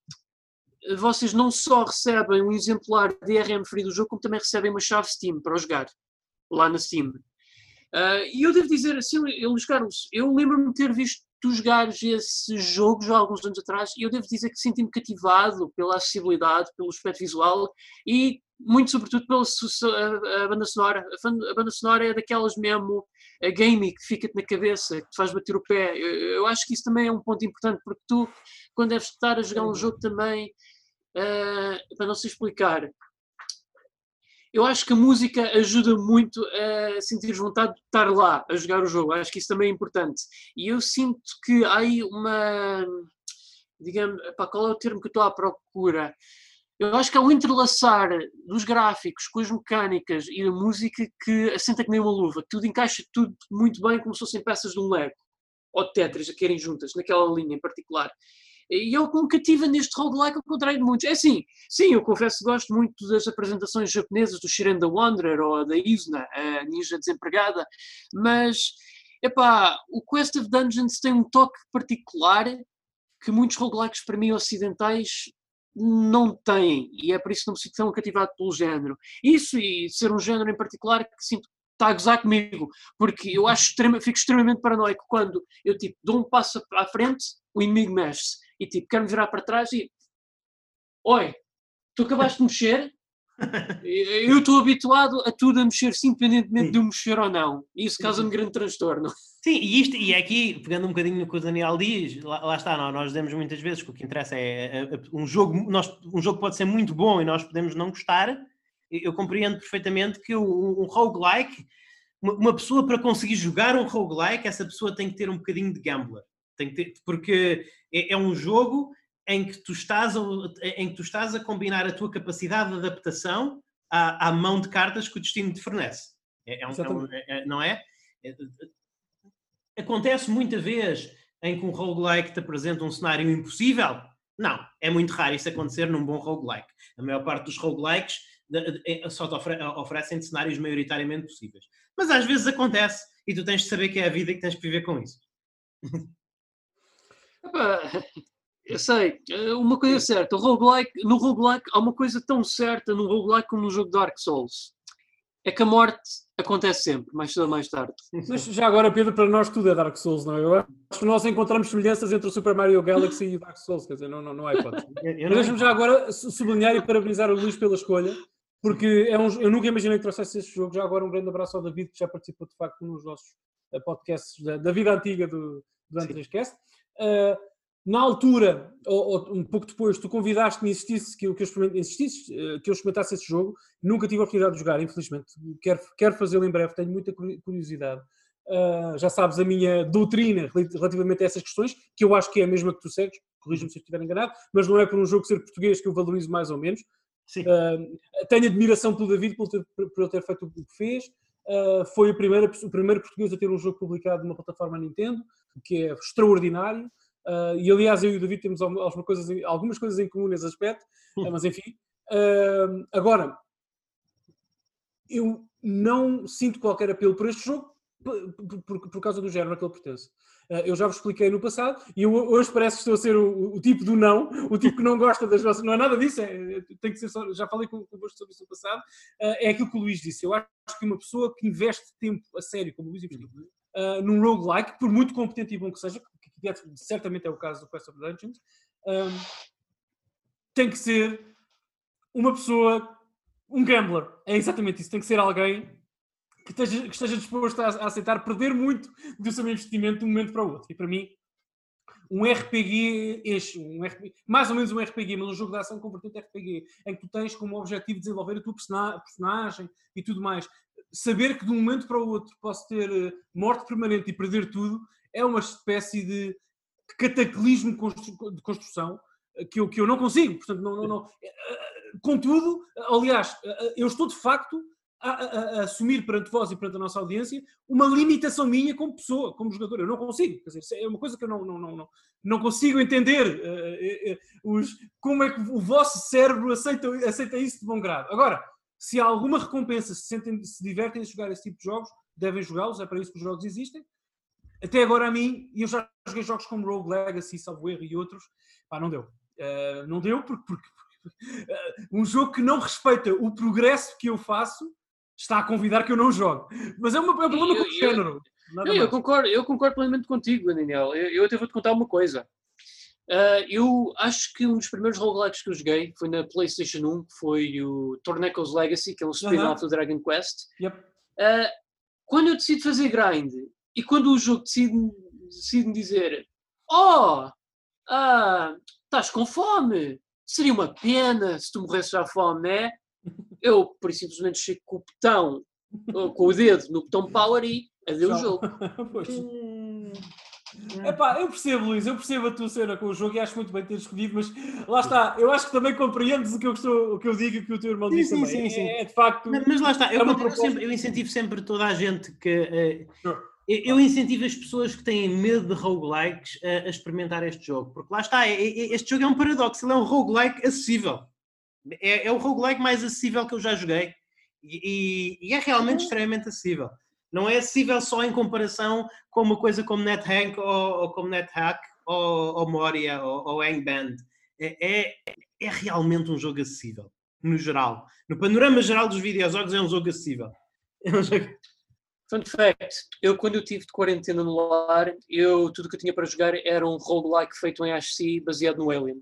vocês não só recebem um exemplar DRM free do jogo, como também recebem uma chave Steam para jogar lá na Steam. Uh, e eu devo dizer assim, Luís Carlos, eu lembro-me de ter visto tu jogares esse jogo já há alguns anos atrás e eu devo dizer que senti-me cativado pela acessibilidade, pelo aspecto visual e muito sobretudo pela a, a banda sonora. A, a, banda sonora é daquelas mesmo a gaming que fica-te na cabeça, que te faz bater o pé. Eu, eu, acho que isso também é um ponto importante porque tu, quando deves estar a jogar um jogo também, uh, para não se explicar, eu acho que a música ajuda muito a sentir vontade de estar lá a jogar o jogo. Acho que isso também é importante. E eu sinto que há aí uma. Digamos, pá, qual é o termo que estou à procura? Eu acho que há um entrelaçar dos gráficos com as mecânicas e a música que assenta que nem uma luva. Tudo encaixa tudo muito bem, como se fossem peças de um Lego ou de Tetris a querem juntas, naquela linha em particular. E eu como cativa neste roguelike ao contrário de muitos. É assim, sim, eu confesso que gosto muito das apresentações japonesas do Shiren the Wanderer ou da Isna, a ninja desempregada, mas, epá, o Quest of Dungeons tem um toque particular que muitos roguelikes para mim ocidentais não têm, e é por isso que não me sinto tão cativado pelo género. Isso e ser um género em particular que sinto está a gozar comigo, porque eu acho extrema, fico extremamente paranoico quando eu tipo dou um passo à frente, o inimigo mexe-se e tipo, quero-me virar para trás e. Oi, tu acabaste de mexer? Eu estou habituado a tudo a mexer-se, independentemente Sim. de eu mexer ou não. E isso causa-me grande transtorno. Sim, e, isto, e aqui, pegando um bocadinho no que o Daniel diz, lá, lá está, nós, nós dizemos muitas vezes que o que interessa é, é, é, um, jogo, nós, um jogo pode ser muito bom e nós podemos não gostar. Eu compreendo perfeitamente que um, um roguelike, uma, uma pessoa para conseguir jogar um roguelike, essa pessoa tem que ter um bocadinho de gambler. Tem que ter, porque é, é um jogo em que, tu estás a, em que tu estás a combinar a tua capacidade de adaptação à, à mão de cartas que o destino te fornece. É, é um, é um, é, é, não é? é? Acontece muita vez em que um roguelike te apresenta um cenário impossível? Não, é muito raro isso acontecer num bom roguelike. A maior parte dos roguelikes só te oferecem cenários maioritariamente possíveis. Mas às vezes acontece e tu tens de saber que é a vida e que tens de viver com isso. eu sei, eh, uma coisa é certa, o roguelike, no roguelike há uma coisa tão certa no roguelike como no jogo Dark Souls. É que a morte acontece sempre, mais cedo ou mais tarde. Mas já agora, Pedro, para nós tudo é Dark Souls, não é? Eu acho que nós encontramos semelhanças entre o Super Mario Galaxy e o Dark Souls, quer dizer, não, não, não há hipótese. Mas deixa-me já agora sublinhar e parabenizar o Luís pela escolha, porque é um, eu nunca imaginei que trouxesse este jogo. Já agora um grande abraço ao David, que já participou de facto nos nossos eh, podcasts da, da vida antiga do, do Antrascast. Uh, na altura, ou, ou, um pouco depois, tu convidaste-me insistisse que, que, eu insistisse, uh, que eu experimentasse esse jogo. Nunca tive a oportunidade de jogar, infelizmente. Quero, quero fazê-lo em breve, tenho muita curiosidade. Uh, já sabes a minha doutrina relativamente a essas questões, que eu acho que é a mesma que tu segues, corrija-me se eu estiver enganado, mas não é por um jogo ser português que eu valorizo mais ou menos. Uh, tenho admiração pelo David por, ter, por ele ter feito o que fez. Uh, foi o primeiro, o primeiro português a ter um jogo publicado numa plataforma Nintendo. que é extraordinário. Uh, e aliás, eu e o David temos algumas coisas, em, algumas coisas em comum nesse aspecto, uh, mas enfim. Uh, agora, eu não sinto qualquer apelo por este jogo por, por, por causa do género a que ele pertence. eu já vos expliquei no passado e eu, hoje parece que estou a ser o, o, tipo do não, o tipo que não gosta das vossas. Não é nada disso, é, tem que ser só, já falei convosco sobre isso no passado. é aquilo que o Luís disse. Eu acho que uma pessoa que investe tempo a sério, como o Luís investiu, uh, num roguelike, por muito competente e bom que seja, certamente é o caso do Quest of Dungeons, um, tem que ser uma pessoa, um gambler. É exatamente isso. Tem que ser alguém que esteja, que esteja disposto a, a, aceitar perder muito do seu investimento de um momento para o outro. E para mim, um RPG, este, um RPG, mais ou menos um RPG, mas um jogo de ação com vertente RPG, em que tu tens como objetivo desenvolver a tua personagem e tudo mais. Saber que de um momento para o outro posso ter eh, morte permanente e perder tudo é uma espécie de cataclismo de construção eh, que eu, que eu não consigo. Portanto, não, não, não. Eh, eh, contudo, aliás, eu estou de facto a, a, a, assumir perante vós e perante a nossa audiência uma limitação minha como pessoa, como jogador. Eu não consigo. Quer dizer, é uma coisa que eu não, não, não, não, não consigo entender os, como é que o vosso cérebro aceita, aceita isso de bom grado. Agora, se há alguma recompensa, se, sentem, se divertem a jogar esse tipo de jogos, devem jogá-los, é para isso que os jogos existem até agora a mim, e eu já joguei jogos como Rogue Legacy, salvo erro e outros, pá, não deu. Uh, não deu porque, porque, porque uh, um jogo que não respeita o progresso que eu faço está a convidar que eu não jogue. Mas é, uma, é um problema com o género. Eu, eu, concordo, eu concordo plenamente contigo, Daniel. Eu, eu até vou-te contar uma coisa. Uh, eu acho que um dos primeiros roguelikes que eu joguei foi na PlayStation 1, que foi o Torneco's Legacy, que é um spin-off -huh. do Dragon Quest. Yep. Uh, quando eu decido fazer grind e quando o jogo decide, decide dizer: Oh, ah, estás com fome, seria uma pena se tu morresses à fome, né? Eu, por simplesmente, chego com o botão, com o dedo no botão power e adeus o jogo. Hum. Epá, eu percebo, Luís, eu percebo a tua cena com o jogo e acho muito bem ter escolhido, mas lá está, eu acho que também compreendes o que eu, estou, o que eu digo e o que o teu irmão disse sim, também. Sim, sim. É, é, de facto. Mas, mas lá está, eu, é sempre, eu, incentivo sempre toda a gente que. Uh, eu incentivo as pessoas que têm medo de roguelikes a, a experimentar este jogo, porque lá está, é, é, este jogo é um paradoxo, ele é um roguelike acessível. É, é o roguelike mais acessível que eu já joguei e, e, é realmente uhum. extremamente acessível. Não é acessível só em comparação com uma coisa como NetHack ou, ou como NetHack ou, ou Moria ou, ou Hangband. É, é, é realmente um jogo acessível, no geral. No panorama geral dos videojogos é um jogo acessível. É um jogo... Fun fact, eu quando eu tive de quarentena no lar, eu, tudo que eu tinha para jogar era um roguelike feito em HC baseado no Alien.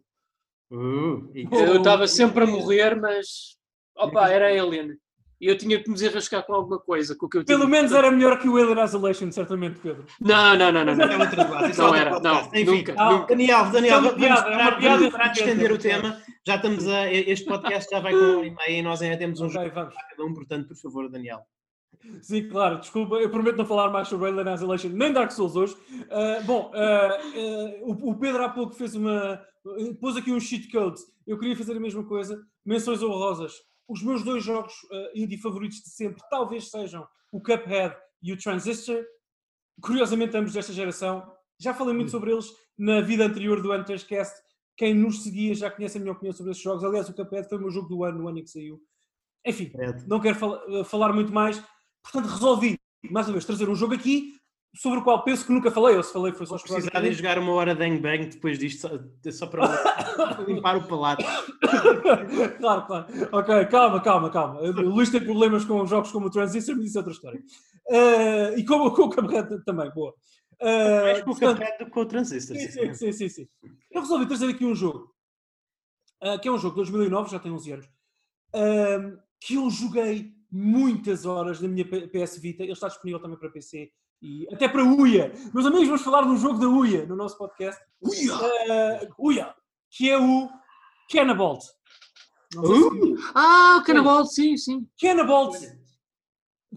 Uh, eu estava sempre a morrer, mas opa, era Alien. E eu tinha que me desenrascar com alguma coisa. Com o que eu Pelo menos era melhor que o Alien Isolation, certamente, Pedro. Não, não, não, não. Não, não, não era, não. Enfim, nunca, ah, nunca. Daniel, Daniel, vamos piada, parar, é vamos parar de estender o tema. Já estamos a. Este podcast já vai com uma hora e meia e nós ainda temos um okay, jogo para cada um, portanto, por favor, Daniel. Sim, claro, desculpa, eu prometo não falar mais sobre Alien Isolation nem Dark Souls hoje. Uh, bom, uh, uh, o, Pedro há pouco fez uma. pôs aqui um cheat code. Eu queria fazer a mesma coisa. Menções honrosas. Os meus dois jogos indie favoritos de sempre talvez sejam o Cuphead e o Transistor. Curiosamente, ambos desta geração. Já falei muito sobre eles na vida anterior do Hunters Cast. Quem nos seguia já conhece a minha opinião sobre esses jogos. Aliás, o Cuphead foi o meu jogo do ano, no ano em que saiu. Enfim, não quero fal falar muito mais. Portanto, resolvi, mais uma vez, trazer um jogo aqui sobre o qual penso que nunca falei, ou se falei foi só precisar de jogar uma hora de Bang depois disto, só, só para limpar o palato. claro, claro. Ok, calma, calma, calma. O Luís tem problemas com jogos como o Transistor, me disse outra história. Uh, e como, com o Cuphead também, boa. Uh, Mais com o Cuphead do que com o Transistor. Sim, sim, sim, sim, sim. Eu resolvi trazer aqui um jogo, uh, que é um jogo de 2009, já tem 11 anos, que eu joguei muitas horas na minha PS Vita. Ele está disponível também para PC e até para Uia. Meus amigos, vamos falar de um jogo da Uia no nosso podcast. Uia! Uh, Uia, que é o Cannabolt. Uh! Ah, o Cannabolt, sim, sim. Cannabolt.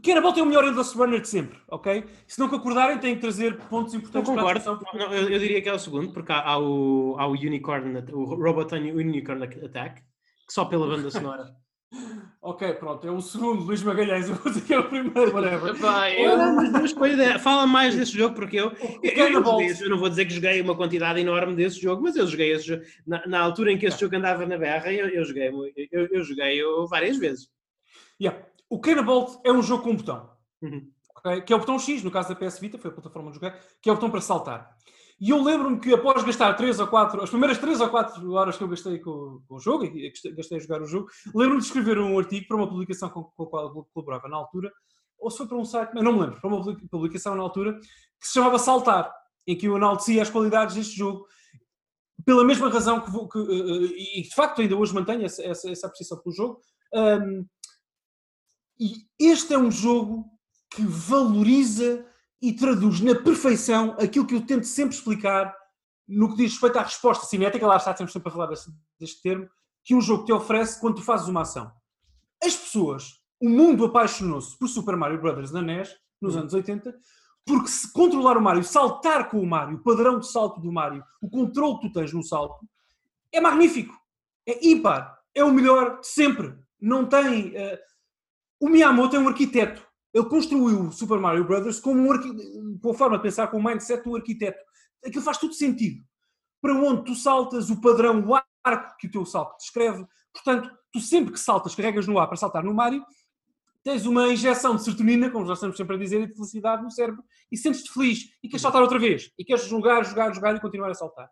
Cannabolt é o melhor Endless Runner de sempre, ok? Se não concordarem, têm que trazer pontos importantes eu concordo. para a discussão. Não, eu, eu, diria que é o segundo, porque há, há, o, há o Unicorn, o Robot Unicorn Attack, que só pela banda sonora Ok, pronto, é o segundo, Luís Magalhães, eu vou dizer que é o primeiro, whatever. Epá, Eu, coisa, fala mais desse jogo, porque eu, eu, eu, joguei esse- eu não vou dizer que joguei uma quantidade enorme desse jogo, mas eu joguei esse jogo. Na, na altura em que esse jogo andava na berra, eu, eu joguei, eu, eu joguei -o várias vezes. Yeah. O Cannibal é um jogo com um botão. Uhum. ok? Que é o botão X, no caso da PS Vita, foi a plataforma de jogar, que é o botão para saltar. E eu lembro-me que após gastar 3 ou 4, as primeiras 3 ou 4 horas que eu gastei com, com o jogo, gastei, a jogar o jogo, lembro-me de escrever um artigo para uma publicação com, com a qual eu colaborava na altura, ou se foi para um site, mas não me lembro, para uma publi- publicação na altura, que se chamava Saltar, em que eu enaltecia as qualidades deste jogo, pela mesma razão que, vou- que, eh, eh, e de facto ainda hoje mantenho essa, essa, essa apreciação pelo jogo. Ahm, e este é um jogo que valoriza e traduz na perfeição aquilo que eu tento sempre explicar no que diz respeito à resposta cinética, lá está, temos sempre a falar deste, deste termo, que um jogo te oferece quando tu fazes uma ação. As pessoas, o mundo apaixonou-se por Super Mario Brothers na NES, nos anos 80, porque se controlar o Mario, saltar com o Mario, o padrão de salto do Mario, o controle que tu tens no salto, é magnífico, é ímpar, é o melhor de sempre. Não tem. eh, O Miyamoto é um arquiteto. Ele construiu o Super Mario Brothers um com a forma de pensar, com o mindset do arquiteto. Aquilo faz todo sentido. Para onde tu saltas, o padrão, o arco que o teu salto descreve. Portanto, tu sempre que saltas, carregas no ar para saltar no Mario, tens uma injeção de serotonina, como nós estamos sempre a dizer, e de felicidade no cérebro, e sentes-te feliz, e queres saltar outra vez, e queres jogar, jogar, jogar e continuar a saltar.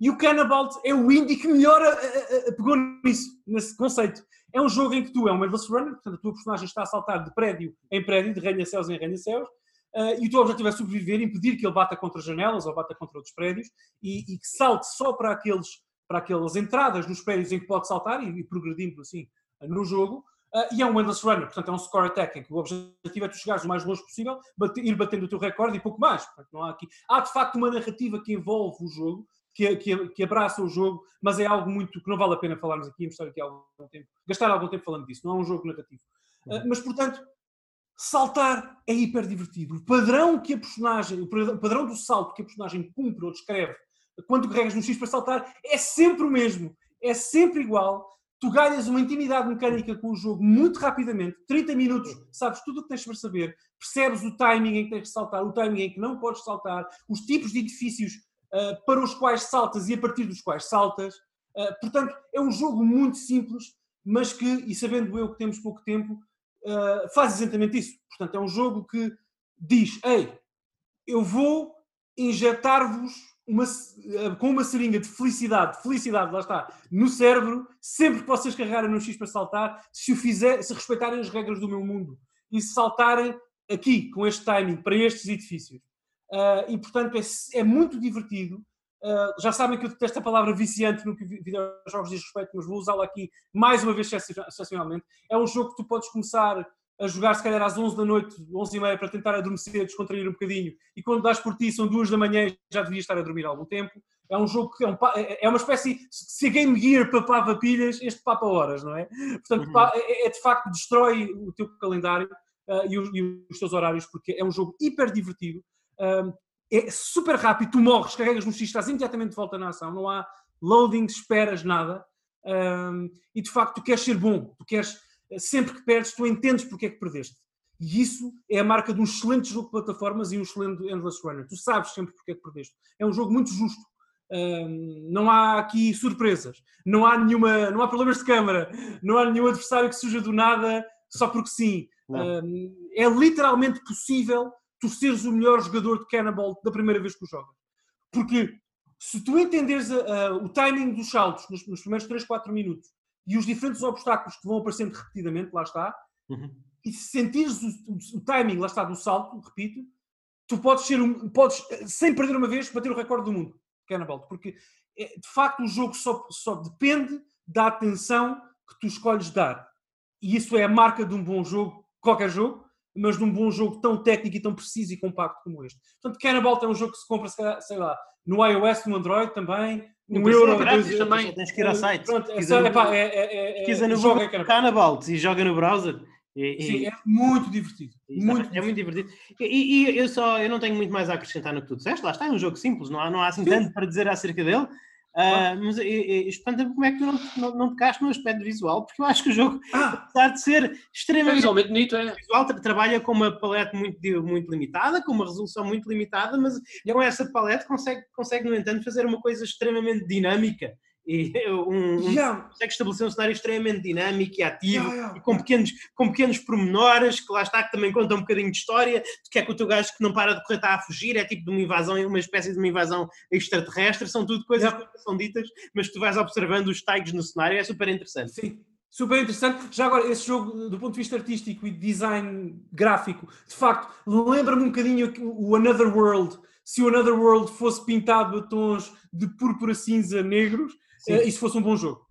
E o Cannibalt é o indie que melhor a- a- a- pegou nisso, nesse conceito. É um jogo em que tu é um endless runner, portanto a tua personagem está a saltar de prédio em prédio, de ranha-céus em ranha-céus, ah, e o teu objetivo é sobreviver, impedir que ele bata contra janelas ou bata contra outros prédios, e, e que salte só para, aqueles, para aquelas entradas nos prédios em que pode saltar, e, e progredindo assim no jogo. Ah, e é um endless runner, portanto é um score attack, em que o objetivo é tu chegares o mais longe possível, bate- ir batendo o teu recorde e pouco mais. Portanto, não há, aqui... há de facto uma narrativa que envolve o jogo, que, que, que abraça o jogo, mas é algo muito que não vale a pena falarmos aqui, mostrar aqui algum tempo, gastar algum tempo falando disso, não é um jogo narrativo. Ah, mas, portanto, saltar é hiper divertido. O padrão que a personagem, o padrão- do salto que a personagem cumpre ou descreve quando carregas no X para saltar é sempre o mesmo, é sempre igual. Tu ganhas uma intimidade mecânica com o jogo muito rapidamente, 30 minutos, sabes tudo o que tens para saber, percebes o timing em que tens de saltar, o timing em que não podes saltar, os tipos de edifícios para os quais saltas e a partir dos quais saltas. Ah, portanto, é um jogo muito simples, mas que, e sabendo eu que temos pouco tempo, ah, faz exatamente isso. Portanto, é um jogo que diz: Ei, eu vou injetar-vos uma com uma seringa de felicidade, felicidade, lá está, no cérebro, sempre que vocês carregarem no X para saltar, se o fizer, se respeitarem as regras do meu mundo e se saltarem aqui, com este timing, para estes edifícios. Ah, e portanto é, é muito divertido. Ah, já sabem que eu detesto a palavra viciante no que vi- videojogos diz respeito, mas vou usá-la aqui mais uma vez excepci- excepcionalmente. É um jogo que tu podes começar a jogar se calhar às 11 da noite, 11 e meia, para tentar adormecer, descontrair um bocadinho, e quando dás por ti são 2 da manhã e já devias estar a dormir há algum tempo. É um jogo que é, um é é uma espécie, se a Game Gear papava pilhas, este papa horas, não é? Portanto, Uhum. pa- é, é de facto, destrói o teu calendário ah, e, os, e os teus horários, porque é um jogo hiper divertido, ah, é super rápido, tu morres, carregas no X, estás imediatamente de volta na ação, não há loading, esperas, nada. Um, e de facto tu queres ser bom, tu queres, eh, sempre que perdes, tu entendes porque é que perdeste. E isso é a marca de um excelente jogo de plataformas e um excelente Endless Runner. Tu sabes sempre porque é que perdeste. É um jogo muito justo. Um, não há aqui surpresas, não há nenhuma, não há problemas de câmara, não há nenhum adversário que surja do nada só porque sim. Um, é literalmente possível tu seres o melhor jogador de Cannibal da primeira vez que o jogas. Porque se tu entenderes a- a- o timing dos saltos nos, nos primeiros 3, 4 minutos e os diferentes obstáculos que vão aparecendo repetidamente, lá está, Uhum. e se sentires o, o- o timing, lá está, do salto, repito, tu podes ser um, podes, eh, sem perder uma vez, bater o recorde do mundo, Cannibal, porque eh, de facto o jogo só, só depende da atenção que tu escolhes dar. E isso é a marca de um bom jogo, qualquer jogo, mas de um bom jogo tão técnico e tão preciso e compacto como este. Portanto, Cannibal é um jogo que se compra, sei lá, no iOS, no Android também, Não um euro, é grátis, euros. tens- que ir ao site. Pronto, é, no- epá, é, é, é, no joga Cannibal. Cannibalt e joga no browser. E, e- Sim, é muito divertido. e Muito é muito divertido. E, e eu só eu não tenho muito mais a acrescentar no que tu disseste. Lá está, é um jogo simples, não há, não há assim Sim. tanto para dizer acerca dele. Uh, mas espanta-me como é que tu não, não, não tocaste no aspecto visual, porque eu acho que o jogo, ah. apesar de ser extremamente é visualmente bonito, é. visual, trabalha com uma paleta muito, muito limitada, com uma resolução muito limitada, mas com essa paleta consegue, consegue, no entanto, fazer uma coisa extremamente dinâmica e um, yeah. consegue estabelecer um cenário extremamente dinâmico e ativo yeah, yeah, e com pequenos, com pequenos pormenores que lá está que também contam um bocadinho de história de que é que o teu gajo que não para de correr está a fugir é tipo de uma invasão, uma espécie de uma invasão extraterrestre, são tudo coisas que são ditas, mas tu vais observando os tags no cenário é super interessante. Sim. Super interessante. Já agora, esse jogo, do ponto de vista artístico e design gráfico, de facto, lembra-me um bocadinho o Another World. Se o Another World fosse pintado a tons de púrpura cinza negros, uh, e se fosse um bom jogo.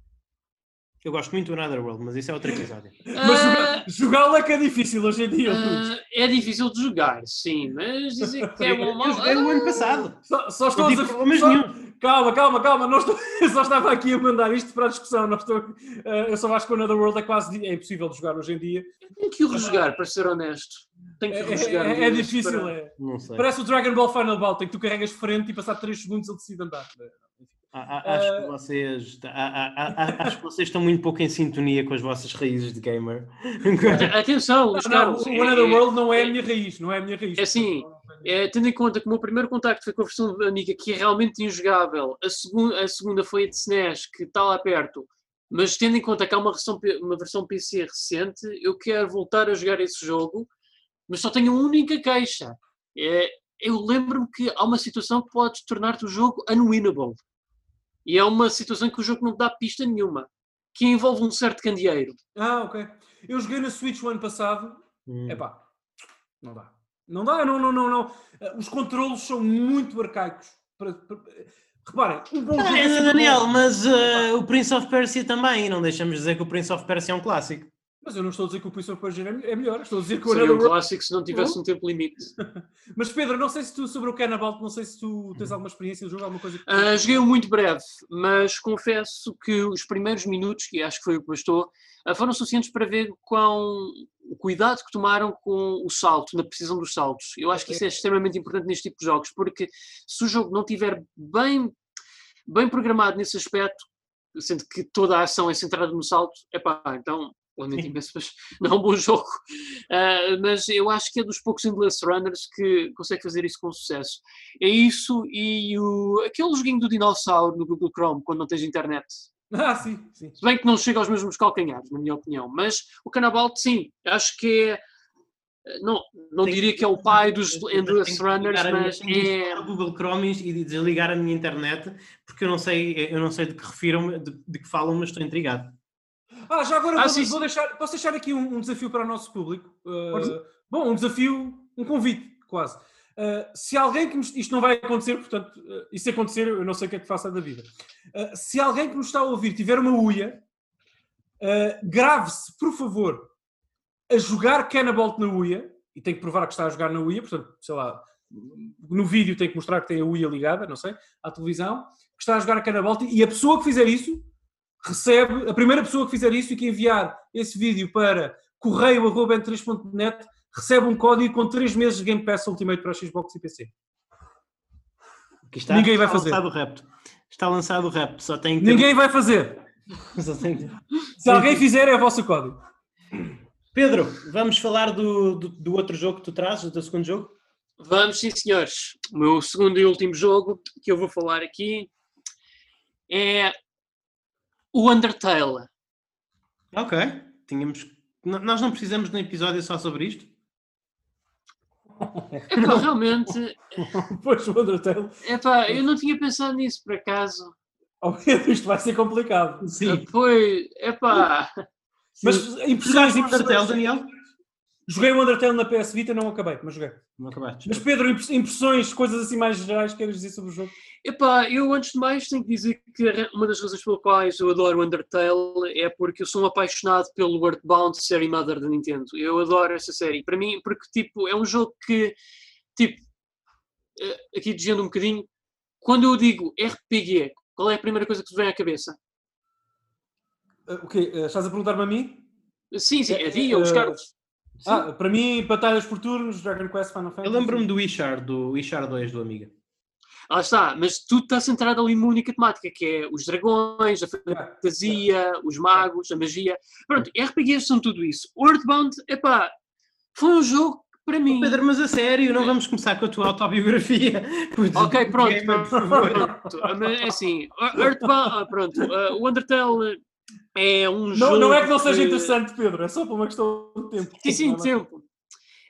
Eu gosto muito do Another mas isso é outro episódio. mas jogá-lo é que é difícil hoje em dia. Uh, é difícil de jogar, sim, mas dizer que é bom mal. Eu joguei no ano passado. Só, só estou a dizer. Só... Calma, calma, calma. Não estou... eu só estava aqui a mandar isto para a discussão. Não estou... Uh, eu só acho que o Another World é quase é impossível de jogar hoje em dia. Tenho que o rejogar, para ser honesto. Tenho que é, rejogar. É, é, é difícil, para... é. Parece o Dragon Ball Final Battle, que tu carregas frente e passar 3 segundos ele decide andar. Acho que, vocês, acho que vocês estão muito pouco em sintonia com as vossas raízes de gamer. Atenção, os caras. O Another é, World não é a minha raiz, não é a minha raiz. É assim, é, tendo em conta que o meu primeiro contacto foi com a versão amiga que é realmente injogável, a, segun, a segunda foi a de SNES, que está lá perto, mas tendo em conta que há uma versão, uma versão PC recente, eu quero voltar a jogar esse jogo, mas só tenho uma única queixa. É, eu lembro-me que há uma situação que pode tornar-te o jogo unwinnable. E é uma situação que o jogo não dá pista nenhuma, que envolve um certo candeeiro. Ah, ok. Eu joguei na Switch o ano passado. Hum. Epá, não dá. Não dá, não, não, não, não. Eh, os controlos são muito arcaicos. Para, para... Reparem, um bom ah, é, Daniel, mas uh, o Prince of Persia também, não deixamos dizer que o Prince of Persia é um clássico. Mas eu não estou a dizer que o Prince of Persia é melhor, estou a dizer que o Seria um clássico se não tivesse um tempo limite. mas Pedro, não sei se tu, sobre o Cannibal, não sei se tu tens alguma experiência de jogo, alguma coisa que... Uh, joguei muito breve, mas confesso que os primeiros minutos, que acho que foi o que bastou, uh, foram suficientes para ver quão o cuidado que tomaram com o salto, na precisão dos saltos. Eu acho que isso é extremamente importante neste tipo de jogos, porque se o jogo não estiver bem, bem programado nesse aspecto, sendo que toda a ação é centrada no salto, é pá, então lamento imenso, mas não é um bom jogo. Uh, mas eu acho que é dos poucos Endless Runners que consegue fazer isso com sucesso. É isso e o, aquele joguinho do dinossauro no Google Chrome, quando não tens internet. Ah, sim, sim. Se bem que não chega aos mesmos calcanhares, na minha opinião. Mas o Canabalt, sim, acho que é. Não, não diria que é o pai dos Endless Runners, mas é. o Google Chrome e desligar a minha internet, porque eu não sei, eu não sei de que refiram, de, de que falam, mas estou intrigado. Ah, já agora ah, vou, vou deixar, posso deixar aqui um, um, desafio para o nosso público. Uh, bom, um desafio, um convite, quase. Uh, se alguém que nos, isto não vai acontecer, portanto, uh, e se acontecer, eu não sei o que é que faça da vida. Uh, se alguém que nos está a ouvir tiver uma uia, grave-se, por favor, a jogar Cannabalt na uia, e tem que provar que está a jogar na uia, portanto, sei lá, no vídeo tem que mostrar que tem a uia ligada, não sei, à televisão, que está a jogar Cannabalt, e a pessoa que fizer isso recebe, a primeira pessoa que fizer isso e que enviar esse vídeo para correio.n3.net recebe um código com 3 meses de Game Pass Ultimate para Xbox e PC. Está, Ninguém vai fazer. Lançado o repto. Está lançado o repto, só tem que ter... Ninguém vai fazer. tem... Se alguém fizer, é o vosso código. Pedro, vamos falar do, do, do, outro jogo que tu trazes, do teu segundo jogo? Vamos, sim, senhores. O meu segundo e último jogo que eu vou falar aqui é o Undertale. Ok. Tínhamos. Nós não precisamos de um episódio só sobre isto? É pá, realmente. pois o Undertale. É pá, eu não tinha pensado nisso por acaso. Oh, isto vai ser complicado. Sim. Pois, é pá. Mas impressões, impressões, Daniel? Joguei o Undertale na PS Vita, não acabei, mas joguei. Não acabaste. Mas Pedro, impressões, coisas assim mais gerais, queres dizer sobre o jogo? Epá, eu antes de mais tenho que dizer que uma das razões pelas quais eu adoro o Undertale é porque eu sou um apaixonado pelo Earthbound série Mother da Nintendo. Eu adoro essa série. Para mim, porque tipo, é um jogo que, tipo, eh, aqui dizendo um bocadinho, quando eu digo RPG, qual é a primeira coisa que te vem à cabeça? Uh, o quê? Uh, estás a perguntar-me a mim? Sim, sim, a ti, uh, os Carlos. Ah, para mim, batalhas por turnos, Dragon Quest, Final Fantasy. Eu lembro-me do Ishar, do Ishar 2 do Amiga. Lá está, mas tudo está centrado ali numa única temática, que é os dragões, a fantasia, os magos, a magia. Pronto, RPGs são tudo isso. Earthbound, epá, foi um jogo que para mim. Pedro, mas a sério, não vamos começar com a tua autobiografia. ok, pronto. Gamer, por favor. pronto. É assim, Earthbound, ah, pronto, uh, o Undertale é um não, jogo. Não é que não seja interessante, Pedro, é só por uma questão de tempo. Sim, sim, tempo.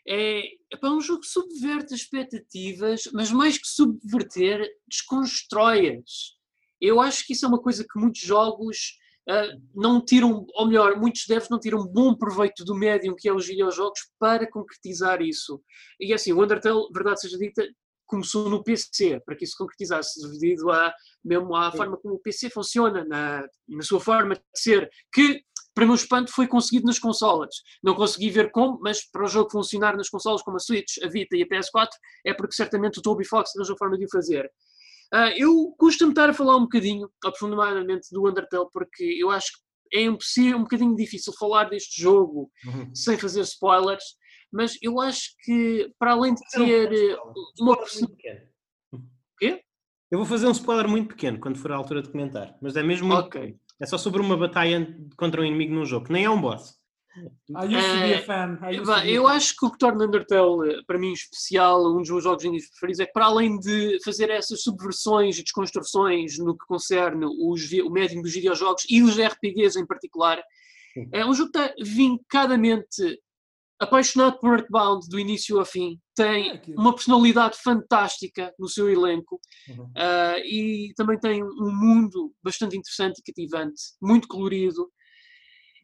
É, é um jogo que subverte as expectativas, mas mais que subverter, desconstrói-as. Eu acho que isso é uma coisa que muitos jogos uh, não tiram, ou melhor, muitos devs não tiram bom proveito do médium que é os videojogos para concretizar isso. E assim, o Undertale, verdade seja dita, começou no PC, para que isso concretizasse, devido a, mesmo à Sim. forma como o PC funciona, na, na sua forma de ser, que para meu espanto, foi conseguido nas consolas. Não consegui ver como, mas para o jogo funcionar nas consolas como a Switch, a Vita e a PS4, é porque certamente o Toby Fox arranjou forma de o fazer. Uh, eu custa-me estar a falar um bocadinho, aprofundadamente, do Undertale, porque eu acho que é impossível, um bocadinho difícil falar deste jogo uhum. sem fazer spoilers, mas eu acho que, para além de ter eh, uma Quê? Eu vou fazer um spoiler muito pequeno quando for a altura de comentar, mas é mesmo muito... Ok. É só sobre uma batalha contra um inimigo num jogo, que nem é um boss. I used to be a fan. eu acho que o que torna Undertale, para mim, especial, um dos meus jogos indies preferidos, é que para além de fazer essas subversões e desconstruções no que concerne os, o médium dos videojogos e os RPGs em particular, é um jogo que está vincadamente apaixonado por Earthbound do início ao fim, tem é uma personalidade fantástica no seu elenco uhum. uh, e também tem um mundo bastante interessante e cativante, muito colorido.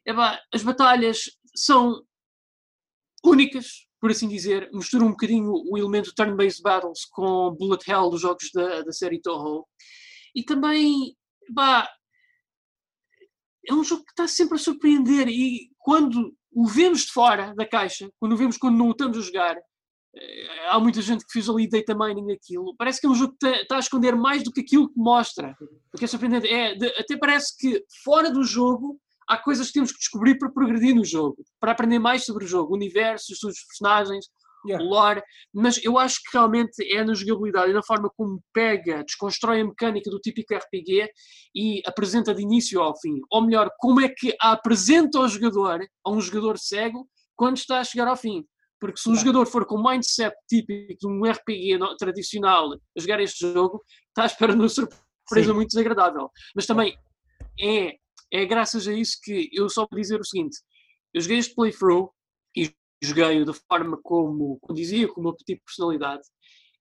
Eba, as batalhas são únicas, por assim dizer, misturam um bocadinho o elemento turn-based battles com bullet hell dos jogos da, da série Toho. E também, eba, é um jogo que está sempre a surpreender e quando o vemos de fora da caixa, quando o vemos quando não o estamos a jogar, eh, há muita gente que fez ali data mining aquilo. Parece que é um jogo que está a esconder mais do que aquilo que mostra. O que é surpreendente é, de, até parece que fora do jogo há coisas que temos que descobrir para progredir no jogo, para aprender mais sobre o jogo, o universo, os seus personagens, yeah. lore, mas eu acho que realmente é na jogabilidade e na forma como pega, desconstrói a mecânica do típico RPG e apresenta de início ao fim. Ou melhor, como é que a apresenta ao jogador, a um jogador cego, quando está a chegar ao fim. Porque se um jogador for com o mindset típico de um RPG tradicional a jogar este jogo, está à espera de uma surpresa Sim. muito desagradável. Mas também é, é graças a isso que eu só vou dizer o seguinte: eu joguei este playthrough joguei-o da forma como, dizia, com o meu tipo de personalidade,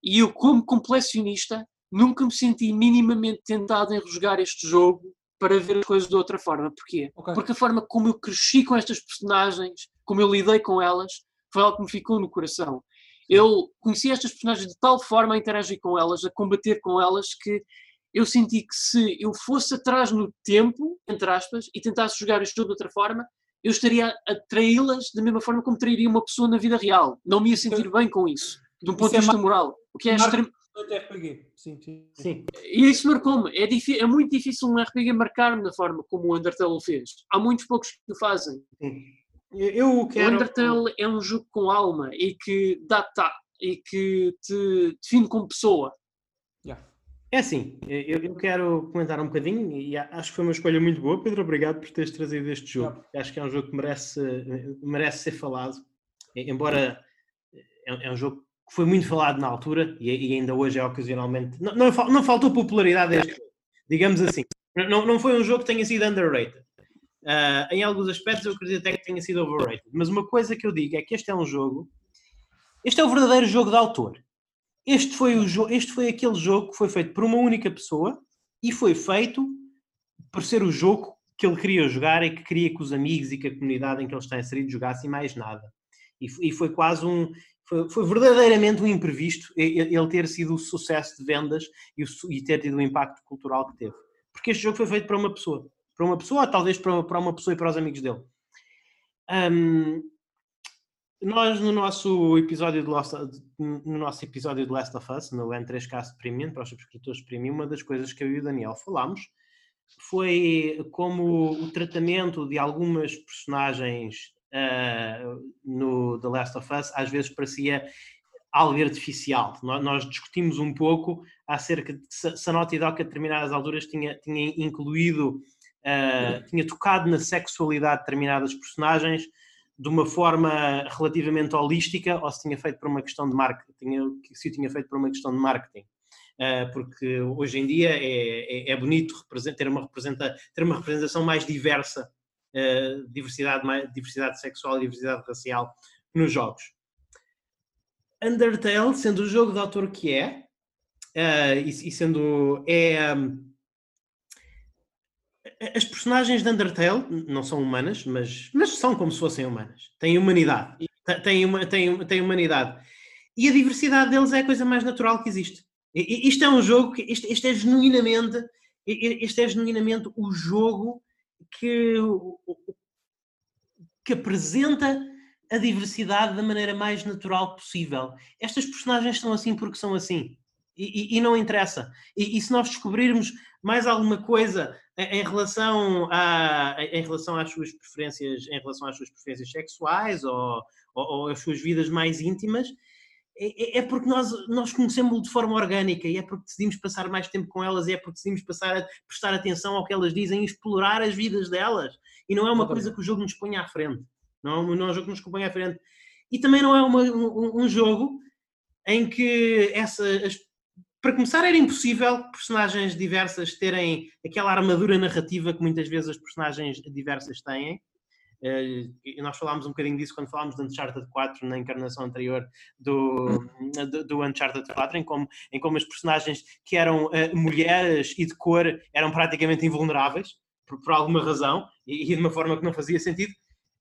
e eu, como colecionista, nunca me senti minimamente tentado em rejogar este jogo para ver as coisas de outra forma. Porquê? Okay. Porque a forma como eu cresci com estas personagens, como eu lidei com elas, foi algo que me ficou no coração. Eu conheci estas personagens de tal forma a interagir com elas, a combater com elas, que eu senti que se eu fosse atrás no tempo, entre aspas, e tentasse jogar este jogo de outra forma, eu estaria a traí-las da mesma forma como trairia uma pessoa na vida real. Não me ia sentir bem com isso, de um ponto de é vista moral. O que é extremo. Sim, sim. sim. E isso marcou-me. É, é, muito difícil um RPG marcar-me da forma como o Undertale fez. Há muitos poucos que o fazem. Eu quero... O Undertale é um jogo com alma e que dá tá e que te define como pessoa. É assim, eu, eu, quero comentar um bocadinho e acho que foi uma escolha muito boa, Pedro. Obrigado por teres trazido este jogo. Acho que é um jogo que merece, merece ser falado, embora é, é um jogo que foi muito falado na altura e, e ainda hoje é ocasionalmente. Não, não, não faltou popularidade este jogo, digamos assim. Não, não foi um jogo que tenha sido underrated. Uh, em alguns aspectos eu acredito até que tenha sido overrated. Mas uma coisa que eu digo é que este é um jogo. Este é o verdadeiro jogo de autor. Este foi, o este foi aquele jogo que foi feito por uma única pessoa e foi feito por ser o jogo que ele queria jogar e que queria que os amigos e que a comunidade em que ele está inserido jogassem mais nada. E, e foi quase um. Foi, foi, verdadeiramente um imprevisto ele ter sido o sucesso de vendas e, o, e ter tido o impacto cultural que teve. Porque este jogo foi feito para uma pessoa. Para uma pessoa, ou talvez para, para uma pessoa e para os amigos dele. Um, nós, no nosso episódio de Lost, no nosso episódio de Last of Us, no N3Cast Premium, para os subscritores Premium, uma das coisas que eu e o Daniel falámos foi como o tratamento de algumas personagens uh, no The Last of Us às vezes parecia algo artificial. Nós, discutimos um pouco acerca de se, se a Naughty Dog a determinadas alturas tinha, tinha incluído, uh, tinha tocado na sexualidade de determinadas personagens de uma forma relativamente holística ou se tinha feito por uma questão de marketing, se o tinha feito por uma questão de marketing. Uh, porque hoje em dia é, é, é bonito ter uma, ter uma representação mais diversa, uh, diversidade, diversidade sexual e diversidade racial nos jogos. Undertale, sendo o jogo de autor que é, uh, e, sendo. É, um, as personagens de Undertale não são humanas, mas, mas são como se fossem humanas. Têm humanidade. Têm, uma, têm, têm humanidade. E a diversidade deles é a coisa mais natural que existe. E, isto é um jogo que. Isto, isto é genuinamente. Este é genuinamente o jogo que, que apresenta a diversidade da maneira mais natural possível. Estas personagens são assim porque são assim. E, e, e não interessa. E, e, se nós descobrirmos mais alguma coisa em, relação a, em relação às suas preferências, em relação às suas preferências sexuais ou, ou, ou às suas vidas mais íntimas, é, é, é porque nós, nós conhecemos de forma orgânica e é porque decidimos passar mais tempo com elas e é porque decidimos passar a prestar atenção ao que elas dizem e explorar as vidas delas. E não é uma coisa que o jogo nos ponha à frente. Não, não é um jogo que nos acompanha à frente. E também não é uma, um, um, jogo em que essa. As, para começar, era impossível personagens diversas terem aquela armadura narrativa que muitas vezes as personagens diversas têm. Uh, nós falámos um bocadinho disso quando falámos de Uncharted 4 na encarnação anterior do, do, do Uncharted 4, em como, em como as personagens que eram uh, mulheres e de cor eram praticamente invulneráveis, por, por alguma razão, e, e, de uma forma que não fazia sentido.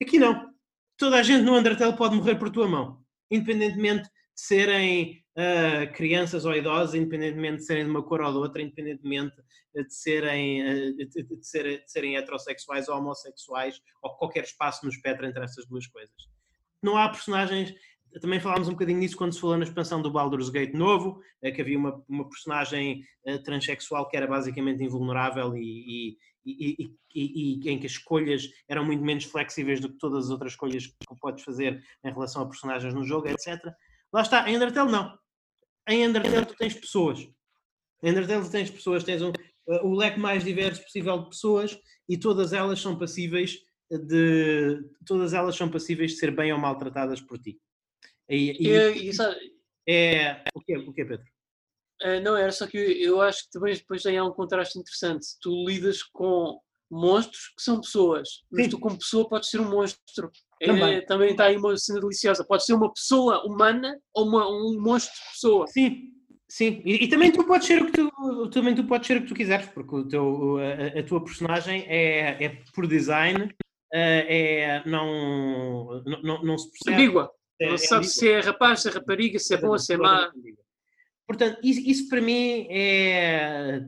Aqui não toda a gente no Undertale pode morrer por tua mão, independentemente de serem uh, crianças ou idosos, independentemente de serem de uma cor ou de outra, independentemente de serem, uh, de, de, de, ser, de, serem heterossexuais ou homossexuais, ou qualquer espaço no espectro entre essas duas coisas. Não há personagens. Também falámos um bocadinho nisso quando se falou na expansão do Baldur's Gate novo, uh, que havia uma, uma personagem transexual que era basicamente invulnerável e e, e, e, em que as escolhas eram muito menos flexíveis do que todas as outras escolhas que podes fazer em relação a personagens no jogo, etc. Lá está, em Undertale não. Em Undertale tu tens pessoas. Em Undertale tu tens pessoas, tens um, uh, o leque mais diverso possível de pessoas e todas elas são passíveis de todas elas são passíveis de ser bem ou maltratadas por ti. E, e, e, é o que, o que Pedro? Uh, não, era só que eu, eu acho que também depois tem um contraste interessante. Tu lidas com monstros que são pessoas, mas Sim. tu como pessoa podes ser um monstro. É, também. É, também está aí uma cena deliciosa. Pode ser uma pessoa humana ou uma, um monstro de pessoa. Sim, sim. E, e, também tu podes ser o que tu também tu podes ser o que tu quiseres, porque o teu, a, a tua personagem é, é por design, eh, é, não, não, não se percebe. Ambígua. É, não se sabe se é rapaz, se é rapariga, se é boa, se é má. Portanto, isso, isso para mim é.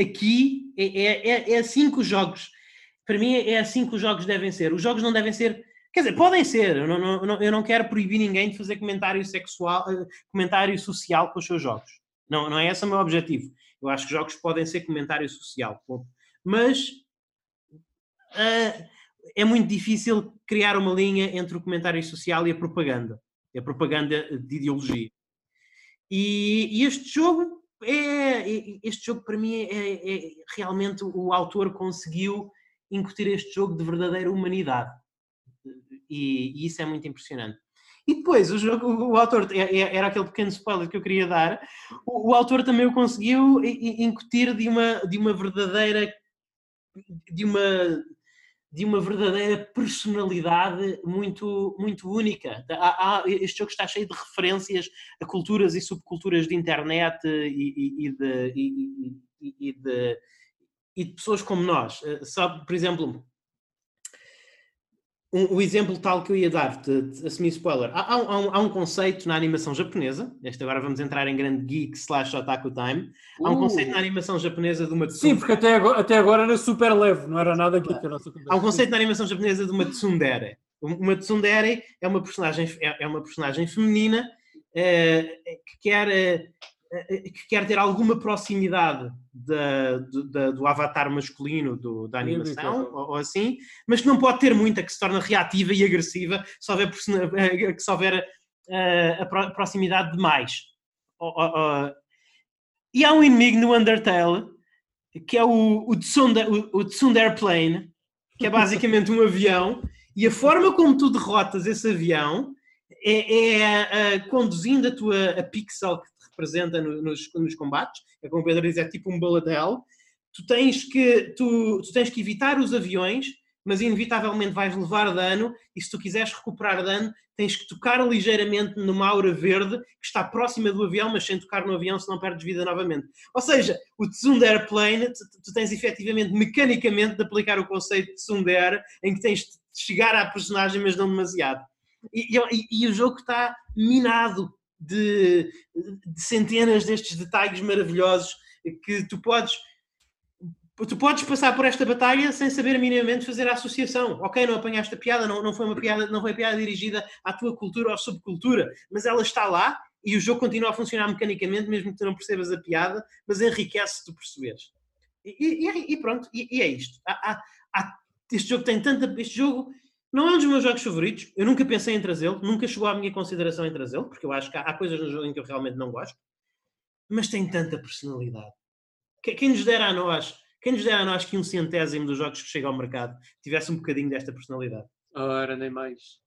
Aqui é, é, é, é assim que os jogos. Para mim é assim que os jogos devem ser. Os jogos não devem ser. Quer dizer, podem ser. Eu não, não, eu não quero proibir ninguém de fazer comentário sexual, eh, comentário social com os seus jogos. Não, não é esse o meu objetivo. Eu acho que jogos podem ser comentário social. Mas uh, é muito difícil criar uma linha entre o comentário social e a propaganda. A propaganda de ideologia. E, e este jogo é, este jogo para mim é, é, é, realmente o autor conseguiu incutir este jogo de verdadeira humanidade e, e isso é muito impressionante. E depois o jogo, o, autor é, é, era aquele pequeno spoiler que eu queria dar. O, o autor também o conseguiu incutir de uma de uma verdadeira de uma de uma verdadeira personalidade muito, muito única. Há, há, este jogo está cheio de referências a culturas e subculturas de internet e, e, e, de, e, de, e de pessoas como nós. Eh, sabe, por exemplo, um, o exemplo tal que eu ia dar, de, de assumir spoiler, há, há, um, há, um, conceito na animação japonesa, este agora vamos entrar em grande geek slash otaku time, há um uh. conceito na animação japonesa de uma tsundere. Sim, porque até agora, até agora era super leve, não era nada geek. Era há um conceito na animação japonesa de uma tsundere. Uma tsundere é uma personagem, é, é uma personagem feminina é, que quer eh, que quer ter alguma proximidade da, do, do avatar masculino do, da animação, ou, ou, assim, mas que não pode ter muita, que se torna reativa e agressiva se houver, eh, que se houver uh, a proximidade demais. E há um inimigo no Undertale que é o, o, Tsundere, o, o Tsundere Plane, que é basicamente um avião, e a forma como tu derrotas esse avião é, é conduzindo a tua a pixel que representa no, nos, nos combates, é como o Pedro diz, é tipo um hell. Tu tens que, tu, tu tens que evitar os aviões mas inevitavelmente vais levar dano e se tu quiseres recuperar dano tens que tocar ligeiramente numa aura verde que está próxima do avião, mas sem tocar no avião, senão perdes vida novamente. Ou seja, o Tsundere Plane, tu, tu tens efetivamente, mecanicamente, de aplicar o conceito de Tsundere, em que tens de chegar à personagem, mas não demasiado. E, e, e o jogo está minado de, de centenas destes detalhes maravilhosos que tu podes tu podes passar por esta batalha sem saber minimamente fazer a associação. Ok, não apanhaste a piada, não, não foi uma piada, não foi piada dirigida à tua cultura ou subcultura, mas ela está lá e o jogo continua a funcionar mecanicamente, mesmo que tu não percebas a piada, mas enriquece se tu perceberes. E, e, e pronto, e, e, é isto. Há, há, há, este jogo tem tanta. Este jogo não é um dos meus jogos favoritos. Eu nunca pensei em trazê-lo, nunca chegou à minha consideração em trazê-lo, porque eu acho que há, há coisas no jogo em que eu realmente não gosto, mas tem tanta personalidade. Quem nos dera a nós quem nos dera a nós que um centésimo dos jogos que chegam ao mercado tivesse um bocadinho desta personalidade? Ora, nem mais.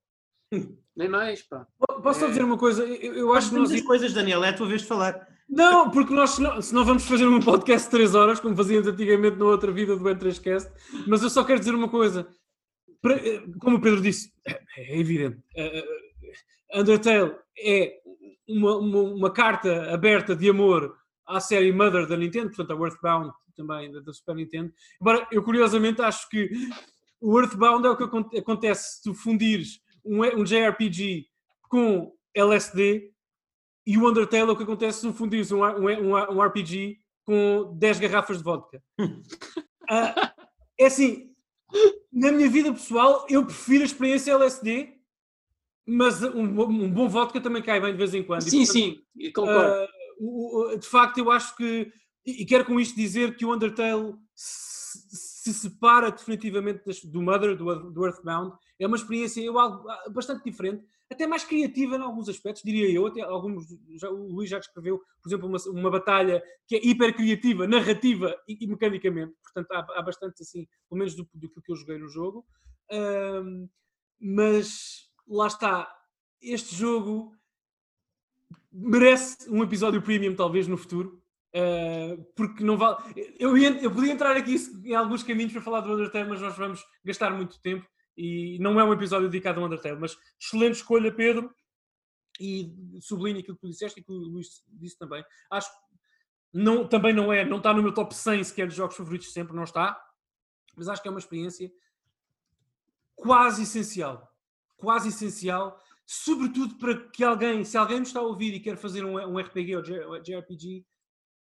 nem mais, pá. Posso só é... dizer uma coisa? Eu, eu acho que nós... coisas, Daniel, é a tua vez de falar. Não, porque nós, se não vamos fazer um podcast de 3 horas, como fazíamos antigamente na outra vida do N3Cast, mas eu só quero dizer uma coisa. Como o Pedro disse, é, é evidente. Undertale é uma, uma, uma carta aberta de amor à série Mother da Nintendo, portanto a Earthbound também da, da, Super Nintendo. Embora eu curiosamente acho que o Earthbound é o que acontece se tu fundires um, um JRPG com LSD e o Undertale é o que acontece se tu fundires um, um, um RPG com 10 garrafas de vodka. uh, é assim, na minha vida pessoal, eu prefiro a experiência LSD, mas um, um bom vodka também cai bem de vez em quando. Sim, e, portanto, sim, concordo. Uh, de facto, eu acho que e, quero com isto dizer que o Undertale se, se separa definitivamente do Mother, do, do, Earthbound. É uma experiência eu, ah, bastante diferente, até mais criativa em alguns aspectos, diria eu. Até alguns, já, o Luís já descreveu, por exemplo, uma, uma batalha que é hiper criativa, narrativa e, e mecanicamente. Portanto, há, há, bastante assim, pelo menos do, do, que eu joguei no jogo. Um, mas lá está, este jogo merece um episódio premium, talvez no futuro. Uh, porque não vale. Eu, ia, eu podia entrar aqui em alguns caminhos para falar do Undertale, mas nós vamos gastar muito tempo e não é um episódio dedicado ao Undertale. Mas excelente escolha, Pedro, e sublinho aquilo que tu disseste e que o Luís disse também. Acho que não, também não é, não está no meu top 100 sequer de jogos favoritos sempre, não está, mas acho que é uma experiência quase essencial. Quase essencial, sobretudo para que alguém, se alguém me está a ouvir e quer fazer um, um RPG ou JRPG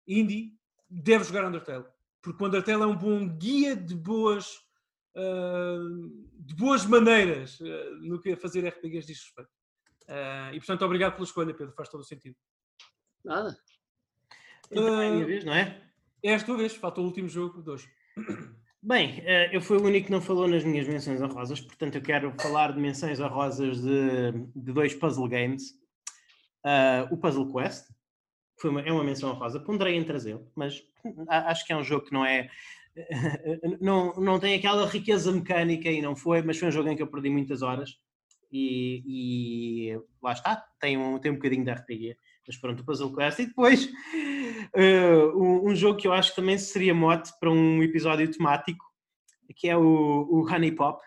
indie deve jogar Undertale. Porque o Undertale é um bom guia de boas, de boas maneiras uh, no que fazer RPGs diz respeito. Uh, e portanto, obrigado pela escolha, Pedro, faz todo o sentido. Nada. Então é a minha vez, não é? É a tua vez, falta o último jogo de hoje. Bem, eu fui o único que não falou nas minhas menções honrosas, portanto eu quero falar de menções honrosas de, de dois puzzle games. Uh, o Puzzle Quest, foi uma, é uma menção honrosa. Ponderei em trazê-lo, mas acho que é um jogo que não é. Não, não tem aquela riqueza mecânica e não foi, mas foi um jogo em que eu perdi muitas horas e, e lá está, tem um, tem um bocadinho de RPG. Mas pronto, o Puzzle Quest. E depois uh, um, jogo que eu acho que também seria mote para um episódio temático, que é o, o Honey Pop.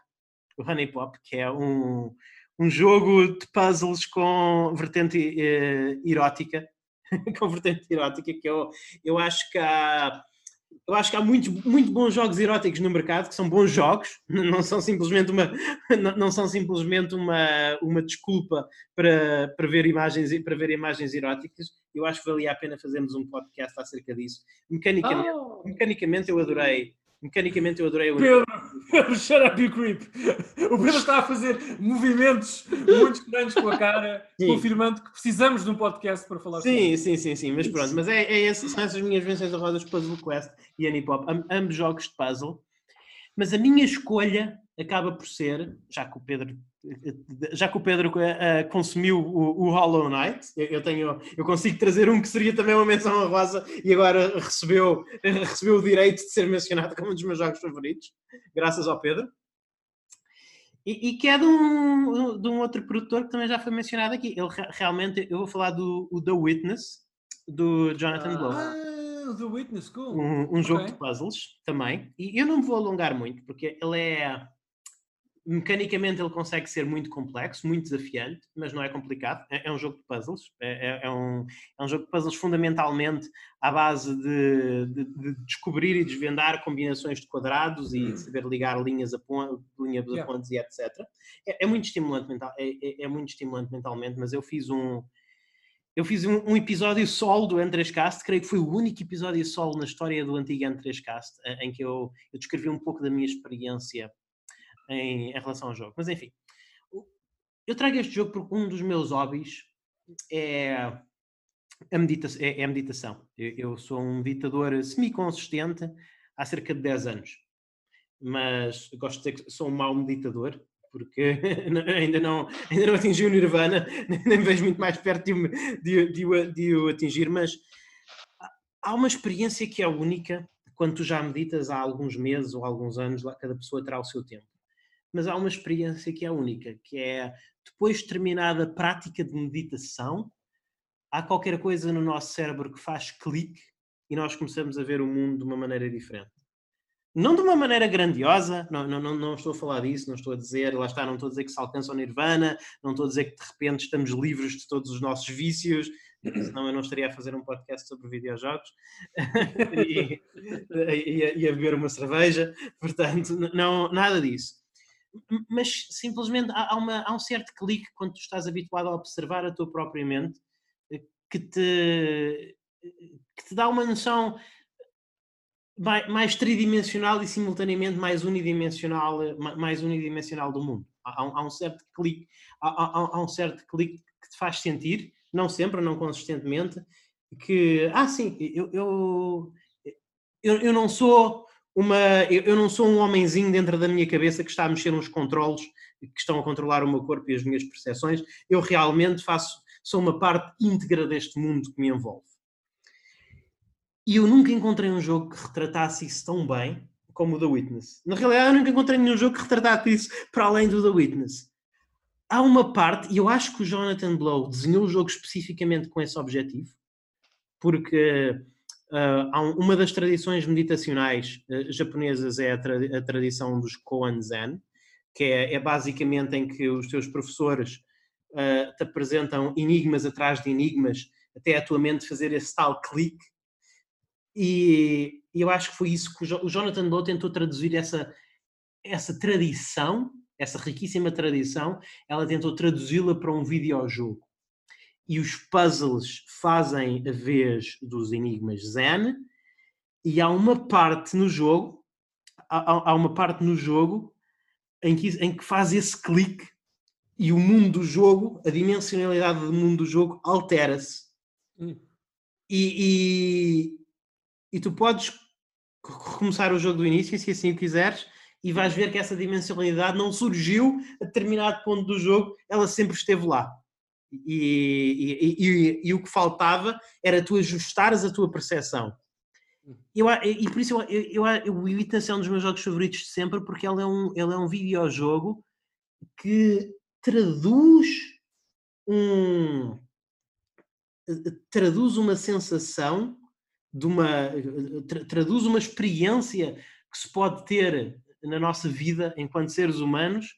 O Honey Pop, que é um, um jogo de puzzles com vertente uh, erótica com vertente erótica, que eu, eu acho que há. Eu acho que há muitos muito bons jogos eróticos no mercado que são bons jogos, não são simplesmente uma, não são simplesmente uma, uma desculpa para, para, ver imagens, para ver imagens eróticas. Eu acho que valia a pena fazermos um podcast acerca disso. Mecanicamente, oh. mecanicamente eu adorei Mecanicamente eu adorei o. Pedro, Pedro, shut up, you creep. O Pedro está a fazer movimentos muito estranhos com a cara, sim. confirmando que precisamos de um podcast para falar sim, Sim, sim, sim, mas pronto. Mas é, é esse, são essas minhas menções rodas Puzzle Quest e Anipop, ambos jogos de puzzle. Mas a minha escolha acaba por ser, já que o Pedro já que o Pedro uh, consumiu o, o, Hollow Knight, eu, tenho, eu consigo trazer um que seria também uma menção honrosa e agora recebeu, recebeu o direito de ser mencionado como um dos meus jogos favoritos, graças ao Pedro. E, e que é de um, de um outro produtor que também já foi mencionado aqui. Ele realmente, eu vou falar do The Witness, do Jonathan Blow. Ah, The Witness, cool. Um, um okay. jogo de puzzles também. E eu não me vou alongar muito, porque ele é mecanicamente ele consegue ser muito complexo, muito desafiante, mas não é complicado. É, é um jogo de puzzles. É, é, é, um, é um jogo de puzzles fundamentalmente à base de, de, de descobrir e desvendar combinações de quadrados e de saber ligar linhas a, ponto, linhas a pontos e etc. É, é, muito estimulante mental, é, é, é, muito estimulante mentalmente, mas eu fiz um eu fiz um, um episódio solo do N3Cast, creio que foi o único episódio solo na história do antigo N3Cast, em que eu, eu descrevi um pouco da minha experiência em, em relação ao jogo. Mas enfim, eu trago este jogo porque um dos meus hobbies é a, medita é, é a meditação. Eu, eu, sou um meditador semi-consistente há cerca de 10 anos. Mas gosto de dizer que sou um mau meditador, porque ainda não, ainda não atingi o Nirvana, nem vejo muito mais perto de, de, de, de o atingir, mas há uma experiência que é única quando tu já meditas há alguns meses ou alguns anos, cada pessoa terá o seu tempo mas há uma experiência que é única, que é depois de terminada a prática de meditação, há qualquer coisa no nosso cérebro que faz clique e nós começamos a ver o mundo de uma maneira diferente. Não de uma maneira grandiosa, não, não, não, estou a falar disso, não estou a dizer, lá está, não estou a dizer que se alcança o nirvana, não estou a dizer que de repente estamos livres de todos os nossos vícios, senão eu não estaria a fazer um podcast sobre videojogos e, e, e, a beber uma cerveja, portanto, não, nada disso mas simplesmente há, uma, há um certo clique quando tu estás habituado a observar a tua própria mente eh, que te, que te dá uma noção mais tridimensional e simultaneamente mais unidimensional, eh, mais unidimensional do mundo. Há, há um certo clique, há, há, há, um certo clique que te faz sentir, não sempre, não consistentemente, que ah sim, eu, eu, eu, eu não sou uma. Eu, eu, não sou um homenzinho dentro da minha cabeça que está a mexer uns controles que estão a controlar o meu corpo e as minhas percepções. Eu realmente faço, sou uma parte íntegra deste mundo que me envolve. E eu nunca encontrei um jogo que retratasse isso tão bem como o The Witness. Na realidade, eu nunca encontrei nenhum jogo que retratasse isso para além do The Witness. Há uma parte, e eu acho que o Jonathan Blow desenhou o jogo especificamente com esse objetivo, porque Uh, um, uma das tradições meditacionais uh, japonesas é a, tra a, tradição dos Koan Zen, que é, é, basicamente em que os teus professores uh, te apresentam enigmas atrás de enigmas até a tua mente fazer esse tal clique. E, e eu acho que foi isso que o, jo o Jonathan Blow tentou traduzir essa, essa tradição, essa riquíssima tradição, ela tentou traduzi-la para um videojogo e os puzzles fazem a vez dos enigmas Zen, e há uma parte no jogo, há, há uma parte no jogo em que, em que faz esse clique e o mundo do jogo, a dimensionalidade do mundo do jogo altera-se. Hum. E, e, e, tu podes recomeçar o jogo do início, se assim o quiseres, e vais ver que essa dimensionalidade não surgiu a determinado ponto do jogo, ela sempre esteve lá. E, e, e, e, o que faltava era tu ajustares a tua percepção. Eu, e por isso eu, eu, eu, o Elite é um dos meus jogos favoritos de sempre, porque ele é um, ele é um videojogo que traduz um traduz uma sensação de uma tra, traduz uma experiência que se pode ter na nossa vida enquanto seres humanos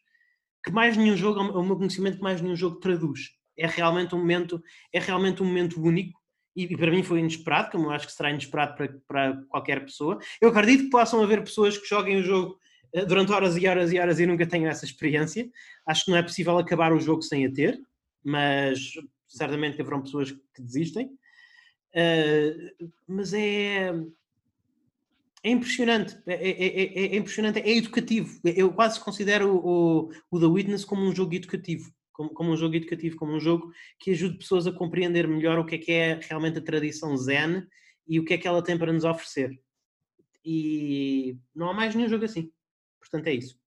que mais nenhum jogo, é o meu conhecimento que mais nenhum jogo traduz é realmente um momento, é realmente um momento único e, e, para mim foi inesperado, como eu acho que será inesperado para, para qualquer pessoa. Eu acredito que possam haver pessoas que joguem o jogo eh, durante horas e horas e horas e nunca tenham essa experiência. Acho que não é possível acabar o jogo sem a ter, mas certamente haverão pessoas que desistem. Uh, mas é, é impressionante, é, é, é, é, impressionante, é educativo. Eu quase considero o, o The Witness como um jogo educativo como, como, um jogo educativo, como um jogo que ajude pessoas a compreender melhor o que é que é realmente a tradição Zen e o que é que ela tem para nos oferecer. E não há mais nenhum jogo assim. Portanto, é isso.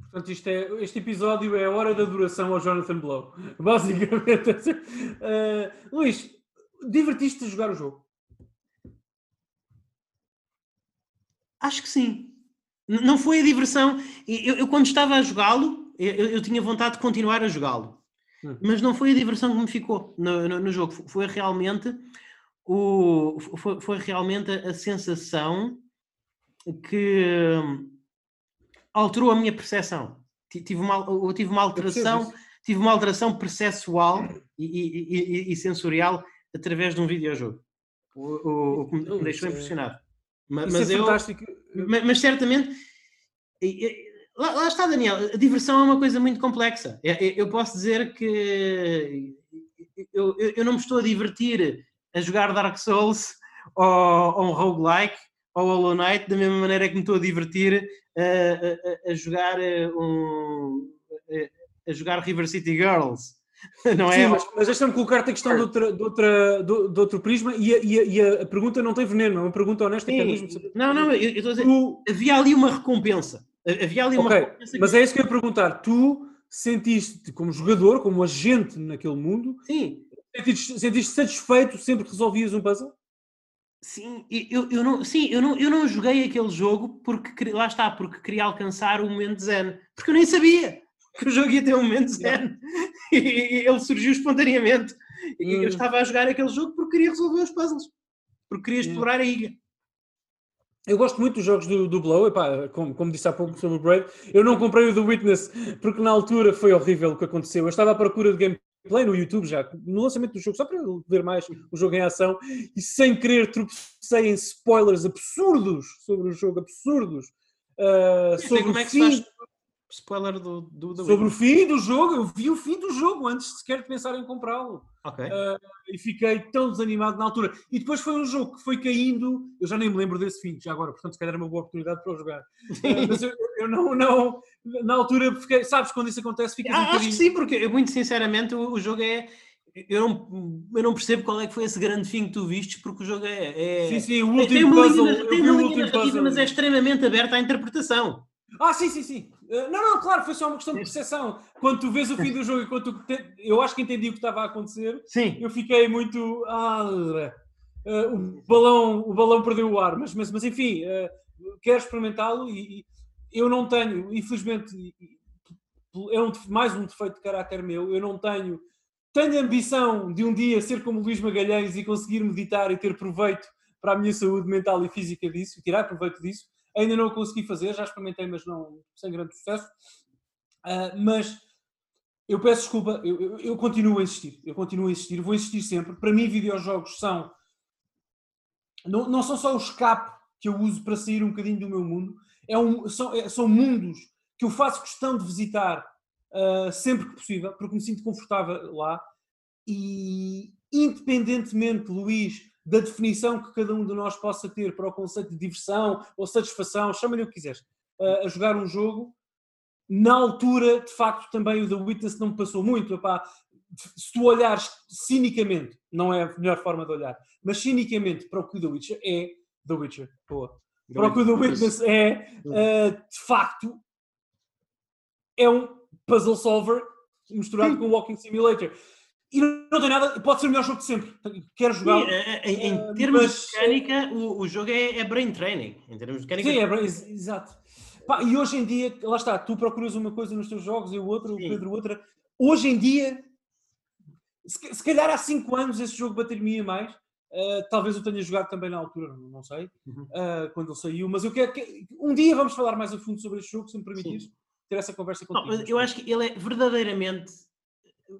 Portanto, isto é, este episódio é a hora da duração ao Jonathan Blow. Basicamente. Uh, Luís, divertiste a jogar o jogo? Acho que sim. Não foi a diversão. Eu, eu quando estava a jogá-lo, eu, eu, tinha vontade de continuar a jogá-lo. Hum. Mas não foi a diversão que me ficou no, no, no jogo. Foi realmente o, foi, foi realmente a, sensação que alterou a minha percepção. Tive uma, eu tive uma alteração, tive uma alteração perceptual e, e, e, e, sensorial através de um videojogo. O, o, o que me deixou impressionado. Mas, mas é eu, mas, mas, certamente lá, lá, está, Daniel. A diversão é uma coisa muito complexa. Eu, eu posso dizer que eu, eu, não me estou a divertir a jogar Dark Souls ou, ou um roguelike ou Hollow Knight da mesma maneira que me estou a divertir a, a, a jogar um, a, jogar River City Girls. Não é? Sim, mas, mas deixa-me colocar-te a questão de, outra, de, outra, de, outro prisma e a, e, a, e a, pergunta não tem veneno, é uma pergunta honesta. Sim. mesmo Não, não, eu, eu estou a dizer, tu... havia ali uma recompensa. Havia ali uma okay. Mas é isso que eu ia perguntar. Tu sentiste como jogador, como agente naquele mundo, Sim. Sentiste, sentiste satisfeito sempre que resolvias um puzzle? Sim, eu, eu, não, sim eu, não, eu não joguei aquele jogo porque lá está, porque queria alcançar o momento zen. Porque eu nem sabia que o jogo ia ter um momento zen. E, ele surgiu espontaneamente. E hum. eu estava a jogar aquele jogo porque queria resolver os puzzles. Porque queria hum. explorar hum. a ilha. Eu gosto muito dos jogos do, do Blow, Epá, como, como, disse há pouco sobre o Brave. Eu não comprei o The Witness porque na altura foi horrível o que aconteceu. Eu estava à procura de game play no YouTube já, no lançamento do jogo, só para ver mais o jogo em ação, e sem querer tropecei em spoilers absurdos sobre o jogo, absurdos. Uh, sobre como o é que fim, spoiler do, do, do sobre o fim do jogo, eu vi o fim do jogo antes sequer de pensar em comprá-lo. Okay. Uh, e fiquei tão desanimado na altura. E depois foi um jogo que foi caindo, eu já nem me lembro desse fim, já agora, portanto, se calhar era uma boa oportunidade para eu jogar. Uh, mas eu, eu, não, não, na altura, fiquei, sabes, quando isso acontece, fica ah, um Acho que sim, porque muito sinceramente o, o jogo é. Eu não, eu não percebo qual é que foi esse grande fim que tu vistes, porque o jogo é. é sim, sim, o último tem uma puzzle. Linha, tem uma linha puzzle. mas é extremamente aberta à interpretação. Ah, sim, sim, sim. Uh, não, não, claro, foi só uma questão de percepção. Quando tu vês o fim do jogo e quando tu te... eu acho que entendi o que estava a acontecer, sim. eu fiquei muito. Ah, uh, o, balão, o balão perdeu o ar, mas, mas, mas enfim, uh, quero experimentá-lo e, e, eu não tenho, infelizmente, é um, mais um defeito de caráter meu, eu não tenho. Tenho ambição de um dia ser como Luís Magalhães e conseguir meditar e ter proveito para a minha saúde mental e física disso, tirar proveito disso Ainda não o consegui fazer, já experimentei, mas não sem grande sucesso. Uh, mas eu peço desculpa, eu, eu, eu, continuo a insistir, eu continuo a insistir, vou insistir sempre. Para mim, videojogos são. Não, não são só o escape que eu uso para sair um bocadinho do meu mundo, é um, são, é, são mundos que eu faço questão de visitar uh, sempre que possível, porque me sinto confortável lá. E independentemente, Luís, da definição que cada um de nós possa ter para o conceito de diversão ou satisfação, chama-lhe o que quiseres, a jogar um jogo. Na altura, de facto, também o The Witness não me passou muito. Epá, se tu olhares cinicamente, não é a melhor forma de olhar, mas cinicamente para o que o The Witcher é, The Witcher, boa. Para o que o The Witness é, uh, de facto, é um puzzle solver misturado com um walking simulator. E não tem nada, pode ser o melhor jogo de sempre. Quero jogar. Sim, é, é, em, em termos mas... de mecânica, o, o jogo é, é, brain training. Em termos de mecânica. Sim, é brain, exato. Pá, e hoje em dia, lá está, tu procuras uma coisa nos teus jogos e o outro, Sim. o Pedro outra. Hoje em dia, se, se calhar há 5 anos esse jogo bateria mais. Uh, talvez eu tenha jogado também na altura, não, sei, uh, quando ele saiu, mas eu quero que um dia vamos falar mais a fundo sobre este jogo, se me permitires, ter essa conversa contigo. Não, eu acho que ele é verdadeiramente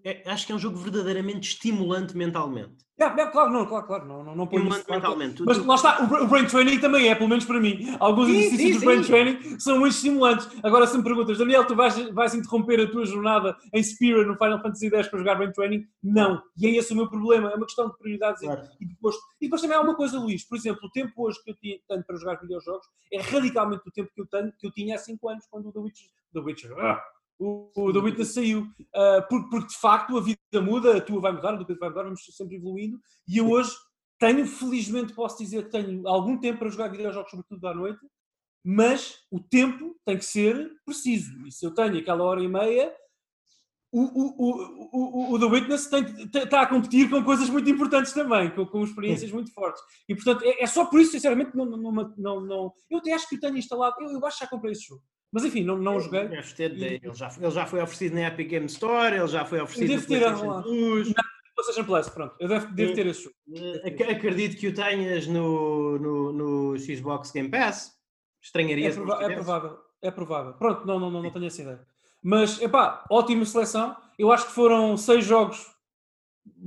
é, acho que é um jogo verdadeiramente estimulante mentalmente. É, é, claro, não, claro, claro, não, não, não estimulante mentalmente. Mas lá está, o, Brain Training também é, pelo menos para mim. Alguns sim, exercícios sim, do Brain Training são muito estimulantes. Agora, se me perguntas, Daniel, tu vais, vais interromper a tua jornada em Spira no Final Fantasy X para jogar Brain Training? Não. E é esse o meu problema. É uma questão de prioridades claro. e, depois. E depois também há uma coisa, Luís. Por exemplo, o tempo hoje que eu tenho para jogar videojogos é radicalmente o tempo que eu, tenho, que eu tinha há 5 anos quando o The Witcher. The Witcher ah, o, o The Witness saiu. Uh, porque, porque, de facto a vida muda, a tua vai mudar, a do Pedro vai mudar, vamos sempre evoluindo. E eu hoje tenho, felizmente posso dizer que tenho algum tempo para jogar videojogos, sobretudo à noite. mas o tempo tem que ser preciso. E se eu tenho aquela hora e meia, o, o, o, o, The Witness está a competir com coisas muito importantes também, com, com experiências muito fortes. E portanto, é, é, só por isso, sinceramente, não, não, não, não, eu até acho que o tenho instalado. Eu, eu acho que já comprei esse jogo. Mas enfim, não, não joguei. Ele, já, ele já foi oferecido na Epic Game Store, ele já foi oferecido no PlayStation Plus. PlayStation Plus, pronto. Eu devo, devo ter esse jogo. Acredito que o tenhas no, no, no Xbox Game Pass. Estranharia é, prova é provável, é provável. Pronto, não, não, não, não tenho essa ideia. Mas, epá, ótima seleção. Eu acho que foram seis jogos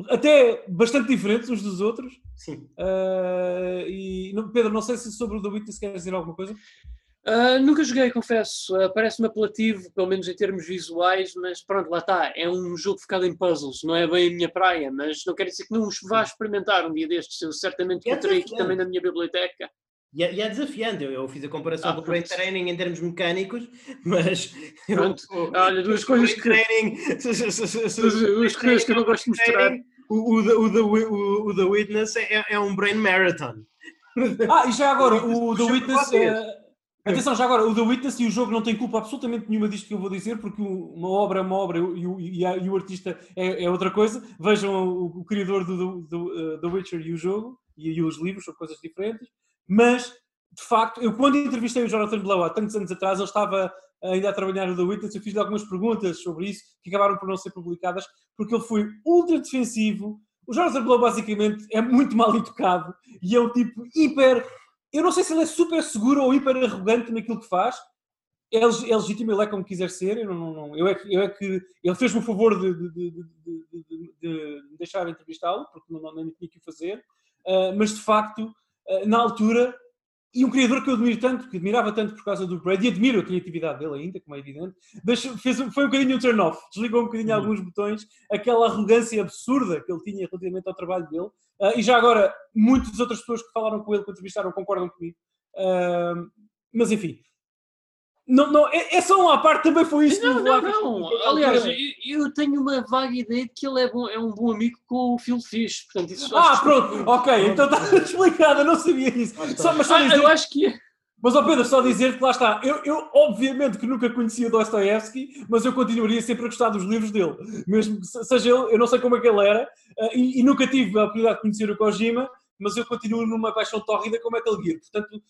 até bastante diferentes uns dos outros. Sim. Uh, e, Pedro, não sei se sobre o The Witness queres dizer alguma coisa. Uh, nunca joguei, confesso. Uh, Parece-me apelativo, pelo menos em termos visuais, mas pronto, lá está. É um jogo focado em puzzles, não é bem a minha praia, mas não quer dizer que não os vá experimentar um dia destes. Eu certamente é encontrei aqui também na minha biblioteca. E é, e é desafiante, eu, eu, fiz a comparação ah, do Brain Training em termos mecânicos, mas. Pronto, eu, olha, duas coisas que. Training, duas coisas que eu não gosto de mostrar. O, o, o, o, o The Witness é, é um Brain Marathon. Ah, e já agora, o The Witness. Uh, Atenção, já agora, o The Witness e o jogo não tem culpa absolutamente nenhuma disto que eu vou dizer, porque uma obra é uma obra e o, e a, e o artista é, é, outra coisa. Vejam o, o criador do, do, do uh, The Witcher e o jogo, e, e, os livros, são coisas diferentes. Mas, de facto, eu quando entrevistei o Jonathan Blow há tantos anos atrás, ele estava ainda a trabalhar no The Witness, eu fiz-lhe algumas perguntas sobre isso, que acabaram por não ser publicadas, porque ele foi ultra defensivo. O Jonathan Blow, basicamente, é muito mal educado e é um tipo hiper eu não sei se ele é super seguro ou hiper arrogante naquilo que faz. É, é legítimo, ele é como quiser ser. Eu, não, não, eu, é, que, eu é que ele fez-me o favor de, de, de, de deixar entrevistá-lo, porque não, não, não tinha que o fazer. Uh, mas de facto, uh, na altura, e um criador que eu admiro tanto, que admirava tanto por causa do Brad, e admiro a criatividade dele ainda, como é evidente, fez, foi um bocadinho um turn-off, desligou um bocadinho uhum. alguns botões, aquela arrogância absurda que ele tinha relativamente ao trabalho dele, uh, e já agora, muitas outras pessoas que falaram com ele, que entrevistaram, concordam comigo. Uh, mas enfim, não, não, é, é só uma parte, também foi isso. Não, não, não. Aliás, eu, tenho uma vaga ideia de que ele é, bom, é um bom amigo com o Phil Fish. Portanto, isso ah, pronto, ok, então está explicado, eu não sabia isso. Só, mas só ah, dizer, eu acho que é. Mas, ó Pedro, só dizer que lá está. Eu, eu obviamente que nunca conhecia Dostoevsky, mas eu continuaria sempre a gostar dos livros dele. Mesmo que seja ele, eu não sei como é que ele era, uh, e, e, nunca tive a oportunidade de conhecer o Kojima, mas eu continuo numa paixão tórrida como Metal Gear. Portanto,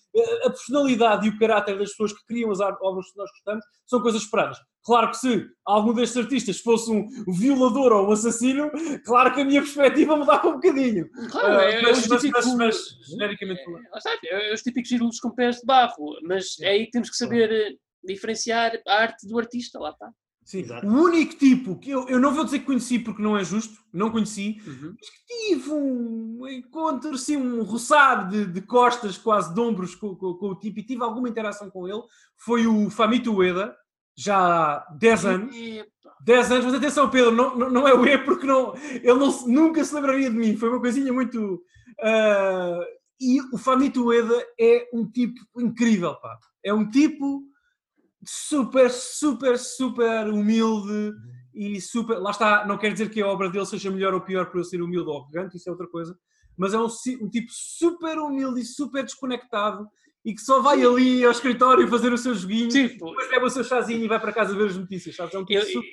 a personalidade e o caráter das pessoas que criam as obras que nós gostamos são coisas esperadas. Claro que se algum destes artistas fosse um violador ou um assassino, claro que a minha perspectiva mudava um bocadinho. Claro, uh, é, mas, mas, mas, mas, genericamente falando. É, é, os típicos ídolos com pés de barro, mas é aí que temos que saber eh, diferenciar a arte do artista, lá está. Sim. Exato. O único tipo que eu, eu não vou dizer que conheci porque não é justo, não conheci, uhum. mas que tive um encontro, assim, um roçar de, de costas, quase de ombros com, com, com, o tipo e tive alguma interação com ele, foi o Famito Ueda, já há 10 anos. 10 anos, mas atenção, Pedro, não, não, não é o E porque não, ele não, nunca se lembraria de mim, foi uma coisinha muito. Uh, e o Famito Ueda é um tipo incrível, pá. É um tipo super, super, super humilde e super. Lá está, não quer dizer que a obra dele seja melhor ou pior por eu ser humilde ou arrogante, isso é outra coisa, mas é um, um tipo super humilde e super desconectado e que só vai ali ao escritório fazer o seu joguinho, tipo, depois bebe o seu chazinho e vai para casa ver as notícias. Sabes? É um tipo eu, super...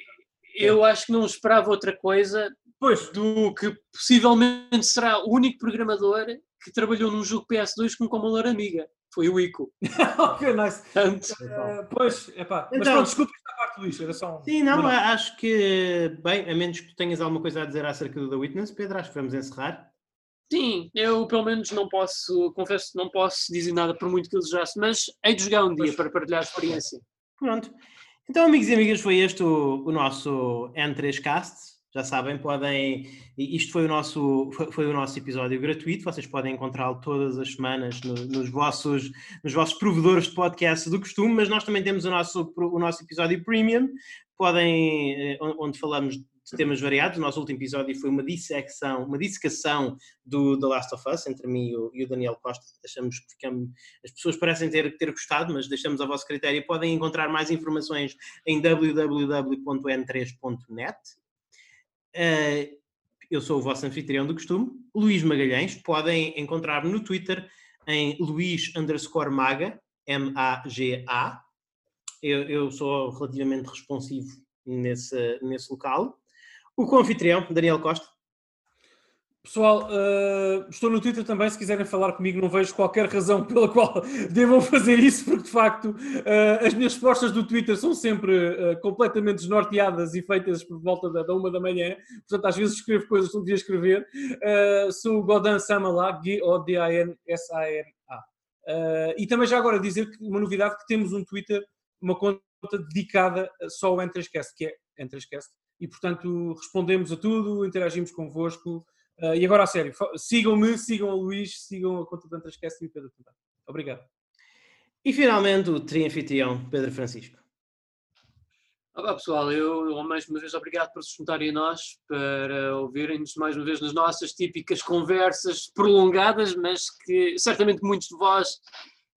eu acho que não esperava outra coisa pois. do que possivelmente será o único programador que trabalhou num jogo PS2 com uma melhor amiga foi o Ico. ok, nice. Tanto. Uh, pois, epá. Então, mas pronto, desculpa esta parte, Luís, era só um... Sim, não, acho que, bem, a menos que tu tenhas alguma coisa a dizer acerca do The Witness, Pedro, acho que vamos encerrar. Sim, eu pelo menos não posso, confesso que não posso dizer nada por muito que desejasse, mas hei de jogar um dia para partilhar a experiência. Pronto. Então, amigos e amigas, foi este o, o nosso N3Cast já sabem, podem. Isto foi o nosso, foi o nosso episódio gratuito. Vocês podem encontrá-lo todas as semanas no, nos, vossos, nos vossos provedores de podcast do costume, mas nós também temos o nosso, o nosso episódio premium, podem, eh, onde falamos de temas variados. O nosso último episódio foi uma dissecção, uma dissecação do The Last of Us, entre mim e o, e o Daniel Costa. Deixamos, ficamos, as pessoas parecem ter, ter gostado, mas deixamos a vosso critério. Podem encontrar mais informações em www.n3.net. Uh, eu sou o vosso anfitrião do costume, Luís Magalhães. Podem encontrar-me no Twitter em Luís underscore Maga, M-A-G-A. Eu, eu sou relativamente responsivo nesse, nesse local. O co-anfitrião, Daniel Costa. Pessoal, uh, estou no Twitter também. Se quiserem falar comigo, não vejo qualquer razão pela qual devam fazer isso, porque de facto uh, as minhas respostas do Twitter são sempre uh, completamente desnorteadas e feitas por volta da, da, uma da manhã. Portanto, às vezes escrevo coisas que não devia escrever. sou o Godan Samala, G-O-D-A-N-S-A-M-A. e também já agora dizer que uma novidade que temos um Twitter, uma conta dedicada só ao N3Cast, que é N3Cast. E portanto respondemos a tudo, interagimos convosco. Uh, e agora a sério, sigam-me, sigam o Luís, sigam a conta do Esquece e o Pedro também. Obrigado. E finalmente o trianfitrião Pedro Francisco. Olá pessoal, eu mais uma vez obrigado por se juntarem a nós para ouvirem-nos mais uma vez nas nossas típicas conversas prolongadas, mas que certamente muitos de vós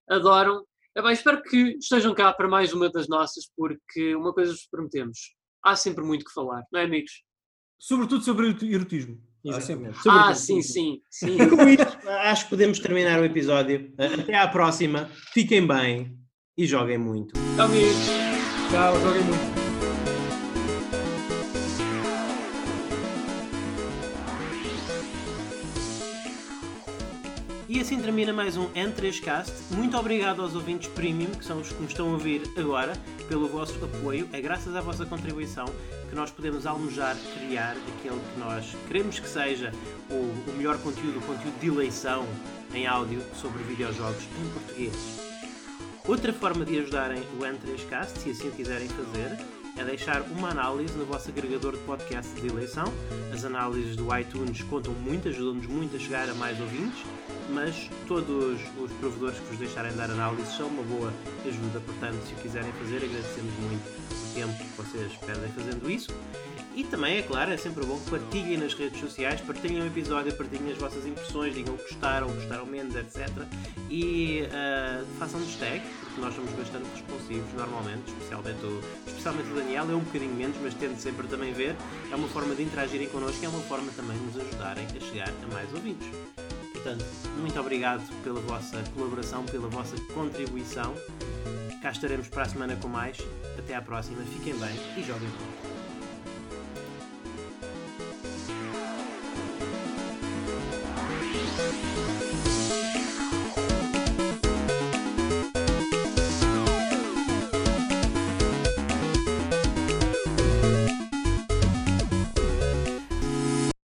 adoram. É bem, espero que estejam cá para mais uma das nossas, porque uma coisa vos prometemos: há sempre muito que falar, não é, amigos? Sobretudo sobre erotismo. Exatamente. Ah, sim, sim, sim. Com isto, acho que podemos terminar o episódio. Até à próxima. Fiquem bem e joguem muito. Tchau, amigos. Tchau, joguem muito. E assim termina mais um N3Cast. Muito obrigado aos ouvintes premium, que são os que me estão a ouvir agora, pelo vosso apoio. É graças à vossa contribuição que nós podemos almejar criar aquele que nós queremos que seja o, o melhor conteúdo, o conteúdo de eleição em áudio sobre videojogos em português. Outra forma de ajudarem o N3Cast, se assim quiserem fazer, é deixar uma análise no vosso agregador de podcast de eleição. As análises do iTunes contam muito, ajudam-nos muito a chegar a mais ouvintes, mas todos os provedores que vos deixarem dar análises são uma boa ajuda, portanto, se o quiserem fazer, agradecemos muito o tempo que vocês perdem fazendo isso. E também, é claro, é sempre bom que partilhem nas redes sociais, partilhem o episódio, partilhem as vossas impressões, digam que gostaram, gostaram menos, etc. E uh, façam-nos tag, porque nós somos bastante responsivos normalmente, especialmente o, especialmente o Daniel, é um bocadinho menos, mas tendo sempre também ver, é uma forma de interagirem connosco e é uma forma também de nos ajudarem a chegar a mais ouvintes. Portanto, muito obrigado pela vossa colaboração, pela vossa contribuição. Cá estaremos para a semana com mais. Até à próxima, fiquem bem e joguem bem. Thank